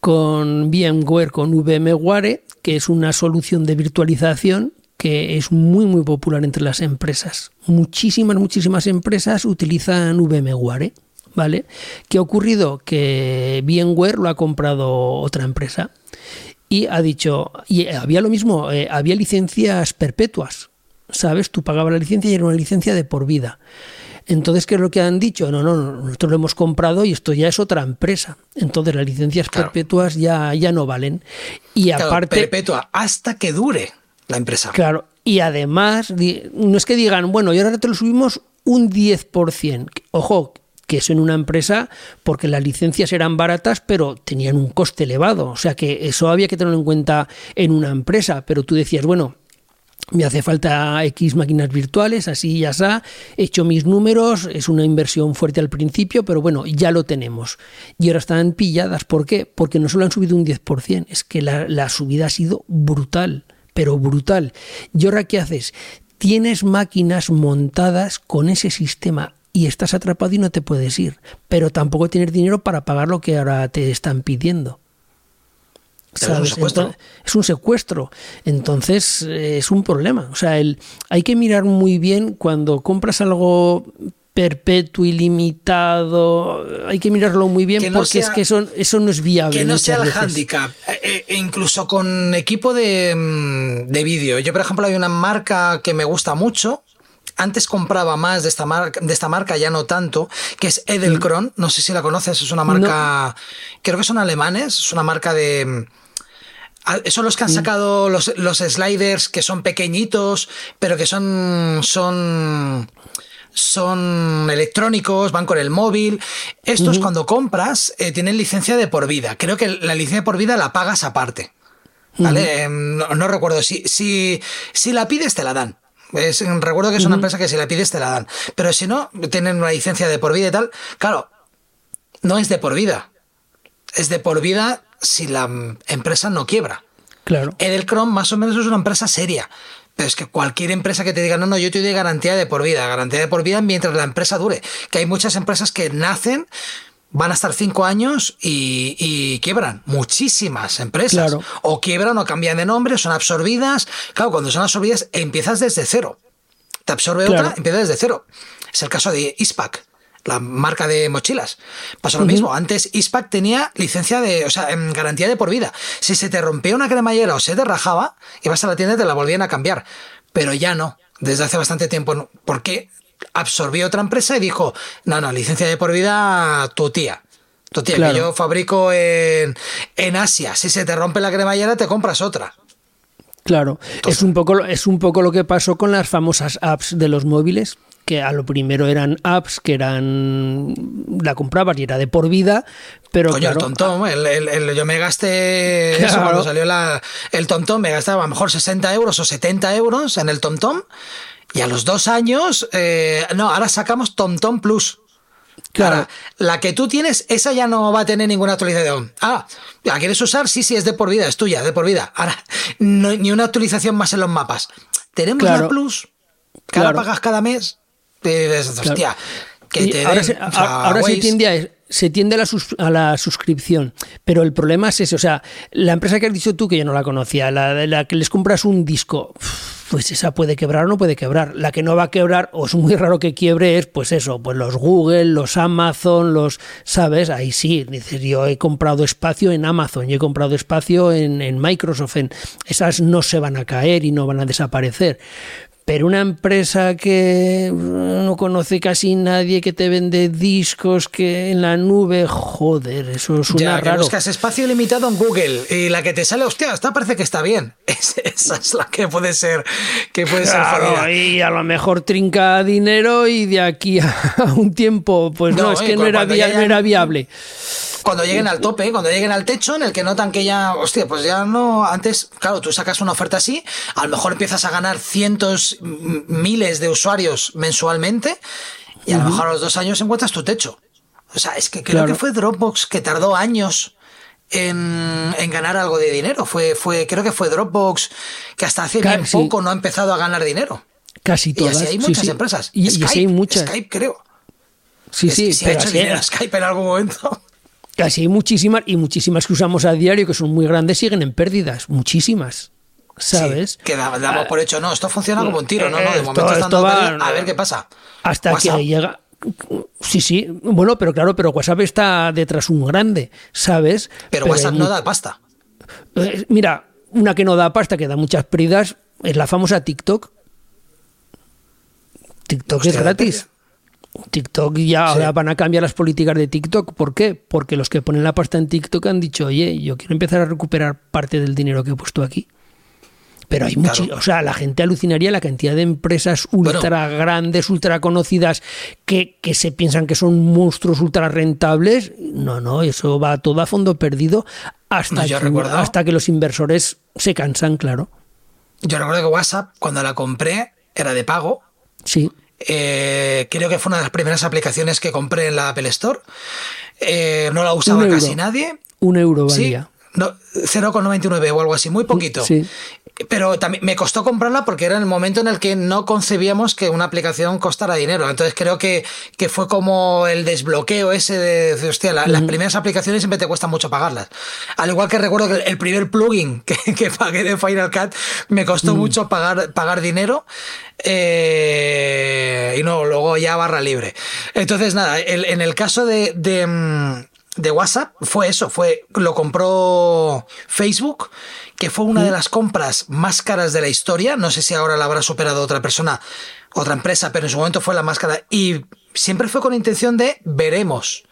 con VMware, con VMware, que es una solución de virtualización que es muy muy popular entre las empresas. Muchísimas, muchísimas empresas utilizan VMware. ¿Vale? ¿Qué ha ocurrido? Que VMware lo ha comprado otra empresa y ha dicho, y había lo mismo, eh, había licencias perpetuas, ¿sabes? Tú pagabas la licencia y era una licencia de por vida. Entonces, ¿qué es lo que han dicho? No, no, nosotros lo hemos comprado y esto ya es otra empresa. Entonces, las licencias perpetuas ya, ya no valen. Y aparte. Perpetua, hasta que dure la empresa. Claro. Y además, no es que digan, bueno, y ahora te lo subimos un 10%. Ojo, que eso en una empresa, porque las licencias eran baratas, pero tenían un coste elevado. O sea que eso había que tenerlo en cuenta en una empresa. Pero tú decías, bueno, me hace falta X máquinas virtuales, así ya está, he hecho mis números, es una inversión fuerte al principio, pero bueno, ya lo tenemos. Y ahora están pilladas, ¿por qué? Porque no solo han subido un 10%, es que la, la subida ha sido brutal, pero brutal. ¿Y ahora qué haces? Tienes máquinas montadas con ese sistema y estás atrapado y no te puedes ir, pero tampoco tienes dinero para pagar lo que ahora te están pidiendo. Es un secuestro. es un secuestro. Entonces eh, es un problema. O sea, el, hay que mirar muy bien cuando compras algo perpetuo, ilimitado, hay que mirarlo muy bien porque es que eso, eso no es viable. Que no sea el handicap, e, e incluso con equipo de, mm, de vídeo. Yo, por ejemplo, hay una marca que me gusta mucho, antes compraba más de esta marca, de esta marca, ya no tanto, que es Edelkron. No sé si la conoces, es una marca, creo que son alemanes, es una marca de Ah, son los que han mm. sacado los, sliders que son pequeñitos, pero que son, son, son electrónicos, van con el móvil. Estos cuando compras eh, tienen licencia de por vida. Creo que la licencia de por vida la pagas aparte. ¿Vale? Em, no, recuerdo. Si, si, si la pides, te la dan. recuerdo que es una empresa que si la pides, te la dan. Pero si no, tienen una licencia de por vida y tal. Claro, no es de por vida. Es de por vida si la empresa no quiebra. Claro. Edelcrom más o menos es una empresa seria. Pero es que cualquier empresa que te diga, no, no, yo te doy garantía de por vida, garantía de por vida mientras la empresa dure. Que hay muchas empresas que nacen, van a estar cinco años y, quiebran. Muchísimas empresas. O quiebran o cambian de nombre, son absorbidas. Claro, cuando son absorbidas, empiezas desde cero. Te absorbe otra, empiezas desde cero. Es el caso de ISPAC la marca de mochilas. Pasó lo mismo. Antes ISPAC tenía licencia de, o sea, en garantía de por vida. Si se te rompía una cremallera o se te rajaba, ibas a la tienda y te la volvían a cambiar. Pero ya no, desde hace bastante tiempo. Porque absorbió otra empresa y dijo, no, no, licencia de por vida tu tía. Tu tía, que yo fabrico en, en Asia. Si se te rompe la cremallera, te compras otra. Claro, es un, poco, es un poco lo que pasó con las famosas apps de los móviles, que a lo primero eran apps que eran la comprabas y era de por vida, pero Coño, el tontón, el, yo me gasté cuando salió el tontón, me gastaba a lo mejor 60 euros o 70 euros en el tontón y a los dos años, eh, no, ahora sacamos tontón plus. Claro. la que tú tienes, esa ya no va a tener ninguna actualización. Ah, ¿la quieres usar? Sí, sí, es de por vida, es tuya, de por vida. Ahora, no, ni una actualización más en los mapas. Tenemos la Plus, que ahora pagas cada mes hostia, que ahora, se, tiende a, la suscripción, pero el problema es ese, o sea, la empresa que has dicho tú, que yo no la conocía, la, la que les compras un disco, pues esa puede quebrar o no puede quebrar. La que no va a quebrar, o es muy raro que quiebre, es pues eso, pues los Google, los Amazon, los, ¿sabes? Ahí sí, dices, yo he comprado espacio en Amazon, yo he comprado espacio en, en Microsoft, en, esas no se van a caer y no van a desaparecer. Pero una empresa que no conoce casi nadie, que te vende discos que en la nube, joder, eso es una raro. Que buscas espacio limitado en Google y la que te sale, hostia, esta parece que está bien. esa es la que puede ser, que puede ser Y a lo mejor trinca dinero y de aquí a un tiempo, pues no, es que no era, no era viable cuando lleguen al tope, cuando lleguen al techo, en el que notan que ya, hostia, pues ya no, antes, claro, tú sacas una oferta así, a lo mejor empiezas a ganar cientos, miles de usuarios mensualmente, y a lo mejor a los dos años encuentras tu techo. O sea, es que creo que fue Dropbox que tardó años en, ganar algo de dinero. Fue, fue, creo que fue Dropbox, que hasta hace bien poco no ha empezado a ganar dinero. Casi todas. Y así hay muchas empresas. Y, Skype, hay muchas. Skype, creo. Sí, sí, se ha hecho dinero Skype en algún momento. Casi hay muchísimas, y muchísimas que usamos a diario, que son muy grandes, siguen en pérdidas. Muchísimas. ¿Sabes? que damos por hecho, no, esto funciona como un tiro, no, no, de momento esto, va, a ver qué pasa. Hasta que llega. Sí, sí, bueno, pero claro, pero WhatsApp está detrás un grande, ¿sabes? Pero, WhatsApp no da pasta. Eh, mira, una que no da pasta, que da muchas pridas, es la famosa TikTok. TikTok es gratis. TikTok ya ahora van a cambiar las políticas de TikTok. ¿Por qué? Porque los que ponen la pasta en TikTok han dicho, oye, yo quiero empezar a recuperar parte del dinero que he puesto aquí. Pero hay mucho, o sea, la gente alucinaría la cantidad de empresas ultra grandes, ultra conocidas, que, que, se piensan que son monstruos ultra rentables. No, no, eso va todo a fondo perdido hasta, que, hasta que los inversores se cansan, claro. Yo recuerdo que WhatsApp, cuando la compré, era de pago. Sí. Eh, creo que fue una de las primeras aplicaciones que compré en la Apple Store. Eh, no la usaba casi nadie. Un euro valía. No, 0,99 o algo así, muy poquito. Sí. Pero también me costó comprarla porque era el momento en el que no concebíamos que una aplicación costara dinero. Entonces creo que, que fue como el desbloqueo ese de, hostia, las primeras aplicaciones siempre te cuesta mucho pagarlas. Al igual que recuerdo que el primer plugin que, que pagué de Final Cut me costó mucho pagar, pagar dinero. Eh, y no, luego ya barra libre. Entonces, nada, en el caso de, de mm, de WhatsApp fue eso, fue lo compró Facebook, que fue una de las compras más caras de la historia. No sé si ahora la habrá superado otra persona, otra empresa, pero en su momento fue la más cara. Y siempre fue con intención de veremos.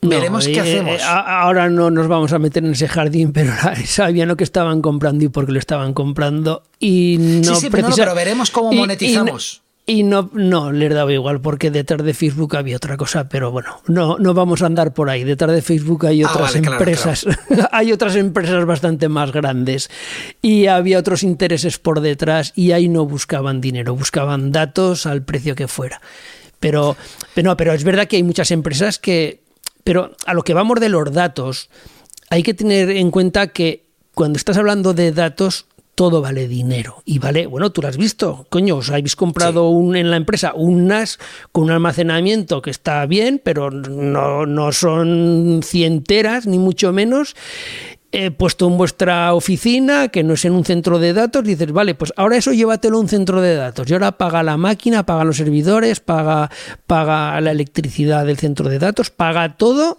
veremos qué eh, hacemos. ahora no nos vamos a meter en ese jardín, pero sabían lo que estaban comprando y por qué lo estaban comprando. Y no sí, sí, pero, pero veremos cómo monetizamos. Y no, no les daba igual, porque detrás de Facebook había otra cosa, pero bueno, no, no vamos a andar por ahí. Detrás de Facebook hay ah, otras empresas, hay otras empresas bastante más grandes y había otros intereses por detrás y ahí no buscaban dinero, buscaban datos al precio que fuera. Pero, pero, no, pero es verdad que hay muchas empresas que, pero a lo que vamos de los datos, hay que tener en cuenta que cuando estás hablando de datos, todo vale dinero. Y vale, bueno, tú lo has visto, coño, os habéis comprado un, en la empresa un NAS con un almacenamiento que está bien, pero no, no son cienteras, ni mucho menos. He puesto en vuestra oficina, que no es en un centro de datos, dices, vale, pues ahora eso llévatelo a un centro de datos. Y ahora paga la máquina, paga los servidores, paga, paga la electricidad del centro de datos, paga todo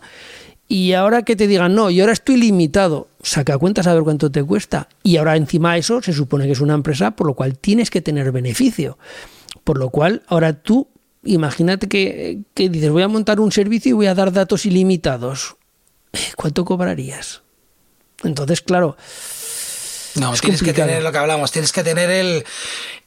y ahora que te digan, no, y ahora estoy limitado, saca cuentas a ver cuánto te cuesta. Y ahora encima de eso se supone que es una empresa, por lo cual tienes que tener beneficio. Por lo cual, ahora tú, imagínate que, dices, voy a montar un servicio y voy a dar datos ilimitados. ¿Cuánto cobrarías? Entonces, claro. No, tienes que tener lo que hablamos, tienes que tener el,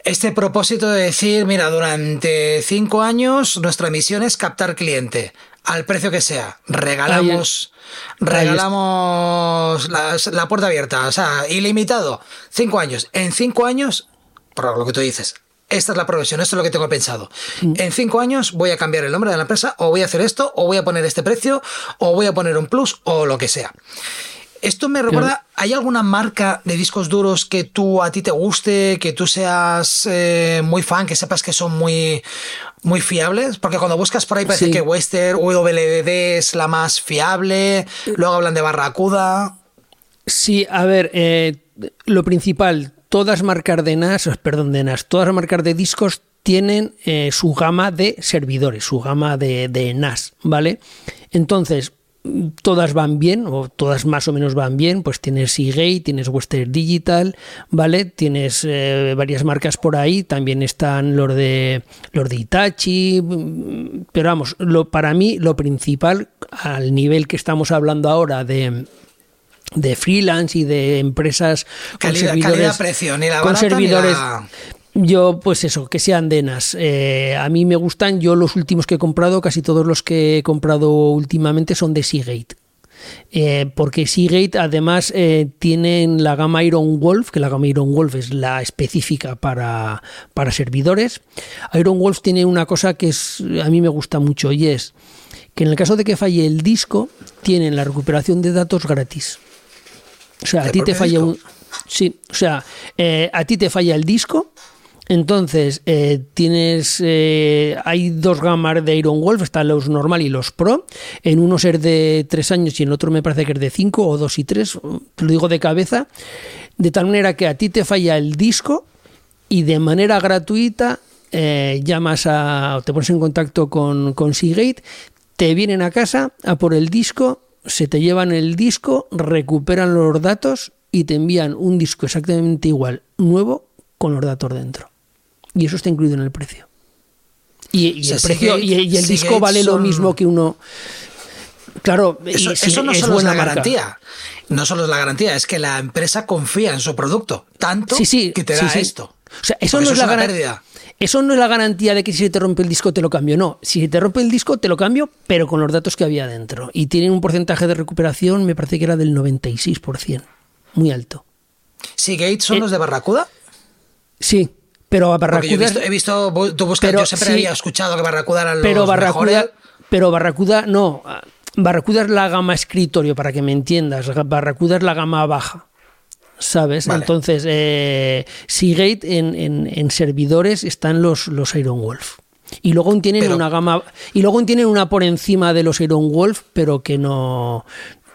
este propósito de decir, mira, durante cinco años nuestra misión es captar cliente al precio que sea. Regalamos, regalamos la, puerta abierta, o sea, ilimitado. Cinco años. En cinco años, por lo que tú dices, esta es la progresión, esto es lo que tengo pensado. Mm. En cinco años voy a cambiar el nombre de la empresa, o voy a hacer esto, o voy a poner este precio, o voy a poner un plus, o lo que sea. Esto me recuerda, ¿hay alguna marca de discos duros que tú a ti te guste, que tú seas eh, muy fan, que sepas que son muy, muy fiables? Porque cuando buscas por ahí parece que Western WD es la más fiable, luego hablan de Barracuda. Sí, a ver, eh, lo principal, todas marcas de NAS, perdón, de NAS, todas las marcas de discos tienen eh, su gama de servidores, su gama de, de NAS, ¿vale? Entonces, todas van bien o todas más o menos van bien, pues tienes Seagate, tienes Western Digital, ¿vale? Tienes eh, varias marcas por ahí, también están los de los de Itachi, pero vamos, lo, para mí lo principal al nivel que estamos hablando ahora de de freelance y de empresas con servidores, con servidores yo, pues eso, que sean denas. Eh, a mí me gustan, yo los últimos que he comprado, casi todos los que he comprado últimamente son de Seagate. Eh, porque Seagate además eh, tienen la gama Iron Wolf, que la gama Iron Wolf es la específica para, para servidores. Iron Wolf tiene una cosa que es, a mí me gusta mucho y es que en el caso de que falle el disco, tienen la recuperación de datos gratis. O sea, a ti te falla un. Sí, o sea, eh, a ti te falla el disco. Entonces, eh, tienes. Eh, hay dos gamas de Iron Wolf, están los normal y los pro. En uno es de tres años y en otro me parece que es de cinco o dos y tres. Te lo digo de cabeza. De tal manera que a ti te falla el disco y de manera gratuita llamas a. te pones en contacto con, con Seagate, te vienen a casa a por el disco se te llevan el disco, recuperan los datos y te envían un disco exactamente igual, nuevo, con los datos dentro. Y eso está incluido en el precio. Y, el precio y, el disco vale lo mismo que uno. Claro, eso, no solo es la garantía. No solo es la garantía, es que la empresa confía en su producto tanto que te da esto. O sea, eso no es la garantía. Eso no es la garantía de que si se te rompe el disco te lo cambio. No, si se te rompe el disco te lo cambio, pero con los datos que había dentro. Y tienen un porcentaje de recuperación, me parece que era del 96%. Muy alto. ¿Sí, Gates son eh, los de Barracuda? Sí, pero a Barracuda. he visto, tú buscas, yo siempre había escuchado que Barracuda los pero Barracuda, mejores. Pero Barracuda no. Barracuda es la gama escritorio, para que me entiendas. Barracuda es la gama baja. ¿sabes? Entonces, eh, Seagate en, servidores están los, los Iron Wolf. Y luego tienen una gama. Y luego tienen una por encima de los Iron Wolf, pero que no.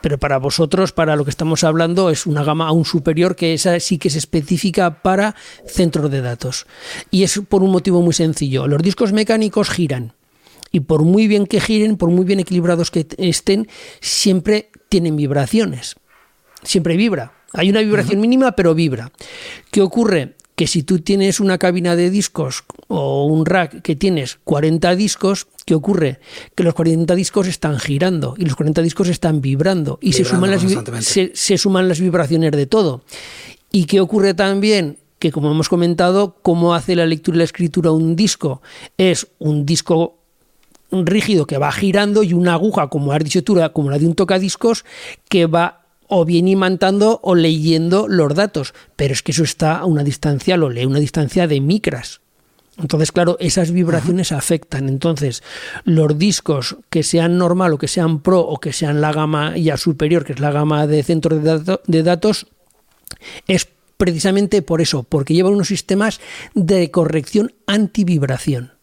Pero para vosotros, para lo que estamos hablando, es una gama aún superior que esa sí que es específica para centros de datos. Y es por un motivo muy sencillo. Los discos mecánicos giran. Y por muy bien que giren, por muy bien equilibrados que estén, siempre tienen vibraciones. Siempre vibra. Hay una vibración mínima, pero vibra. ¿Qué ocurre? Que si tú tienes una cabina de discos o un rack que tienes 40 discos, ¿qué ocurre? Que los 40 discos están girando y los 40 discos están vibrando y se, suman las, se, suman las vibraciones de todo. ¿Y qué ocurre también? Que como hemos comentado, cómo hace la lectura y la escritura un disco. Es un disco rígido que va girando y una aguja, como has dicho tú, como la de un tocadiscos, que va o bien imantando o leyendo los datos, pero es que eso está a una distancia, lo lee a una distancia de micras. Entonces, claro, esas vibraciones afectan. Entonces, los discos que sean normal o que sean pro o que sean la gama ya superior, que es la gama de centros de, de datos, es precisamente por eso, porque llevan unos sistemas de corrección antivibración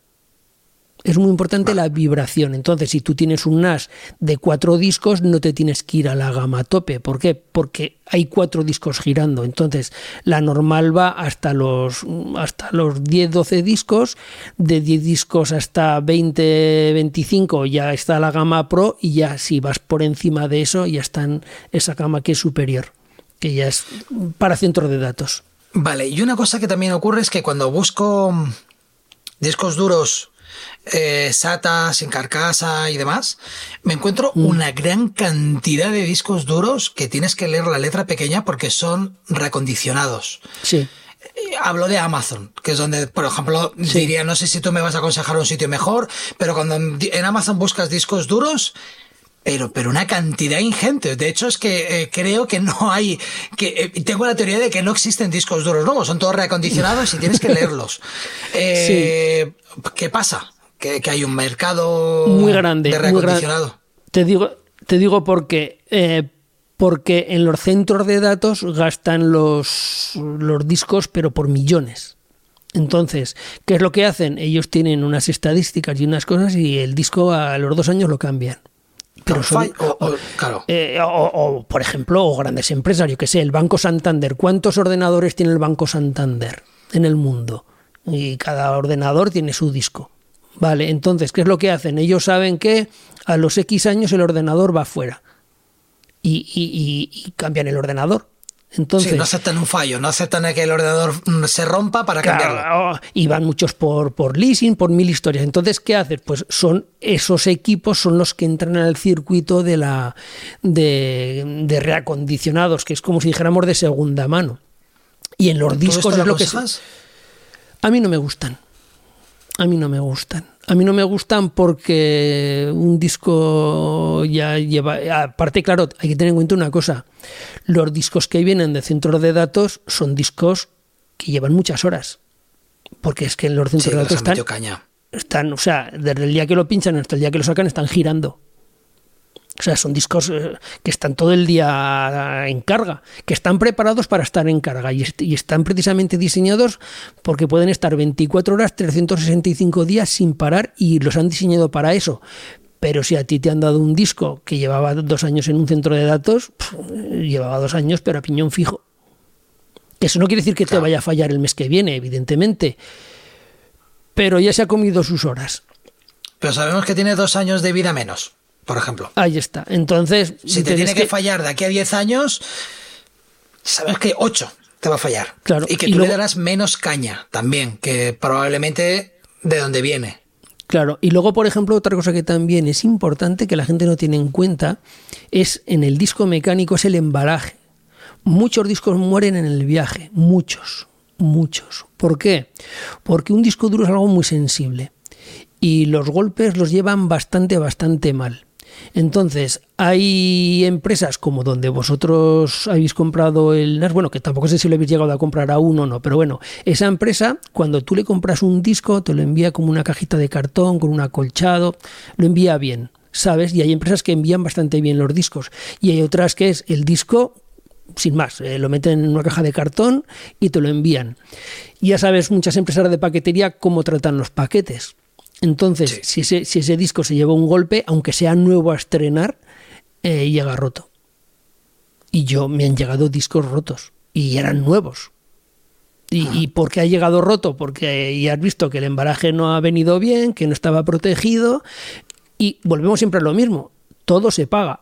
es muy importante la vibración. Entonces, si tú tienes un NAS de cuatro discos, no te tienes que ir a la gama tope. ¿Por qué? Porque hay cuatro discos girando. Entonces, la normal va hasta los, hasta los 10, 12 discos. De 10 discos hasta 20, 25 ya está la gama Pro. Y ya si vas por encima de eso, ya está en esa gama que es superior, que ya es para centros de datos. Vale, y una cosa que también ocurre es que cuando busco discos duros eh, SATA, sin carcasa y demás, me encuentro mm. una gran cantidad de discos duros que tienes que leer la letra pequeña porque son recondicionados. Sí. Eh, hablo de Amazon, que es donde, por ejemplo, diría, no sé si tú me vas a aconsejar un sitio mejor, pero cuando en Amazon buscas discos duros, pero, pero una cantidad ingente. De hecho, es que eh, creo que no hay, que tengo la teoría de que no existen discos duros nuevos, son todos reacondicionados y tienes que leerlos. ¿Qué pasa? que, hay un mercado muy grande, de reacondicionado. Te digo, te digo porque, eh, porque en los centros de datos gastan los, los discos, pero por millones. Entonces, ¿qué es lo que hacen? Ellos tienen unas estadísticas y unas cosas y el disco a los dos años lo cambian. Pero o, claro. Eh, o, por ejemplo, o grandes empresas, yo que sé, el Banco Santander. ¿Cuántos ordenadores tiene el Banco Santander en el mundo? Y cada ordenador tiene su disco. Vale, entonces, ¿qué es lo que hacen? Ellos saben que a los X años el ordenador va afuera y, cambian el ordenador. Entonces, sí, no aceptan un fallo, no aceptan que el ordenador se rompa para cambiarlo. Y van muchos por, por leasing, por mil historias. Entonces, ¿qué hacen? Pues son esos equipos son los que entran al circuito de la de, de reacondicionados, que es como si dijéramos de segunda mano. Y en los discos es lo que A mí no me gustan a mí no me gustan. A mí no me gustan porque un disco ya lleva... Aparte, claro, hay que tener en cuenta una cosa. Los discos que vienen de centros de datos son discos que llevan muchas horas. Porque es que los centros de datos están, están... O sea, desde el día que lo pinchan hasta el día que lo sacan están girando. O sea, son discos eh, que están todo el día en carga, que están preparados para estar en carga y, están precisamente diseñados porque pueden estar 24 horas, 365 días sin parar y los han diseñado para eso. Pero si a ti te han dado un disco que llevaba dos años en un centro de datos, llevaba dos años, pero a piñón fijo. Eso no quiere decir que te vaya a fallar el mes que viene, evidentemente. Pero ya se ha comido sus horas. Pero sabemos que tiene dos años de vida menos por ejemplo. Ahí está. Entonces. Si te tiene que, fallar de aquí a 10 años, sabes que 8 te va a fallar. Claro. Y que tú le darás menos caña también, que probablemente de donde viene. Claro, y luego, por ejemplo, otra cosa que también es importante que la gente no tiene en cuenta es en el disco mecánico es el embalaje. Muchos discos mueren en el viaje, muchos, muchos. ¿Por qué? Porque un disco duro es algo muy sensible y los golpes los llevan bastante, bastante mal. Entonces, hay empresas como donde vosotros habéis comprado el NAS, bueno, que tampoco sé si lo habéis llegado a comprar aún o no, pero bueno, esa empresa, cuando tú le compras un disco, te lo envía como una cajita de cartón, con un acolchado, lo envía bien, ¿sabes? Y hay empresas que envían bastante bien los discos. Y hay otras que es el disco sin más, eh, lo meten en una caja de cartón y te lo envían. Ya sabes, muchas empresas de paquetería cómo tratan los paquetes. Entonces, si, ese, disco se lleva un golpe, aunque sea nuevo a estrenar, eh, llega roto. Y yo me han llegado discos rotos y eran nuevos. Y, y, por qué ha llegado roto? Porque ya has visto que el embalaje no ha venido bien, que no estaba protegido. Y volvemos siempre a lo mismo. Todo se paga.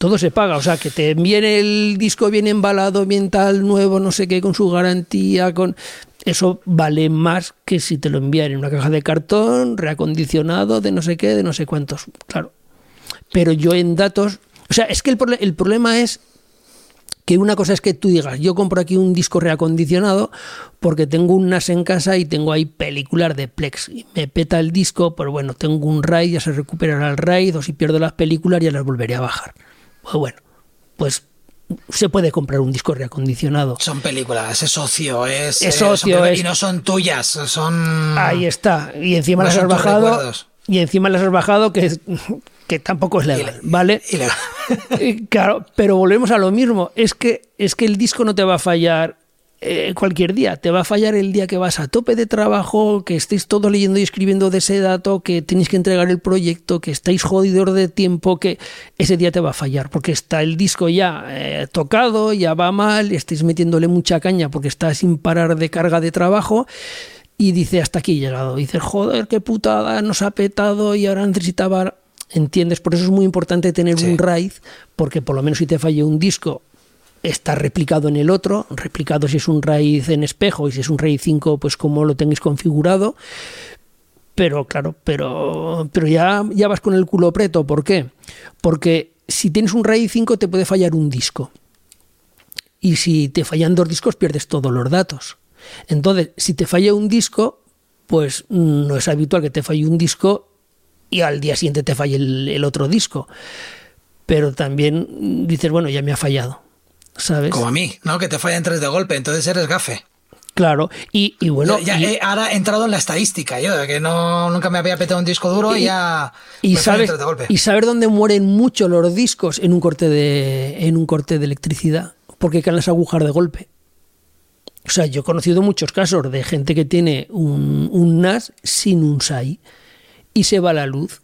Todo se paga, o sea, que te envíen el disco bien embalado, bien tal, nuevo, no sé qué, con su garantía, con eso vale más que si te lo envían en una caja de cartón, reacondicionado, de no sé qué, de no sé cuántos, claro. Pero yo en datos, o sea, es que el, el problema es que una cosa es que tú digas, yo compro aquí un disco reacondicionado porque tengo un NAS en casa y tengo ahí películas de Plex. Y me peta el disco, pues bueno, tengo un RAID, ya se recuperará el RAID, o si pierdo las películas ya las volveré a bajar. Pues bueno, pues se puede comprar un disco reacondicionado. Son películas, es socio, es, es socio. Y no son tuyas, son... Ahí está. Y encima las has bajado... Y encima las has bajado que que tampoco es legal, ¿vale? claro, pero volvemos a lo mismo, es que, es que el disco no te va a fallar eh, cualquier día, te va a fallar el día que vas a tope de trabajo, que estéis todos leyendo y escribiendo de ese dato, que tenéis que entregar el proyecto, que estáis jodidos de tiempo, que ese día te va a fallar, porque está el disco ya eh, tocado, ya va mal, estáis metiéndole mucha caña porque está sin parar de carga de trabajo y dice hasta aquí he llegado. Dice, joder, qué putada, nos ha petado y ahora necesitaba ¿Entiendes? Por eso es muy importante tener un RAID, porque por lo menos si te falla un disco, está replicado en el otro, replicado si es un RAID en espejo y si es un RAID 5, pues como lo tengáis configurado. Pero claro, pero, pero ya, ya vas con el culo preto. ¿Por qué? Porque si tienes un RAID 5 te puede fallar un disco. Y si te fallan dos discos pierdes todos los datos. Entonces, si te falla un disco, pues no es habitual que te falle un disco y al día siguiente te falle el, otro disco. Pero también dices, bueno, ya me ha fallado. ¿Sabes? Como a mí, ¿no? Que te fallan tres de golpe, entonces eres gafe. Claro, y, bueno. Ya, ahora he entrado en la estadística, yo, de que no, nunca me había petado un disco duro y, ya. Y sabes, de golpe. y saber dónde mueren mucho los discos en un corte de, en un corte de electricidad, porque caen las agujas de golpe. O sea, yo he conocido muchos casos de gente que tiene un, un NAS sin un SAI y se va la luz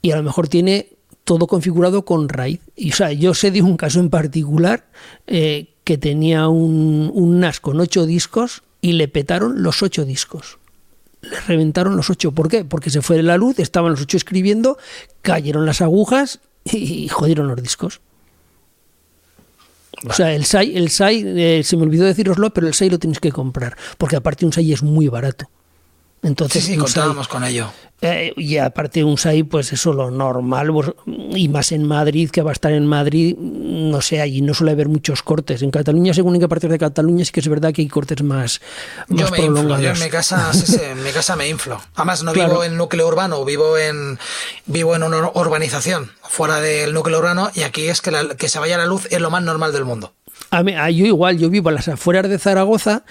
y a lo mejor tiene todo configurado con RAID. Y, o sea, yo sé de un caso en particular eh, que tenía un, un, NAS con ocho discos y le petaron los ocho discos. Le reventaron los ocho. ¿Por qué? Porque se fue la luz, estaban los ocho escribiendo, cayeron las agujas y, jodieron los discos. O sea, el SAI, el SAI eh, se me olvidó deciroslo, pero el SAI lo tienes que comprar, porque aparte un SAI es muy barato Entonces, sí, sí, contábamos con ello. Eh, y aparte un SAI, pues eso lo normal, y más en Madrid, que va a estar en Madrid, no sé, allí no suele haber muchos cortes. En Cataluña, según en qué parte de Cataluña, sí que es verdad que hay cortes más, más yo me Inflo, yo en mi casa, en mi casa me inflo. Además, no vivo en núcleo urbano, vivo en vivo en una urbanización fuera del núcleo urbano, y aquí es que, que se vaya la luz es lo más normal del mundo. A mí, yo igual, yo vivo a las afueras de Zaragoza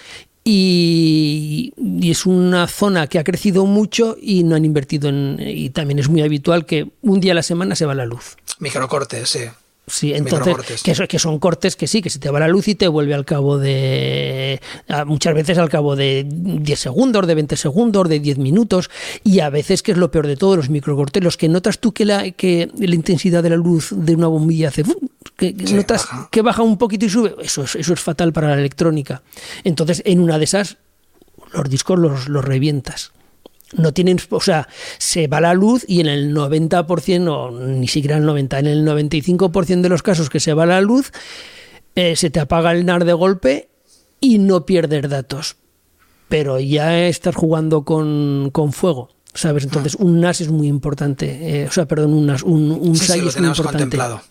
y, es una zona que ha crecido mucho y no han invertido en... Y también es muy habitual que un día a la semana se va la luz. Microcortes, sí. Sí, entonces, que, que, son cortes que sí, que se te va la luz y te vuelve al cabo de. muchas veces al cabo de 10 segundos, de 20 segundos, de 10 minutos. Y a veces, que es lo peor de todo, los microcortes, los que notas tú que la, que la intensidad de la luz de una bombilla hace que notas que baja un poquito y sube, eso es, eso es fatal para la electrónica. Entonces, en una de esas, los discos los, los revientas. No tienen, o sea, se va la luz y en el 90%, o ni siquiera el 90%, en el 95% de los casos que se va la luz, eh, se te apaga el NAR de golpe y no pierdes datos. Pero ya estás jugando con, con fuego. ¿Sabes? Entonces, un NAS es muy importante. Eh, o sea, perdón, un NAS, un, un es muy importante. Contemplado.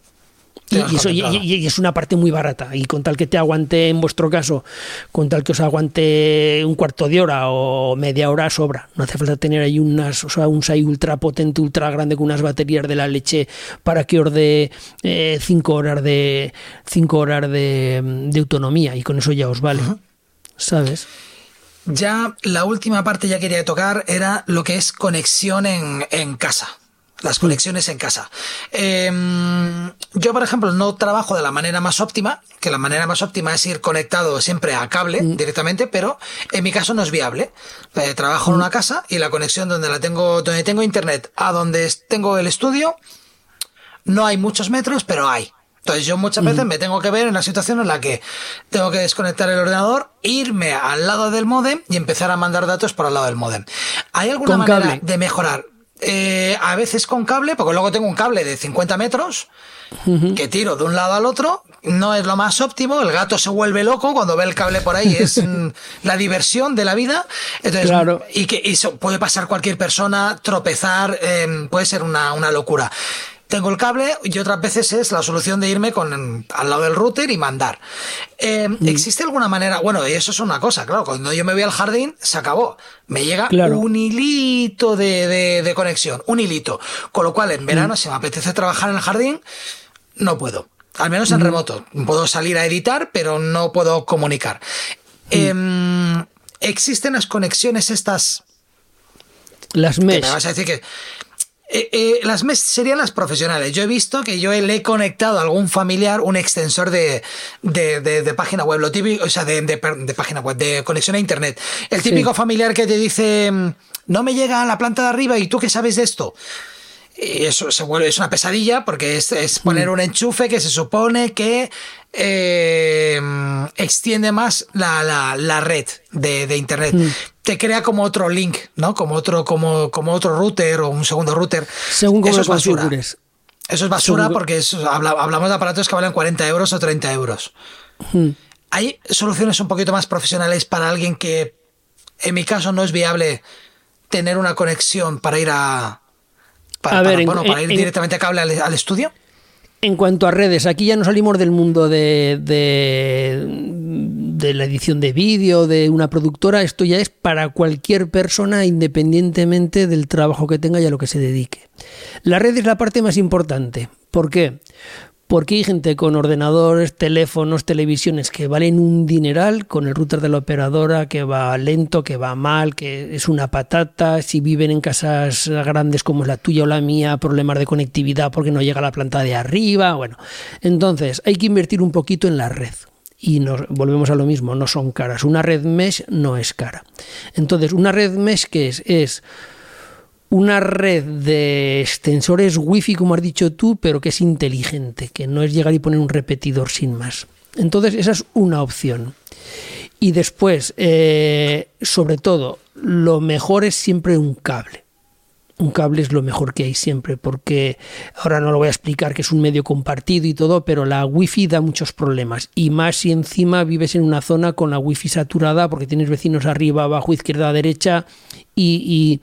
Y, es una parte muy barata. Y con tal que te aguante, en vuestro caso, con tal que os aguante un cuarto de hora o media hora, sobra. No hace falta tener ahí unas, o sea, un SAI ultra potente, ultra grande con unas baterías de la leche para que os dé eh, cinco horas de cinco horas de, autonomía. Y con eso ya os vale. ¿Sabes? Ya la última parte ya quería tocar era lo que es conexión en, en casa las conexiones en casa. Em, yo, por ejemplo, no trabajo de la manera más óptima, que la manera más óptima es ir conectado siempre a cable mm. directamente, pero en mi caso no es viable. Eh, trabajo en una casa y la conexión donde la tengo, donde tengo internet a donde tengo el estudio, no hay muchos metros, pero hay. Entonces yo muchas veces me tengo que ver en la situación en la que tengo que desconectar el ordenador, irme al lado del modem y empezar a mandar datos por al lado del modem. ¿Hay alguna manera de mejorar? Eh, a veces con cable, porque luego tengo un cable de 50 metros que tiro de un lado al otro. No es lo más óptimo. El gato se vuelve loco cuando ve el cable por ahí. Es la diversión de la vida. Entonces, y que eso puede pasar cualquier persona, tropezar, em, puede ser una, una locura tengo el cable y otras veces es la solución de irme con al lado del router y mandar. Eh, mm. ¿Existe alguna manera? Bueno, eso es una cosa, claro, cuando yo me voy al jardín, se acabó. Me llega un hilito de, conexión, un hilito. Con lo cual, en verano, mm. si me apetece trabajar en el jardín, no puedo. Al menos en mm. remoto. Puedo salir a editar, pero no puedo comunicar. Em, ¿Existen las conexiones estas? Las mesh. me vas a decir que eh, eh, las MES serían las profesionales. Yo he visto que yo le he conectado a algún familiar un extensor de, página web, lo típico, o sea, de, página web, de conexión a internet. El típico familiar que te dice, mm, no me llega a la planta de arriba y tú qué sabes de esto. Y eso se vuelve, es una pesadilla porque es, es poner mm. un enchufe que se supone que eh, extiende más la, la, red de, de Internet. Mm. Te crea como otro link, ¿no? Como otro, como, como otro router o un segundo router. Según Eso es basura. Eso es basura porque hablamos de aparatos que valen 40 euros o 30 euros. Mm. Hay soluciones un poquito más profesionales para alguien que, en mi caso, no es viable tener una conexión para ir a, para, ir directamente a cable al, estudio. En cuanto a redes, aquí ya no salimos del mundo de, de, la edición de vídeo, de una productora, esto ya es para cualquier persona independientemente del trabajo que tenga y a lo que se dedique. La red es la parte más importante. ¿Por qué? porque hay gente con ordenadores, teléfonos, televisiones que valen un dineral, con el router de la operadora que va lento, que va mal, que es una patata, si viven en casas grandes como es la tuya o la mía, problemas de conectividad porque no llega a la planta de arriba, bueno, entonces hay que invertir un poquito en la red. Y nos volvemos a lo mismo, no son caras. Una red mesh no es cara. Entonces, una red mesh que es, es una red de extensores wifi, como has dicho tú, pero que es inteligente, que no es llegar y poner un repetidor sin más. Entonces, esa es una opción. Y después, eh, sobre todo, lo mejor es siempre un cable. Un cable es lo mejor que hay siempre, porque ahora no lo voy a explicar que es un medio compartido y todo, pero la wifi da muchos problemas. Y más si encima vives en una zona con la wifi saturada, porque tienes vecinos arriba, abajo, izquierda, derecha, y,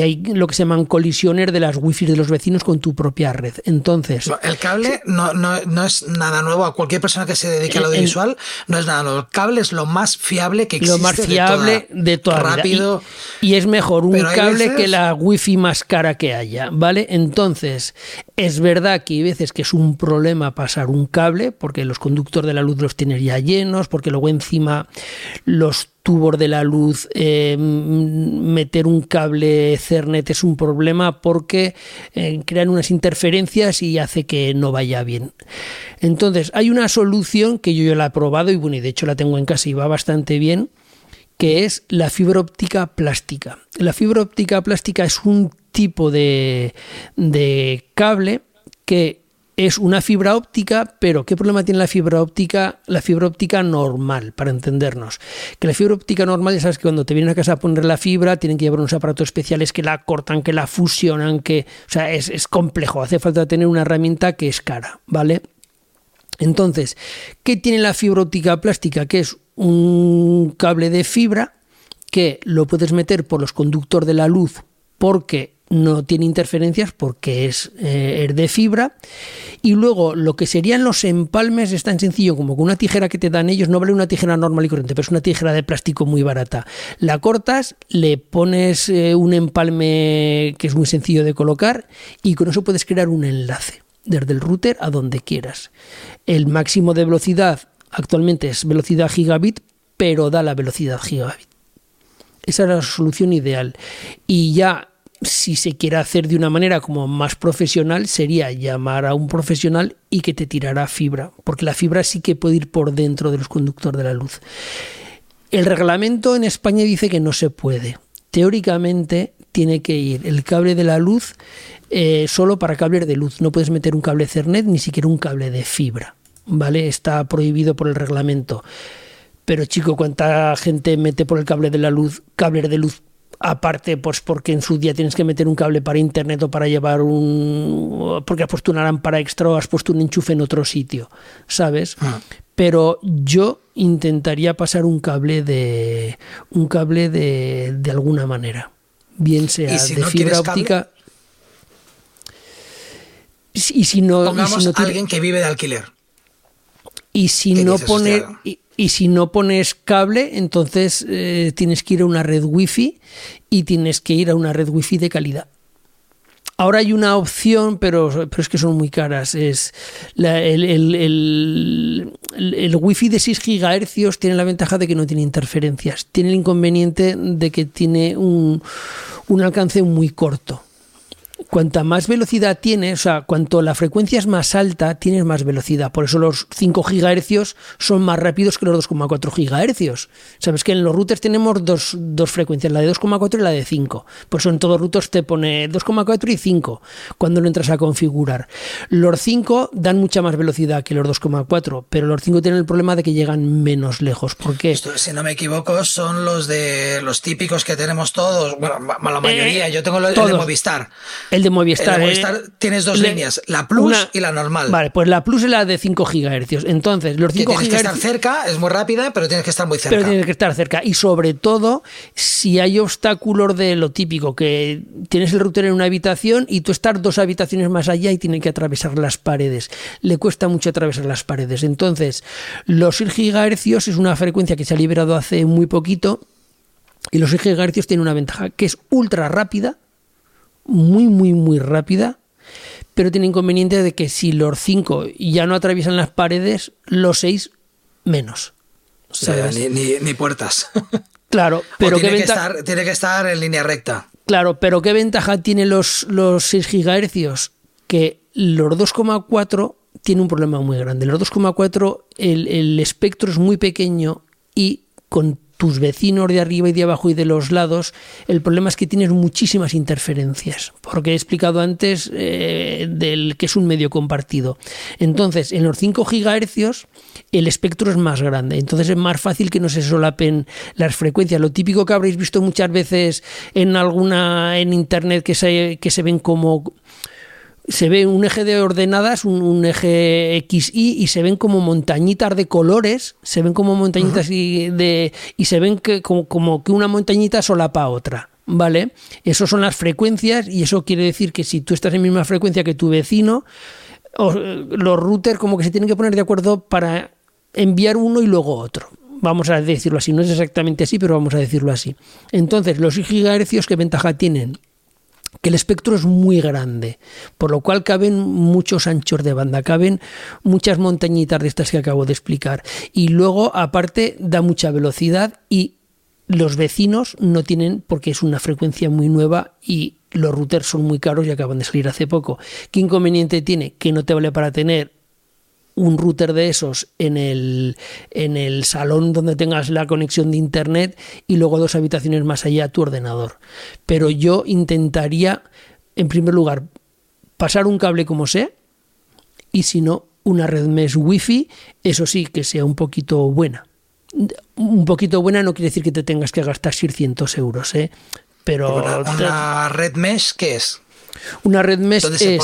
hay lo que se llaman colisiones de las wifi de los vecinos con tu propia red. Entonces. El cable no, no, es nada nuevo. A cualquier persona que se dedique al audiovisual no es nada nuevo. El cable es lo más fiable que existe. Lo más fiable de toda, Rápido. Y, es mejor un cable que la wifi más cara que haya, ¿vale? Entonces, es verdad que hay veces que es un problema pasar un cable, porque los conductores de la luz los tienes ya llenos, porque luego encima los tubos de la luz, eh, meter un cable Cernet es un problema porque eh, crean unas interferencias y hace que no vaya bien. Entonces, hay una solución que yo ya la he probado y bueno, y de hecho la tengo en casa y va bastante bien, que es la fibra óptica plástica. La fibra óptica plástica es un tipo de, de cable que es una fibra óptica, pero ¿qué problema tiene la fibra óptica? La fibra óptica normal, para entendernos. Que la fibra óptica normal, ya sabes que cuando te vienen a casa a poner la fibra, tienen que llevar unos aparatos especiales que la cortan, que la fusionan, que. O sea, es, es complejo. Hace falta tener una herramienta que es cara, ¿vale? Entonces, ¿qué tiene la fibra óptica plástica? Que es un cable de fibra que lo puedes meter por los conductores de la luz porque no tiene interferencias porque es, eh, de fibra. Y luego lo que serían los empalmes es tan sencillo como con una tijera que te dan ellos, no vale una tijera normal y corriente, pero es una tijera de plástico muy barata. La cortas, le pones eh, un empalme que es muy sencillo de colocar y con eso puedes crear un enlace desde el router a donde quieras. El máximo de velocidad actualmente es velocidad gigabit, pero da la velocidad gigabit. Esa es la solución ideal. Y ya si se quiere hacer de una manera como más profesional, sería llamar a un profesional y que te tirara fibra, porque la fibra sí que puede ir por dentro de los conductores de la luz. El reglamento en España dice que no se puede. Teóricamente tiene que ir el cable de la luz eh, solo para cables de luz. No puedes meter un cable Cernet ni siquiera un cable de fibra. ¿Vale? Está prohibido por el reglamento. Pero chico, ¿cuánta gente mete por el cable de la luz cables de luz aparte pues porque en su día tienes que meter un cable para internet o para llevar un porque has puesto una lámpara extra o has puesto un enchufe en otro sitio sabes ah. pero yo intentaría pasar un cable de un cable de, de alguna manera bien sea de fibra óptica y si no pongamos alguien que vive de alquiler. y si no pone y si no pones cable, entonces eh, tienes que ir a una red wifi y tienes que ir a una red wifi de calidad. Ahora hay una opción, pero, pero es que son muy caras. Es el, el, el, wifi de 6 GHz tiene la ventaja de que no tiene interferencias. Tiene el inconveniente de que tiene un, un alcance muy corto cuanta más velocidad tienes, o sea, cuanto la frecuencia es más alta, tienes más velocidad. Por eso los 5 GHz son más rápidos que los 2,4 GHz. Sabes que en los routers tenemos dos, frecuencias, la de 2,4 y la de 5. Por eso en todos los routers te pone 2,4 y 5 cuando lo entras a configurar. Los 5 dan mucha más velocidad que los 2,4, pero los 5 tienen el problema de que llegan menos lejos. ¿Por qué? si no me equivoco, son los de los típicos que tenemos todos, bueno, la mayoría. Eh, Yo tengo el de Movistar. El de Movistar. El de Movistar tienes dos líneas, la Plus y la normal. Vale, pues la Plus es la de 5 GHz. Entonces, los 5 que tienes que estar cerca, es muy rápida, pero tienes que estar muy cerca. Pero tienes que estar cerca. Y sobre todo, si hay obstáculos de lo típico, que tienes el router en una habitación y tú estás dos habitaciones más allá y tienen que atravesar las paredes. Le cuesta mucho atravesar las paredes. Entonces, los 6 GHz es una frecuencia que se ha liberado hace muy poquito. Y los 6 GHz tienen una ventaja, que es ultra rápida, muy, muy, muy rápida, pero tiene inconveniente de que si los cinco ya no atraviesan las paredes, los seis menos. ni, puertas. Claro, pero tiene, que estar, tiene que estar en línea recta. Claro, pero ¿qué ventaja tiene los, los 6 GHz? Que los 2,4 tiene un problema muy grande. Los 2,4 el, el espectro es muy pequeño y con tus vecinos de arriba y de abajo y de los lados, el problema es que tienes muchísimas interferencias, porque he explicado antes eh, del que es un medio compartido. Entonces, en los 5 gigahercios el espectro es más grande, entonces es más fácil que no se solapen las frecuencias. Lo típico que habréis visto muchas veces en alguna en internet que se, que se ven como se ve un eje de ordenadas, un, eje XY y se ven como montañitas de colores, se ven como montañitas y, de, y se ven que, como, que una montañita solapa a otra. ¿Vale? Eso son las frecuencias y eso quiere decir que si tú estás en misma frecuencia que tu vecino, los routers como que se tienen que poner de acuerdo para enviar uno y luego otro. Vamos a decirlo así, no es exactamente así, pero vamos a decirlo así. Entonces, los gigahercios, ¿qué ventaja tienen? Que el espectro es muy grande, por lo cual caben muchos anchos de banda, caben muchas montañitas de estas que acabo de explicar. Y luego, aparte, da mucha velocidad y los vecinos no tienen, porque es una frecuencia muy nueva y los routers son muy caros y acaban de salir hace poco. ¿Qué inconveniente tiene? Que no te vale para tener un router de esos en el, en el salón donde tengas la conexión de internet y luego dos habitaciones más allá tu ordenador. Pero yo intentaría, en primer lugar, pasar un cable como sea y si no, una red mesh wifi, eso sí, que sea un poquito buena. Un poquito buena no quiere decir que te tengas que gastar 600 euros, ¿eh? Pero... ¿Una, red mesh qué es? Una red mesh es...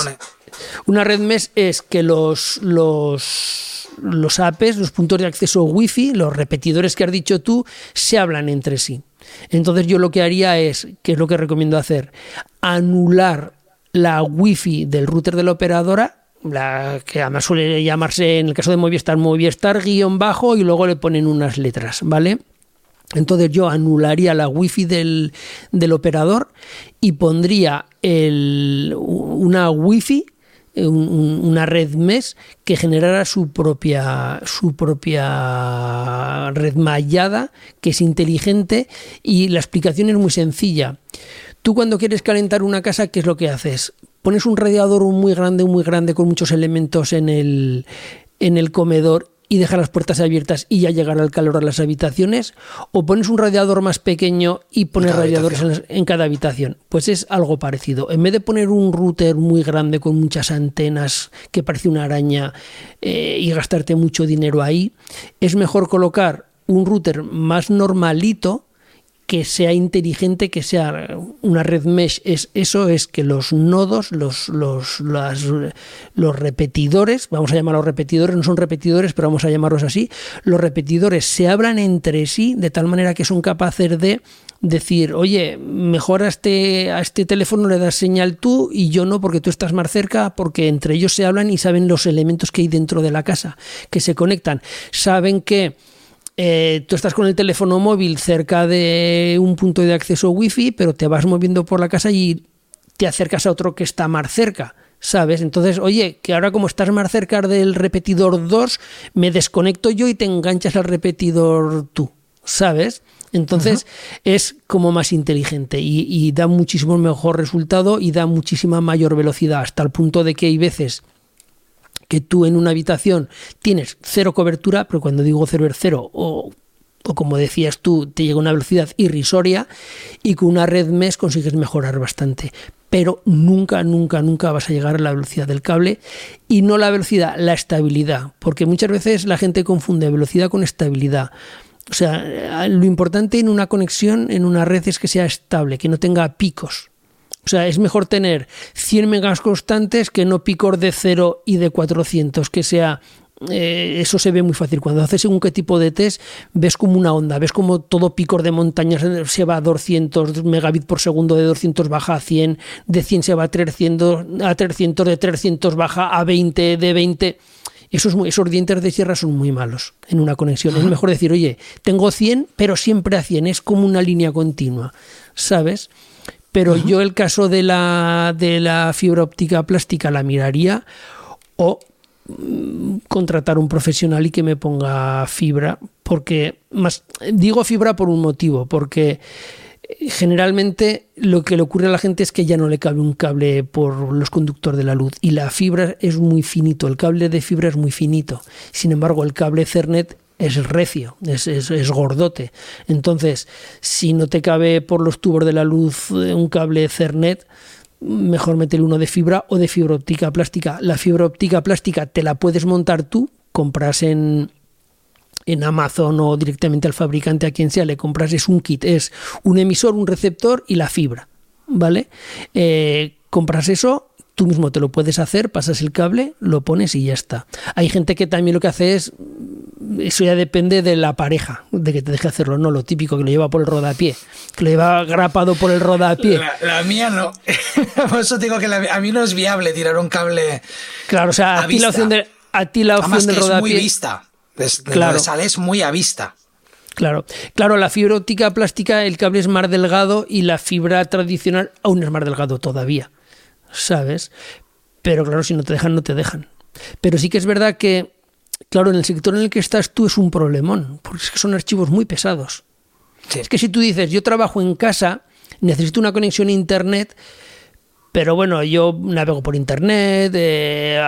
Una red mesh es que los, los, los los puntos de acceso Wi-Fi, los repetidores que has dicho tú, se hablan entre sí. Entonces yo lo que haría es, que es lo que recomiendo hacer, anular la Wi-Fi del router de la operadora la que además suele llamarse en el caso de Movistar Movistar guion bajo y luego le ponen unas letras, ¿vale? Entonces yo anularía la wifi del, del operador y pondría el, una wifi eh, una red MES que generara su propia, su propia red mallada, que es inteligente y la explicación es muy sencilla. Tú cuando quieres calentar una casa, ¿qué es lo que haces? Pones un radiador muy grande, muy grande, con muchos elementos en el, en el comedor y deja las puertas abiertas y ya llegará el calor a las habitaciones? ¿O pones un radiador más pequeño y pones radiadores en, cada habitación? Pues es algo parecido. En vez de poner un router muy grande con muchas antenas que parece una araña eh, y gastarte mucho dinero ahí, es mejor colocar un router más normalito que sea inteligente, que sea una red mesh, es eso es que los nodos, los, los, los repetidores, vamos a llamarlos repetidores, no son repetidores, pero vamos a llamarlos así, los repetidores se abran entre sí de tal manera que son capaces de decir, oye, mejor a este, a este teléfono le das señal tú y yo no porque tú estás más cerca, porque entre ellos se hablan y saben los elementos que hay dentro de la casa, que se conectan, saben que eh, tú estás con el teléfono móvil cerca de un punto de acceso wifi, pero te vas moviendo por la casa y te acercas a otro que está más cerca. ¿Sabes? Entonces, oye, que ahora como estás más cerca del repetidor 2, me desconecto yo y te enganchas al repetidor tú. ¿Sabes? Entonces es como más inteligente y, y, da muchísimo mejor resultado y da muchísima mayor velocidad, hasta el punto de que hay veces que tú en una habitación tienes cero cobertura, pero cuando digo cero es cero, o, como decías tú, te llega una velocidad irrisoria y con una red MES consigues mejorar bastante. Pero nunca, nunca, nunca vas a llegar a la velocidad del cable y no la velocidad, la estabilidad, porque muchas veces la gente confunde velocidad con estabilidad. O sea, lo importante en una conexión, en una red, es que sea estable, que no tenga picos. O sea, es mejor tener 100 megas constantes que no picor de 0 y de 400, que sea eh, eso se ve muy fácil. Cuando haces según qué tipo de test, ves como una onda, ves como todo picor de montañas se va a 200 megabits por segundo, de 200 baja a 100, de 100 se va a 300, a 300 de 300 baja a 20, de 20. Esos, esos dientes de sierra son muy malos en una conexión. Es mejor decir, oye, tengo 100, pero siempre a 100, es como una línea continua, ¿sabes? Pero yo el caso de la, de la fibra óptica plástica la miraría o mm, contratar un profesional y que me ponga fibra, porque más digo fibra por un motivo, porque eh, generalmente lo que le ocurre a la gente es que ya no le cabe un cable por los conductores de la luz y la fibra es muy finito, el cable de fibra es muy finito. Sin embargo, el cable Cernet es recio, es, es, gordote. Entonces, si no te cabe por los tubos de la luz eh, un cable Cernet, mejor meter uno de fibra o de fibra óptica plástica. La fibra óptica plástica te la puedes montar tú, compras en, en Amazon o directamente al fabricante, a quien sea, le compras, es un kit, es un emisor, un receptor y la fibra, ¿vale? Eh, compras eso, tú mismo te lo puedes hacer, pasas el cable, lo pones y ya está. Hay gente que también lo que hace es eso ya depende de la pareja, de que te deje hacerlo, no lo típico que lo lleva por el rodapié, que lo lleva grapado por el rodapié. La, la mía no. por eso digo que a mí no es viable tirar un cable. Claro, o sea, a, ti la opción, de, a ti la opción del rodapié. Es muy vista. Es, claro. sale es muy a vista. Claro, claro, la fibra óptica plástica, el cable es más delgado y la fibra tradicional aún es más delgado todavía, ¿sabes? Pero claro, si no te dejan, no te dejan. Pero sí que es verdad que Claro, en el sector en el que estás tú es un problemón, porque es que son archivos muy pesados. Es que si tú dices, yo trabajo en casa, necesito una conexión a Internet, pero bueno, yo navego por internet, eh,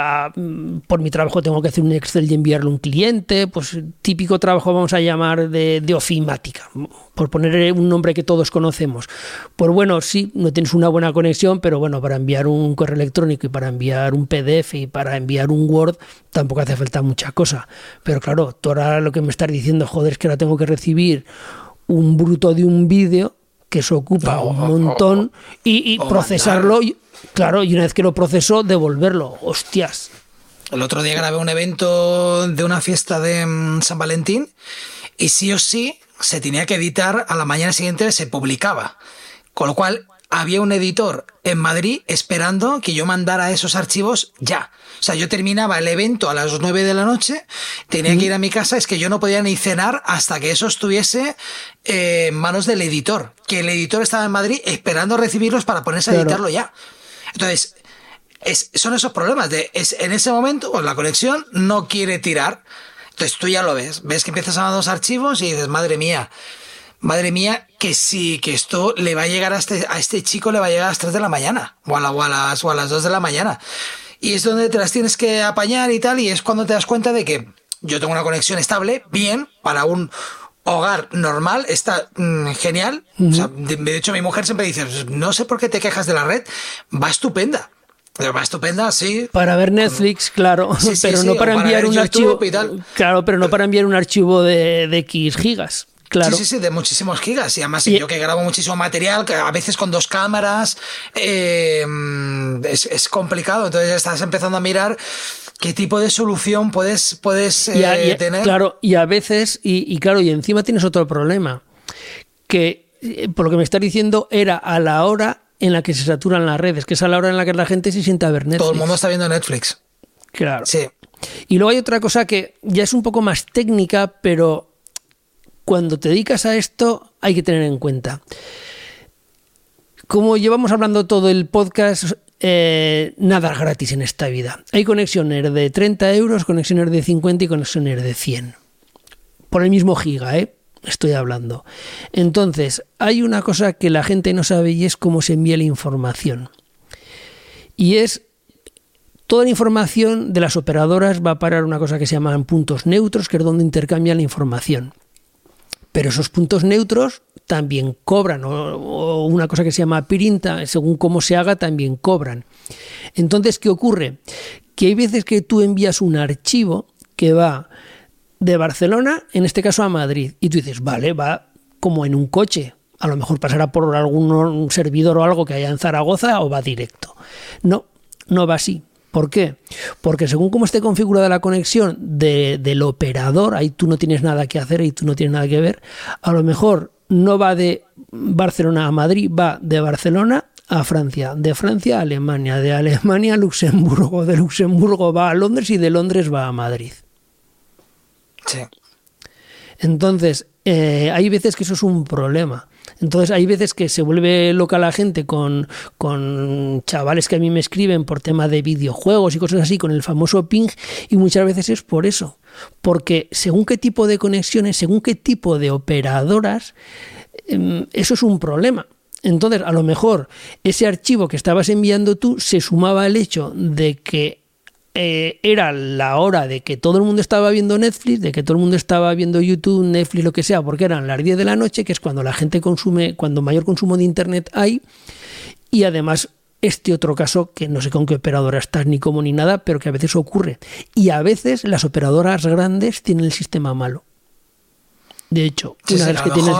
por mi trabajo tengo que hacer un Excel y enviarlo a un cliente, pues típico trabajo vamos a llamar de, de, ofimática, por poner un nombre que todos conocemos. Pues bueno, sí, no tienes una buena conexión, pero bueno, para enviar un correo electrónico y para enviar un PDF y para enviar un Word tampoco hace falta mucha cosa. Pero claro, tú ahora lo que me estás diciendo, joder, es que ahora tengo que recibir un bruto de un vídeo que eso ocupa un montón y, procesarlo, claro, y una vez que lo proceso, devolverlo. Hostias. El otro día grabé un evento de una fiesta de mm, San Valentín y sí o sí se tenía que editar a la mañana siguiente se publicaba. Con lo cual había un editor en Madrid esperando que yo mandara esos archivos ya. O sea, yo terminaba el evento a las 9 de la noche, tenía que ir a mi casa, es que yo no podía ni cenar hasta que eso estuviese eh, en manos del editor. Que el editor estaba en Madrid esperando recibirlos para ponerse a editarlo ya. Entonces, es, son esos problemas de, es, en ese momento, pues la conexión no quiere tirar. Entonces tú ya lo ves, ves que empiezas a mandar los archivos y dices, madre mía, madre mía, que sí, que esto le va a llegar a este, a este chico, le va a llegar a las 3 de la mañana, o a, o a, las, o a las 2 de la mañana y es donde te las tienes que apañar y tal, y es cuando te das cuenta de que yo tengo una conexión estable, bien, para un hogar normal, está mm, genial. de, hecho, mi mujer siempre dice, no sé por qué te quejas de la red, va estupenda. Va estupenda, sí. Para ver Netflix, claro, pero no para enviar un archivo. Claro, pero no para enviar un archivo de, de X gigas. Sí, sí, sí, de muchísimos gigas. Y además, yo que grabo muchísimo material, que a veces con dos cámaras, eh, es, complicado. Entonces estás empezando a mirar qué tipo de solución puedes, puedes eh, tener. Claro, y a veces, y, claro, y encima tienes otro problema, que eh, por lo que me estás diciendo era a la hora en la que se saturan las redes, que es a la hora en la que la gente se sienta a ver Netflix. Todo el mundo está viendo Netflix. Claro. Sí. Y luego hay otra cosa que ya es un poco más técnica, pero cuando te dedicas a esto hay que tener en cuenta. Como llevamos hablando todo el podcast, eh, nada gratis en esta vida. Hay conexiones de 30 euros, conexiones de 50 y conexiones de 100. Por el mismo giga, ¿eh? Estoy hablando. Entonces, hay una cosa que la gente no sabe y es cómo se envía la información. Y es toda la información de las operadoras va a parar una cosa que se llaman puntos neutros, que es donde intercambian la información. Pero esos puntos neutros también cobran, o, una cosa que se llama pirinta, según cómo se haga, también cobran. Entonces, ¿qué ocurre? Que hay veces que tú envías un archivo que va de Barcelona, en este caso a Madrid, y tú dices, vale, va como en un coche, a lo mejor pasará por algún servidor o algo que haya en Zaragoza o va directo. No, no va así. ¿Por qué? Porque según cómo esté configurada la conexión del operador, ahí tú no tienes nada que hacer, ahí tú no tienes nada que ver, a lo mejor no va de Barcelona a Madrid, va de Barcelona a Francia, de Francia a Alemania, de Alemania a Luxemburgo, de Luxemburgo va a Londres y de Londres va a Madrid. Sí. Entonces, eh, hay veces que eso es un problema. Entonces hay veces que se vuelve loca la gente con, con chavales que a mí me escriben por tema de videojuegos y cosas así, con el famoso ping, y muchas veces es por eso. Porque según qué tipo de conexiones, según qué tipo de operadoras, em, eso es un problema. Entonces, a lo mejor ese archivo que estabas enviando tú se sumaba al hecho de que eh, era la hora de que todo el mundo estaba viendo Netflix, de que todo el mundo estaba viendo YouTube, Netflix, lo que sea, porque eran las 10 de la noche, que es cuando la gente consume, cuando mayor consumo de Internet hay, y además este otro caso, que no sé con qué operadora estás ni cómo ni nada, pero que a veces ocurre. Y a veces las operadoras grandes tienen el sistema malo. De hecho, una vez que tienes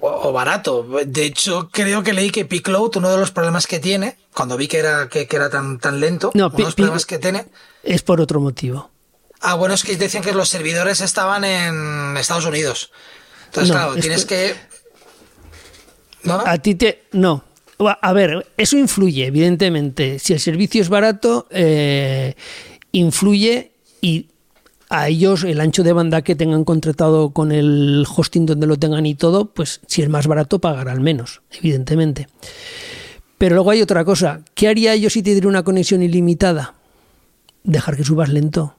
o, barato. De hecho, creo que leí que Picloud, uno de los problemas que tiene, cuando vi que era, que, era tan, tan lento, no, uno de los problemas que tiene. Es por otro motivo. Ah, bueno, es que decían que los servidores estaban en Estados Unidos. Entonces, claro, tienes que... ¿No? A ti te. No. A ver, eso influye, evidentemente. Si el servicio es barato, eh, influye y a ellos el ancho de banda que tengan contratado con el hosting donde lo tengan y todo, pues si es más barato pagarán menos, evidentemente. Pero luego hay otra cosa. ¿Qué haría yo si te diera una conexión ilimitada? Dejar que subas lento.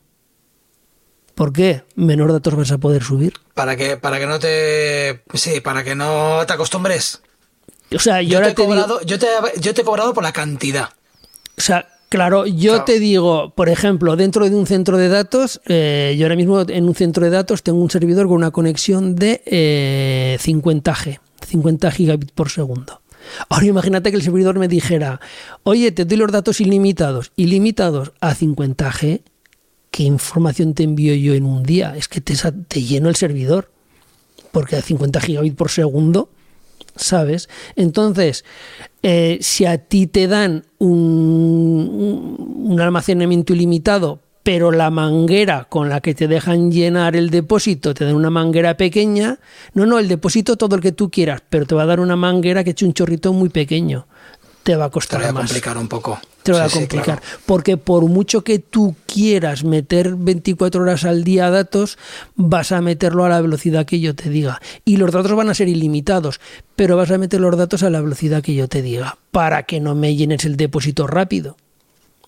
¿Por qué? Menor datos vas a poder subir. Para que, para que no te. Sí, para que no te acostumbres. O sea, yo, ahora te he cobrado, yo, te, yo te he cobrado por la cantidad. O sea, Claro, yo te digo, por ejemplo, dentro de un centro de datos, eh, yo ahora mismo en un centro de datos tengo un servidor con una conexión de 50G, eh, 50 gigabits por segundo. Ahora imagínate que el servidor me dijera, oye, te doy los datos ilimitados, ilimitados a 50G, ¿qué información te envío yo en un día? Es que te, te lleno el servidor, porque a 50 gigabits por segundo ¿sabes? Entonces, eh, si a ti te dan un, almacenamiento ilimitado, pero la manguera con la que te dejan llenar el depósito te dan una manguera pequeña, no, no, el depósito todo el que tú quieras, pero te va a dar una manguera que eche un chorrito muy pequeño te va a costar te va a complicar un poco. Te va a complicar. Porque por mucho que tú quieras meter 24 horas al día datos, vas a meterlo a la velocidad que yo te diga. Y los datos van a ser ilimitados, pero vas a meter los datos a la velocidad que yo te diga, para que no me llenes el depósito rápido.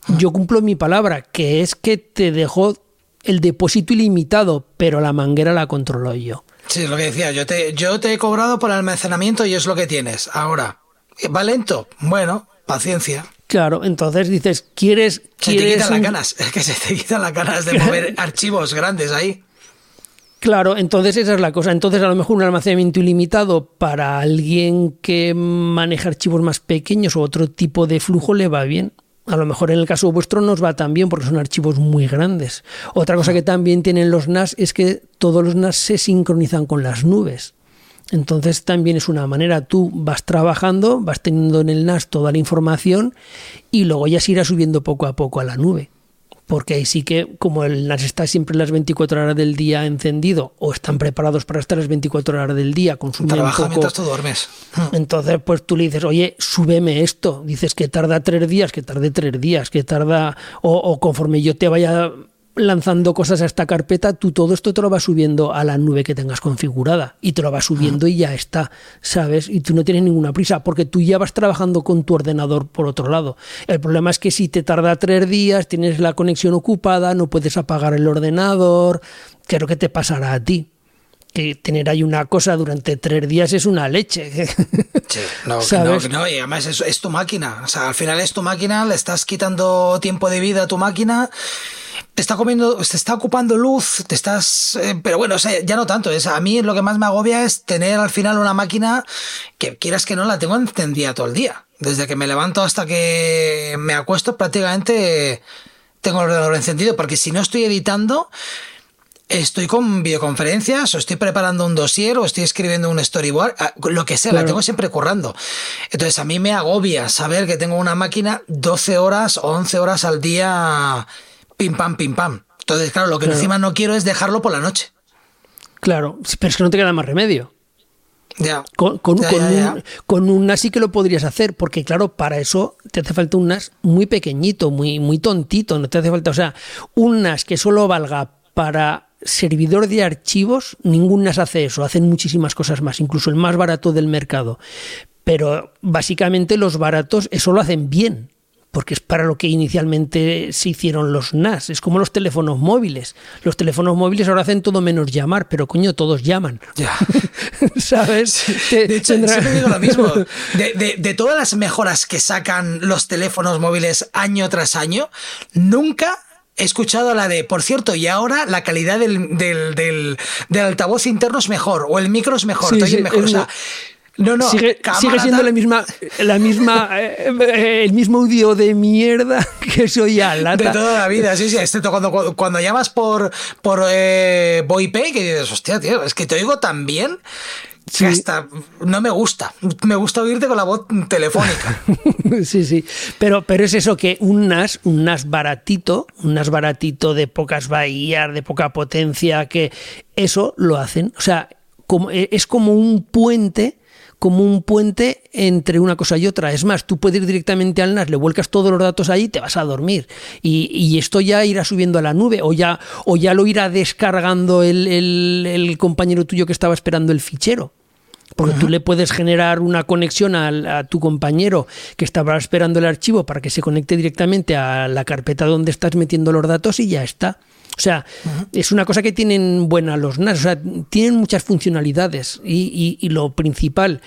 Ah. Yo cumplo mi palabra, que es que te dejo el depósito ilimitado, pero la manguera la controlo yo. Sí, es lo que decía. Yo te, yo te he cobrado por almacenamiento y es lo que tienes. Ahora, ¿Va lento? Bueno, paciencia. Claro, entonces dices, ¿quieres...? Se te quitan las ganas, es que se te quitan las ganas de mover archivos grandes ahí. Claro, entonces esa es la cosa. Entonces a lo mejor un almacenamiento ilimitado para alguien que maneja archivos más pequeños o otro tipo de flujo le va bien. A lo mejor en el caso vuestro nos va también porque son archivos muy grandes. Otra cosa que también tienen los NAS es que todos los NAS se sincronizan con las nubes. Entonces también es una manera, tú vas trabajando, vas teniendo en el NAS toda la información y luego ya se irá subiendo poco a poco a la nube. Porque ahí sí que, como el NAS está siempre las 24 horas del día encendido, o están preparados para estar las 24 horas del día consumiendo Trabaja poco, mientras tú duermes. Entonces, pues tú le dices, oye, súbeme esto. Dices que tarda tres días, que tarde tres días, que tarda. O, o conforme yo te vaya lanzando cosas a esta carpeta, tú todo esto te lo vas subiendo a la nube que tengas configurada y te lo vas subiendo y ya está, ¿sabes? Y tú no tienes ninguna prisa porque tú ya vas trabajando con tu ordenador por otro lado. El problema es que si te tarda tres días, tienes la conexión ocupada, no puedes apagar el ordenador, ¿qué es lo que te pasará a ti? Que tener ahí una cosa durante tres días es una leche. Sí, no, no, y además es, es, tu máquina. O sea, al final es tu máquina, le estás quitando tiempo de vida a tu máquina te está comiendo, te está ocupando luz, te estás, eh, pero bueno, o sea, ya no tanto. Es, a mí lo que más me agobia es tener al final una máquina que quieras que no la tengo encendida todo el día. Desde que me levanto hasta que me acuesto prácticamente tengo el ordenador encendido porque si no estoy editando, estoy con videoconferencias o estoy preparando un dossier o estoy escribiendo un storyboard, ah, lo que sea, la tengo siempre currando. Entonces a mí me agobia saber que tengo una máquina 12 horas o 11 horas al día pim pam, pim pam. Entonces, claro, lo que encima no quiero es dejarlo por la noche. Claro, pero es que no te queda más remedio. Ya. Con, con, un, con, un, NAS sí que lo podrías hacer, porque claro, para eso te hace falta un NAS muy pequeñito, muy, muy tontito, no te hace falta, o sea, un NAS que solo valga para servidor de archivos, ningún NAS hace eso, hacen muchísimas cosas más, incluso el más barato del mercado. Pero básicamente los baratos eso lo hacen bien porque es para lo que inicialmente se hicieron los NAS. Es como los teléfonos móviles. Los teléfonos móviles ahora hacen todo menos llamar, pero coño, todos llaman. Ya. ¿Sabes? de hecho, digo lo mismo. De, todas las mejoras que sacan los teléfonos móviles año tras año, nunca he escuchado la de, por cierto, y ahora la calidad del, del, del, del altavoz interno es mejor, o el micro es mejor, Sí, sí, mejor. es o sea, no, no, sigue, siendo tal. la misma, la misma, eh, el mismo audio de mierda que soy a De toda la vida, sí, sí, excepto cuando, cuando, cuando llamas por, por eh, VoIP, que dices, hostia, tío, es que te oigo tan bien Sí. hasta no me gusta. Me gusta oírte con la voz telefónica. Sí, sí. Pero, pero es eso que un NAS, un NAS baratito, un NAS baratito de pocas bahías, de poca potencia, que eso lo hacen. O sea, como, eh, es como un puente como un puente entre una cosa y otra. Es más, tú puedes ir directamente al NAS, le vuelcas todos los datos ahí y te vas a dormir. Y, y esto ya irá subiendo a la nube o ya, o ya lo irá descargando el, el- el compañero tuyo que estaba esperando el fichero. Porque tú le puedes generar una conexión al- a, tu compañero que estaba esperando el archivo para que se conecte directamente a la carpeta donde estás metiendo los datos y ya está. O sea, es una cosa que tienen buena los NAS. O sea, tienen muchas funcionalidades y, y- y lo principal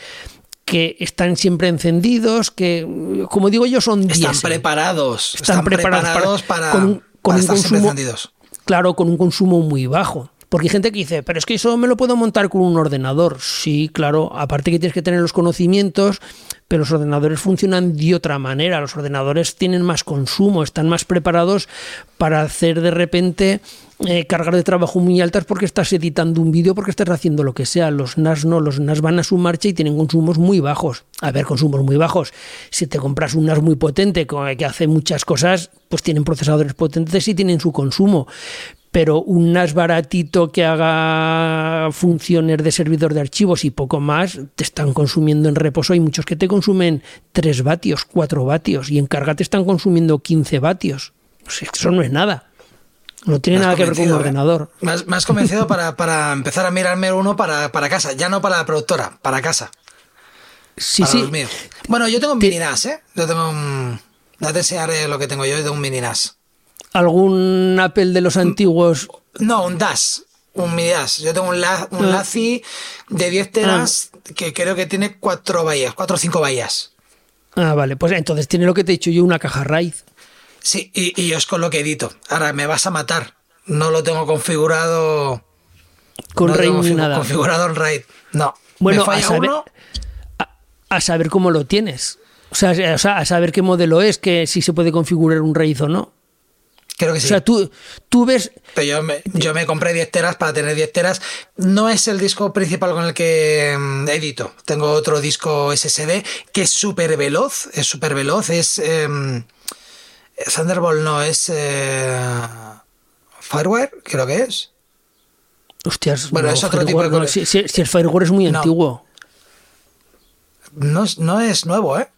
que están siempre encendidos, que como digo yo son Están diésel. preparados. Están preparados para- para, con un- con para un estar consumo- encendidos. Claro, con un consumo muy bajo. Porque hay gente que dice, pero es que eso me lo puedo montar con un ordenador. Sí, claro, aparte que tienes que tener los conocimientos, pero los ordenadores funcionan de otra manera. Los ordenadores tienen más consumo, están más preparados para hacer de repente eh, cargas de trabajo muy altas porque estás editando un vídeo, porque estás haciendo lo que sea. Los NAS no, los NAS van a su marcha y tienen consumos muy bajos. A ver, consumos muy bajos. Si te compras un NAS muy potente co- que hace muchas cosas, pues tienen procesadores potentes y tienen su consumo pero un NAS baratito que haga funciones de servidor de archivos y poco más, te están consumiendo en reposo. Hay muchos que te consumen 3 vatios, 4 vatios y en carga te están consumiendo 15 vatios. Eso no es nada. No tiene nada que ver con un ¿eh? ordenador. Me has, me has convencido para, para empezar a mirarme uno para, para casa. Ya no para la productora, para casa. Sí, para sí. Bueno, yo tengo un mini NAS, ¿eh? Yo tengo un... Ya te enseñaré lo que tengo yo. Yo tengo un mini NAS. ¿Algún Apple de los antiguos? No, un DAS. Un mini DAS. Yo tengo un, la, un Ah. LaCie de 10 teras que creo que tiene 4 bahías, 4 o 5 bahías. Ah, vale. Pues entonces tiene lo que te he dicho yo, una caja raíz. Sí, y, y yo es con lo que edito. Ahora me vas a matar. No lo tengo configurado. Con no RAID ni nada. configurado en RAID. No. Bueno, me a falla saber- uno. a saber cómo lo tienes. O sea, a saber qué modelo es, que si se puede configurar un RAID o no. Creo que sí. O sea, tú, tú ves. Pero yo me, yo me compré 10 teras para tener 10 teras. No es el disco principal con el que mm, edito. Tengo otro disco SSD que es súper veloz. Es súper veloz. Es. em, Thunderbolt no, es. eh, Firewire, creo que es. Hostias, Bueno, no, es otro tipo de Fireware no, si, el Fireware es muy No. antiguo. No, no es nuevo, ¿eh?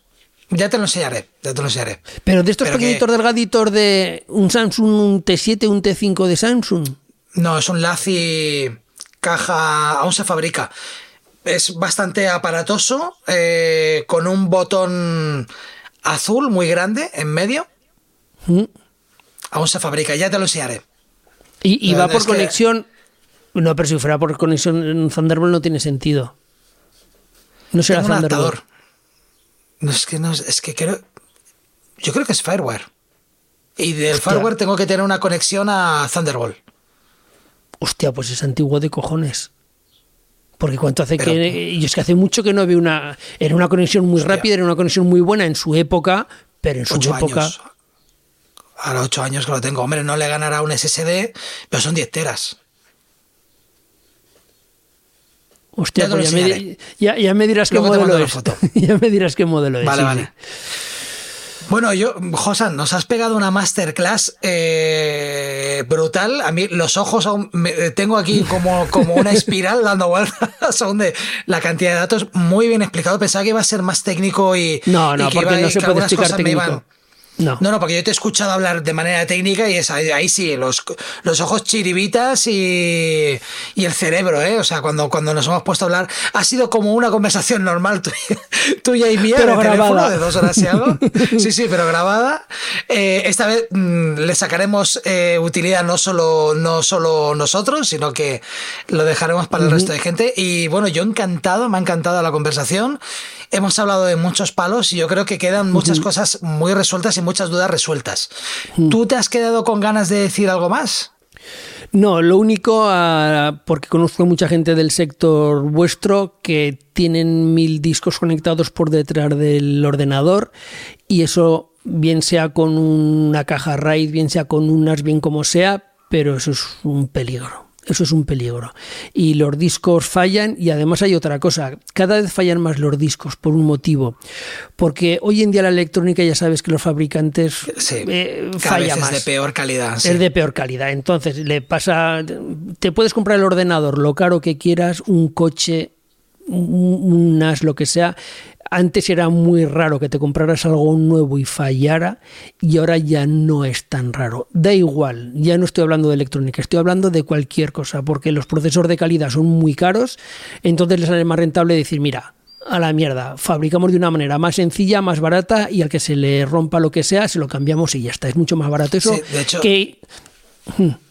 Ya te lo enseñaré. Ya te lo enseñaré. Pero de estos Pero que- pequeñitos delgaditos de un Samsung, un T7, un T5 de Samsung. No, es un LaCie caja, aún se fabrica. Es bastante aparatoso, eh, con un botón azul muy grande en medio. ¿Mm? Aún se fabrica, ya te lo enseñaré. Y, va verdad por que- conexión. No, pero si fuera por conexión en Thunderbolt no tiene sentido. No será Tengo un Thunderbolt. adaptador. No es que no, es que creo. Yo creo que es Fireware. Y del Hostia. Fireware tengo que tener una conexión a Thunderbolt. Hostia, pues es antiguo de cojones. Porque cuánto hace Pero- que. Y es que hace mucho que no había una. Era una conexión muy Hostia. rápida, era una conexión muy buena en su época, pero en su Ocho época. años. Ahora ocho años que lo tengo. Hombre, no le ganará un SSD, pero son 10 teras. Hostia, Ya pues ya, me, di- enseñaré. ya, ya me dirás qué Luego modelo es. foto. ya me dirás qué modelo es. Vale, sí, vale. sí. Bueno, yo, Josan, nos has pegado una masterclass eh, brutal. A mí los ojos aún me- tengo aquí como, como una espiral dando vueltas aún de la cantidad de datos. Muy bien explicado. Pensaba que iba a ser más técnico y. No, no, y que porque iba- no se puede explicar técnico. No. No, no, porque yo te he escuchado hablar de manera técnica y es ahí, ahí sí, los, los ojos chiribitas y, y el cerebro, ¿eh? O sea, cuando, cuando nos hemos puesto a hablar, ha sido como una conversación normal tuya, tuya y mía Pero de teléfono grabada. de dos horas y algo. Sí, sí, pero grabada. Eh, esta vez mm, le sacaremos eh, utilidad no solo, no solo nosotros, sino que lo dejaremos para el resto de gente. Y bueno, yo encantado, me ha encantado la conversación. Hemos hablado de muchos palos y yo creo que quedan muchas cosas muy resueltas y muchas dudas resueltas. ¿Tú te has quedado con ganas de decir algo más? No, lo único, ah, porque conozco mucha gente del sector vuestro que tienen mil discos conectados por detrás del ordenador y eso bien sea con una caja RAID, bien sea con unas, bien como sea, pero eso es un peligro. Eso es un peligro. Y los discos fallan y además hay otra cosa. Cada vez fallan más los discos por un motivo. Porque hoy en día la electrónica ya sabes que los fabricantes sí, eh, falla más. Es de peor calidad. Es de peor calidad. Entonces le pasa... Te puedes comprar el ordenador, lo caro que quieras, un coche unas lo que sea antes era muy raro que te compraras algo nuevo y fallara y ahora ya no es tan raro. Da igual, ya no estoy hablando de electrónica, estoy hablando de cualquier cosa, porque los procesos de calidad son muy caros, entonces les sale más rentable decir, mira, a la mierda, fabricamos de una manera más sencilla, más barata y al que se le rompa lo que sea, se lo cambiamos y ya está. Es mucho más barato eso de hecho, que...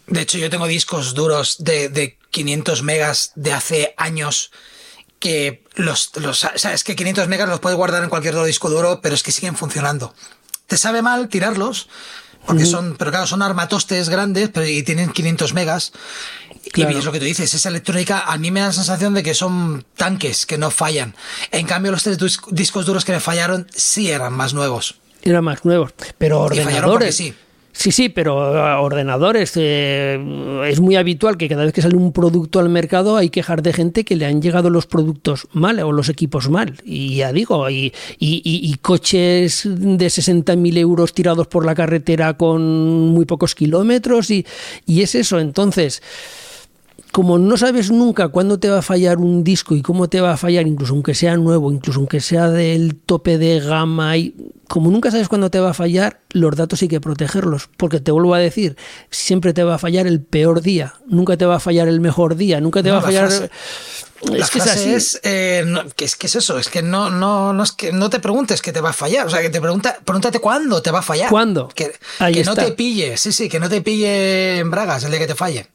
De hecho, yo tengo discos duros de, de 500 megas de hace años que los, los, es que 500 megas los puedes guardar en cualquier otro disco duro, pero es que siguen funcionando. Te sabe mal tirarlos, porque son, pero claro, son armatostes grandes, pero y tienen 500 megas. Y es lo que tú dices, esa electrónica a mí me da la sensación de que son tanques que no fallan. En cambio, los tres discos duros que me fallaron sí eran más nuevos. Eran más nuevos, pero ordenadores. sí. Sí, sí, pero uh, ordenadores. Eh, es muy habitual que cada vez que sale un producto al mercado hay quejar de gente que le han llegado los productos mal o los equipos mal. Y ya digo, y, y, coches de 60.000 euros tirados por la carretera con muy pocos kilómetros. Y, y es eso. Entonces como no sabes nunca cuándo te va a fallar un disco y cómo te va a fallar, incluso aunque sea nuevo, incluso aunque sea del tope de gama, y como nunca sabes cuándo te va a fallar, los datos hay que protegerlos. Porque te vuelvo a decir, siempre te va a fallar el peor día, nunca te va a fallar el mejor día, nunca te va a fallar. es que es así. Es, eh, que es, que es eso, es que no, no, no es que no te preguntes que te va a fallar, o sea, que te pregunta, pregúntate cuándo te va a fallar. ¿Cuándo? Que, que no te pille, sí, sí, que no te pille en bragas el día que te falle.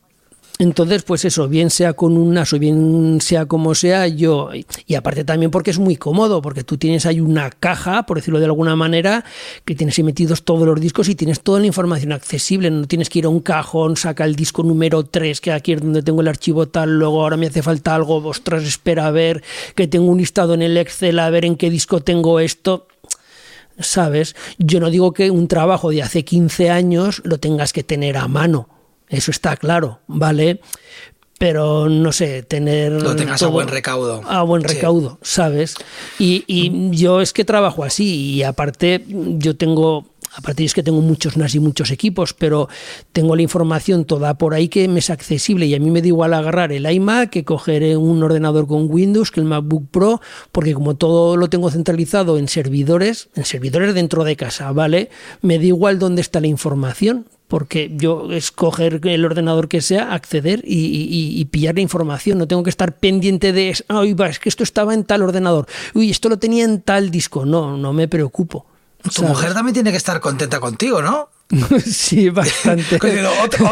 Entonces, pues eso, bien sea con un NAS o bien sea como sea, yo, y aparte también porque es muy cómodo, porque tú tienes ahí una caja, por decirlo de alguna manera, que tienes ahí metidos todos los discos y tienes toda la información accesible, no tienes que ir a un cajón, saca el disco número 3, que aquí es donde tengo el archivo tal, luego ahora me hace falta algo, ostras, espera a ver, que tengo un listado en el Excel, a ver en qué disco tengo esto. ¿Sabes? Yo no digo que un trabajo de hace 15 años lo tengas que tener a mano eso está claro, ¿vale? Pero no sé, tener. Lo tengas a buen recaudo. A buen recaudo, ¿sabes? Y, y yo es que trabajo así, y aparte, yo tengo Aparte es que tengo muchos NAS y muchos equipos, pero tengo la información toda por ahí que me es accesible y a mí me da igual agarrar el iMac que coger un ordenador con Windows, que el MacBook Pro, porque como todo lo tengo centralizado en servidores, en servidores dentro de casa, ¿vale? Me da igual dónde está la información, porque yo escoger el ordenador que sea, acceder y, pillar la información. No tengo que estar pendiente de, ay, es que esto estaba en tal ordenador, uy, esto lo tenía en tal disco. No, no me preocupo. Tu mujer también tiene que estar contenta contigo, ¿no? sí, bastante. ¿Otro,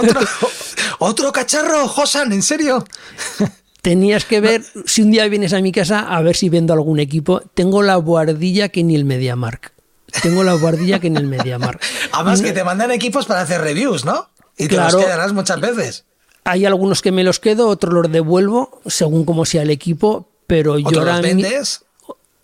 otro, cacharro, Josan, ¿en serio? Tenías que ver, si un día vienes a mi casa, a ver si vendo algún equipo. Tengo la guardilla que ni el MediaMark. Tengo la guardilla que ni el MediaMark. Además que te mandan equipos para hacer reviews, ¿no? Y te los quedarás muchas veces. Hay algunos que me los quedo, otros los devuelvo, según como sea el equipo, pero yo ahora... Los vendes?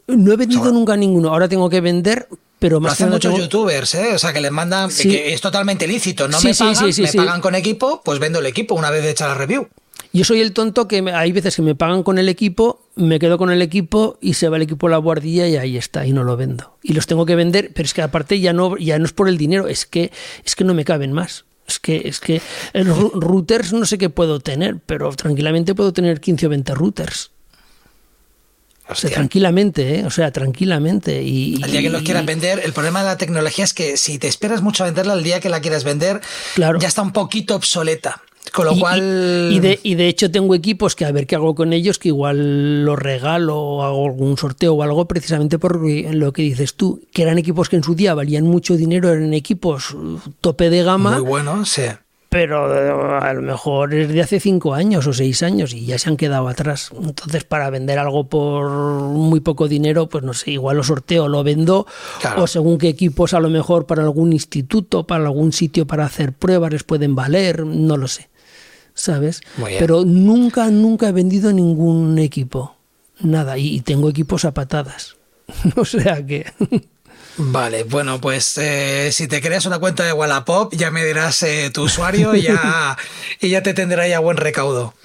No he vendido nunca ninguno. Ahora tengo que vender pero más Lo hacen muchos youtubers, ¿eh? O sea, que les mandan, que es totalmente lícito, no me pagan, me pagan con equipo, pues vendo el equipo una vez hecha la review. Yo soy el tonto que hay veces que me pagan con el equipo, me quedo con el equipo y se va el equipo a la guardilla y ahí está, y no lo vendo. Y los tengo que vender, pero es que aparte ya no, ya no es por el dinero, es que, es que no me caben más. Es que, es que en routers no sé qué puedo tener, pero tranquilamente puedo tener 15 o 20 routers tranquilamente, ¿eh? o sea, tranquilamente. Y, al día que los quieras vender, el problema de la tecnología es que si te esperas mucho a venderla, al día que la quieras vender, ya está un poquito obsoleta. Con lo cual. Y de, y de, hecho, tengo equipos que a ver qué hago con ellos, que igual los regalo o hago algún sorteo o algo, precisamente por lo que dices tú, que eran equipos que en su día valían mucho dinero, eran equipos tope de gama. Muy bueno, sí pero eh, a lo mejor es de hace cinco años o seis años y ya se han quedado atrás. Entonces, para vender algo por muy poco dinero, pues no sé, igual lo sorteo, lo vendo, o según qué equipos, a lo mejor para algún instituto, para algún sitio para hacer pruebas les pueden valer, no lo sé. ¿Sabes? Pero nunca, nunca he vendido ningún equipo. Nada, y tengo equipos a patadas. o sea que. Vale, bueno, pues eh, si te creas una cuenta de Wallapop, ya me dirás eh, tu usuario y ya, y ya te tendrá ya buen recaudo.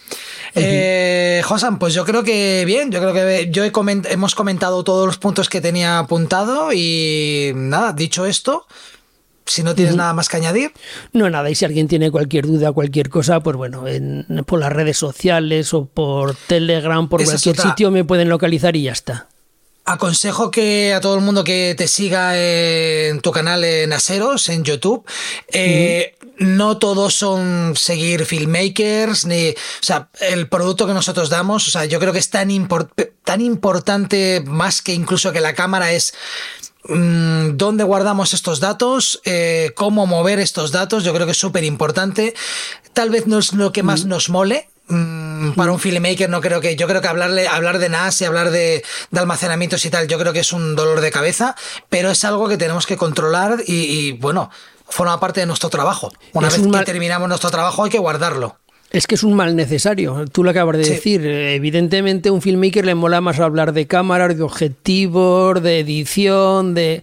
Eh, Josan, pues yo creo que bien, yo creo que yo he hemos comentado todos los puntos que tenía apuntado y nada, dicho esto, si no tienes nada más que añadir. No, nada, y si alguien tiene cualquier duda, cualquier cosa, pues bueno, por las redes sociales o por Telegram, por cualquier sitio me pueden localizar y ya está. Aconsejo que a todo el mundo que te siga en tu canal en Aseros, en YouTube, eh, no todos son seguir filmmakers, ni, o sea, el producto que nosotros damos, o sea, yo creo que es tan, tan importante más que incluso que la cámara es dónde guardamos estos datos, eh, cómo mover estos datos, yo creo que es súper importante. Tal vez no es lo que más nos mole, Mm, para un filmmaker no creo que yo creo que hablarle hablar de NAS y hablar de, almacenamientos y tal yo creo que es un dolor de cabeza pero es algo que tenemos que controlar y, bueno forma parte de nuestro trabajo. Una vez que terminamos nuestro trabajo hay que guardarlo es que es un mal necesario, tú lo acabas de decir. Evidentemente, a un filmmaker le mola más hablar de cámaras, de objetivos, de edición, de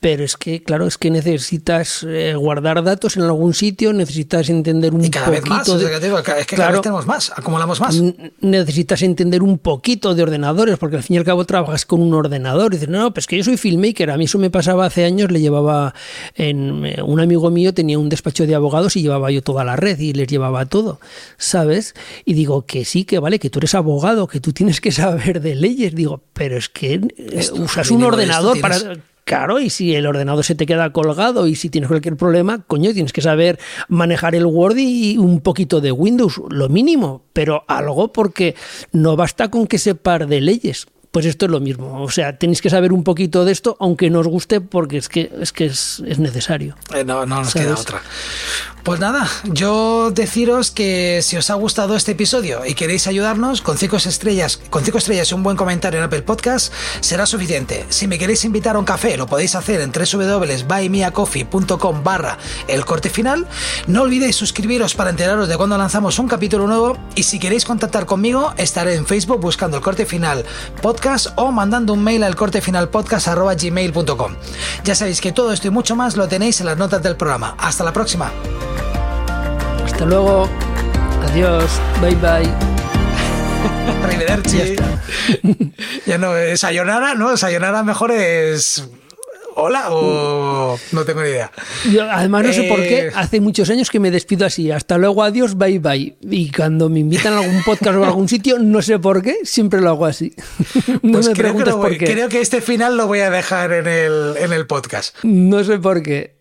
pero es que, claro, es que necesitas eh, guardar datos en algún sitio, necesitas entender un y cada poquito. Vez más, es que cada vez tenemos más, acumulamos más. Necesitas entender un poquito de ordenadores, porque al fin y al cabo trabajas con un ordenador. Y dices, no, pues que yo soy filmmaker. A mí eso me pasaba hace años, le llevaba. En, eh, un amigo mío tenía un despacho de abogados y llevaba yo toda la red y les llevaba todo, ¿sabes? Y digo que sí, que vale, que tú eres abogado, que tú tienes que saber de leyes. Digo, pero es que eh, usas un ordenador para Claro, y si el ordenador se te queda colgado y si tienes cualquier problema, coño, tienes que saber manejar el Word y un poquito de Windows, lo mínimo, pero algo porque no basta con que separ de leyes. Pues esto es lo mismo. O sea, tenéis que saber un poquito de esto, aunque no os guste, porque es que es, que es, necesario. Eh, no, no nos queda otra. Pues nada, yo deciros que si os ha gustado este episodio y queréis ayudarnos con cinco estrellas, con cinco estrellas y un buen comentario en Apple Podcast, será suficiente. Si me queréis invitar a un café, lo podéis hacer en www.buymeacoffee.com barra el corte final. No olvidéis suscribiros para enteraros de cuando lanzamos un capítulo nuevo y si queréis contactar conmigo, estaré en Facebook buscando el corte final podcast o mandando un mail al cortefinalpodcast.gmail.com. Ya sabéis que todo esto y mucho más lo tenéis en las notas del programa. Hasta la próxima. Hasta luego. Adiós. Bye bye. Arrivederci. Ya, ya no, sayonara, ¿no? Sayonara mejor es hola o no tengo ni idea. Yo, además no sé por qué, eh, hace muchos años que me despido así, hasta luego, adiós, bye bye. Y cuando me invitan a algún podcast o a algún sitio, no sé por qué, siempre lo hago así. no pues me creo preguntes por qué. Creo que este final lo voy a dejar en el, en el podcast. No sé por qué.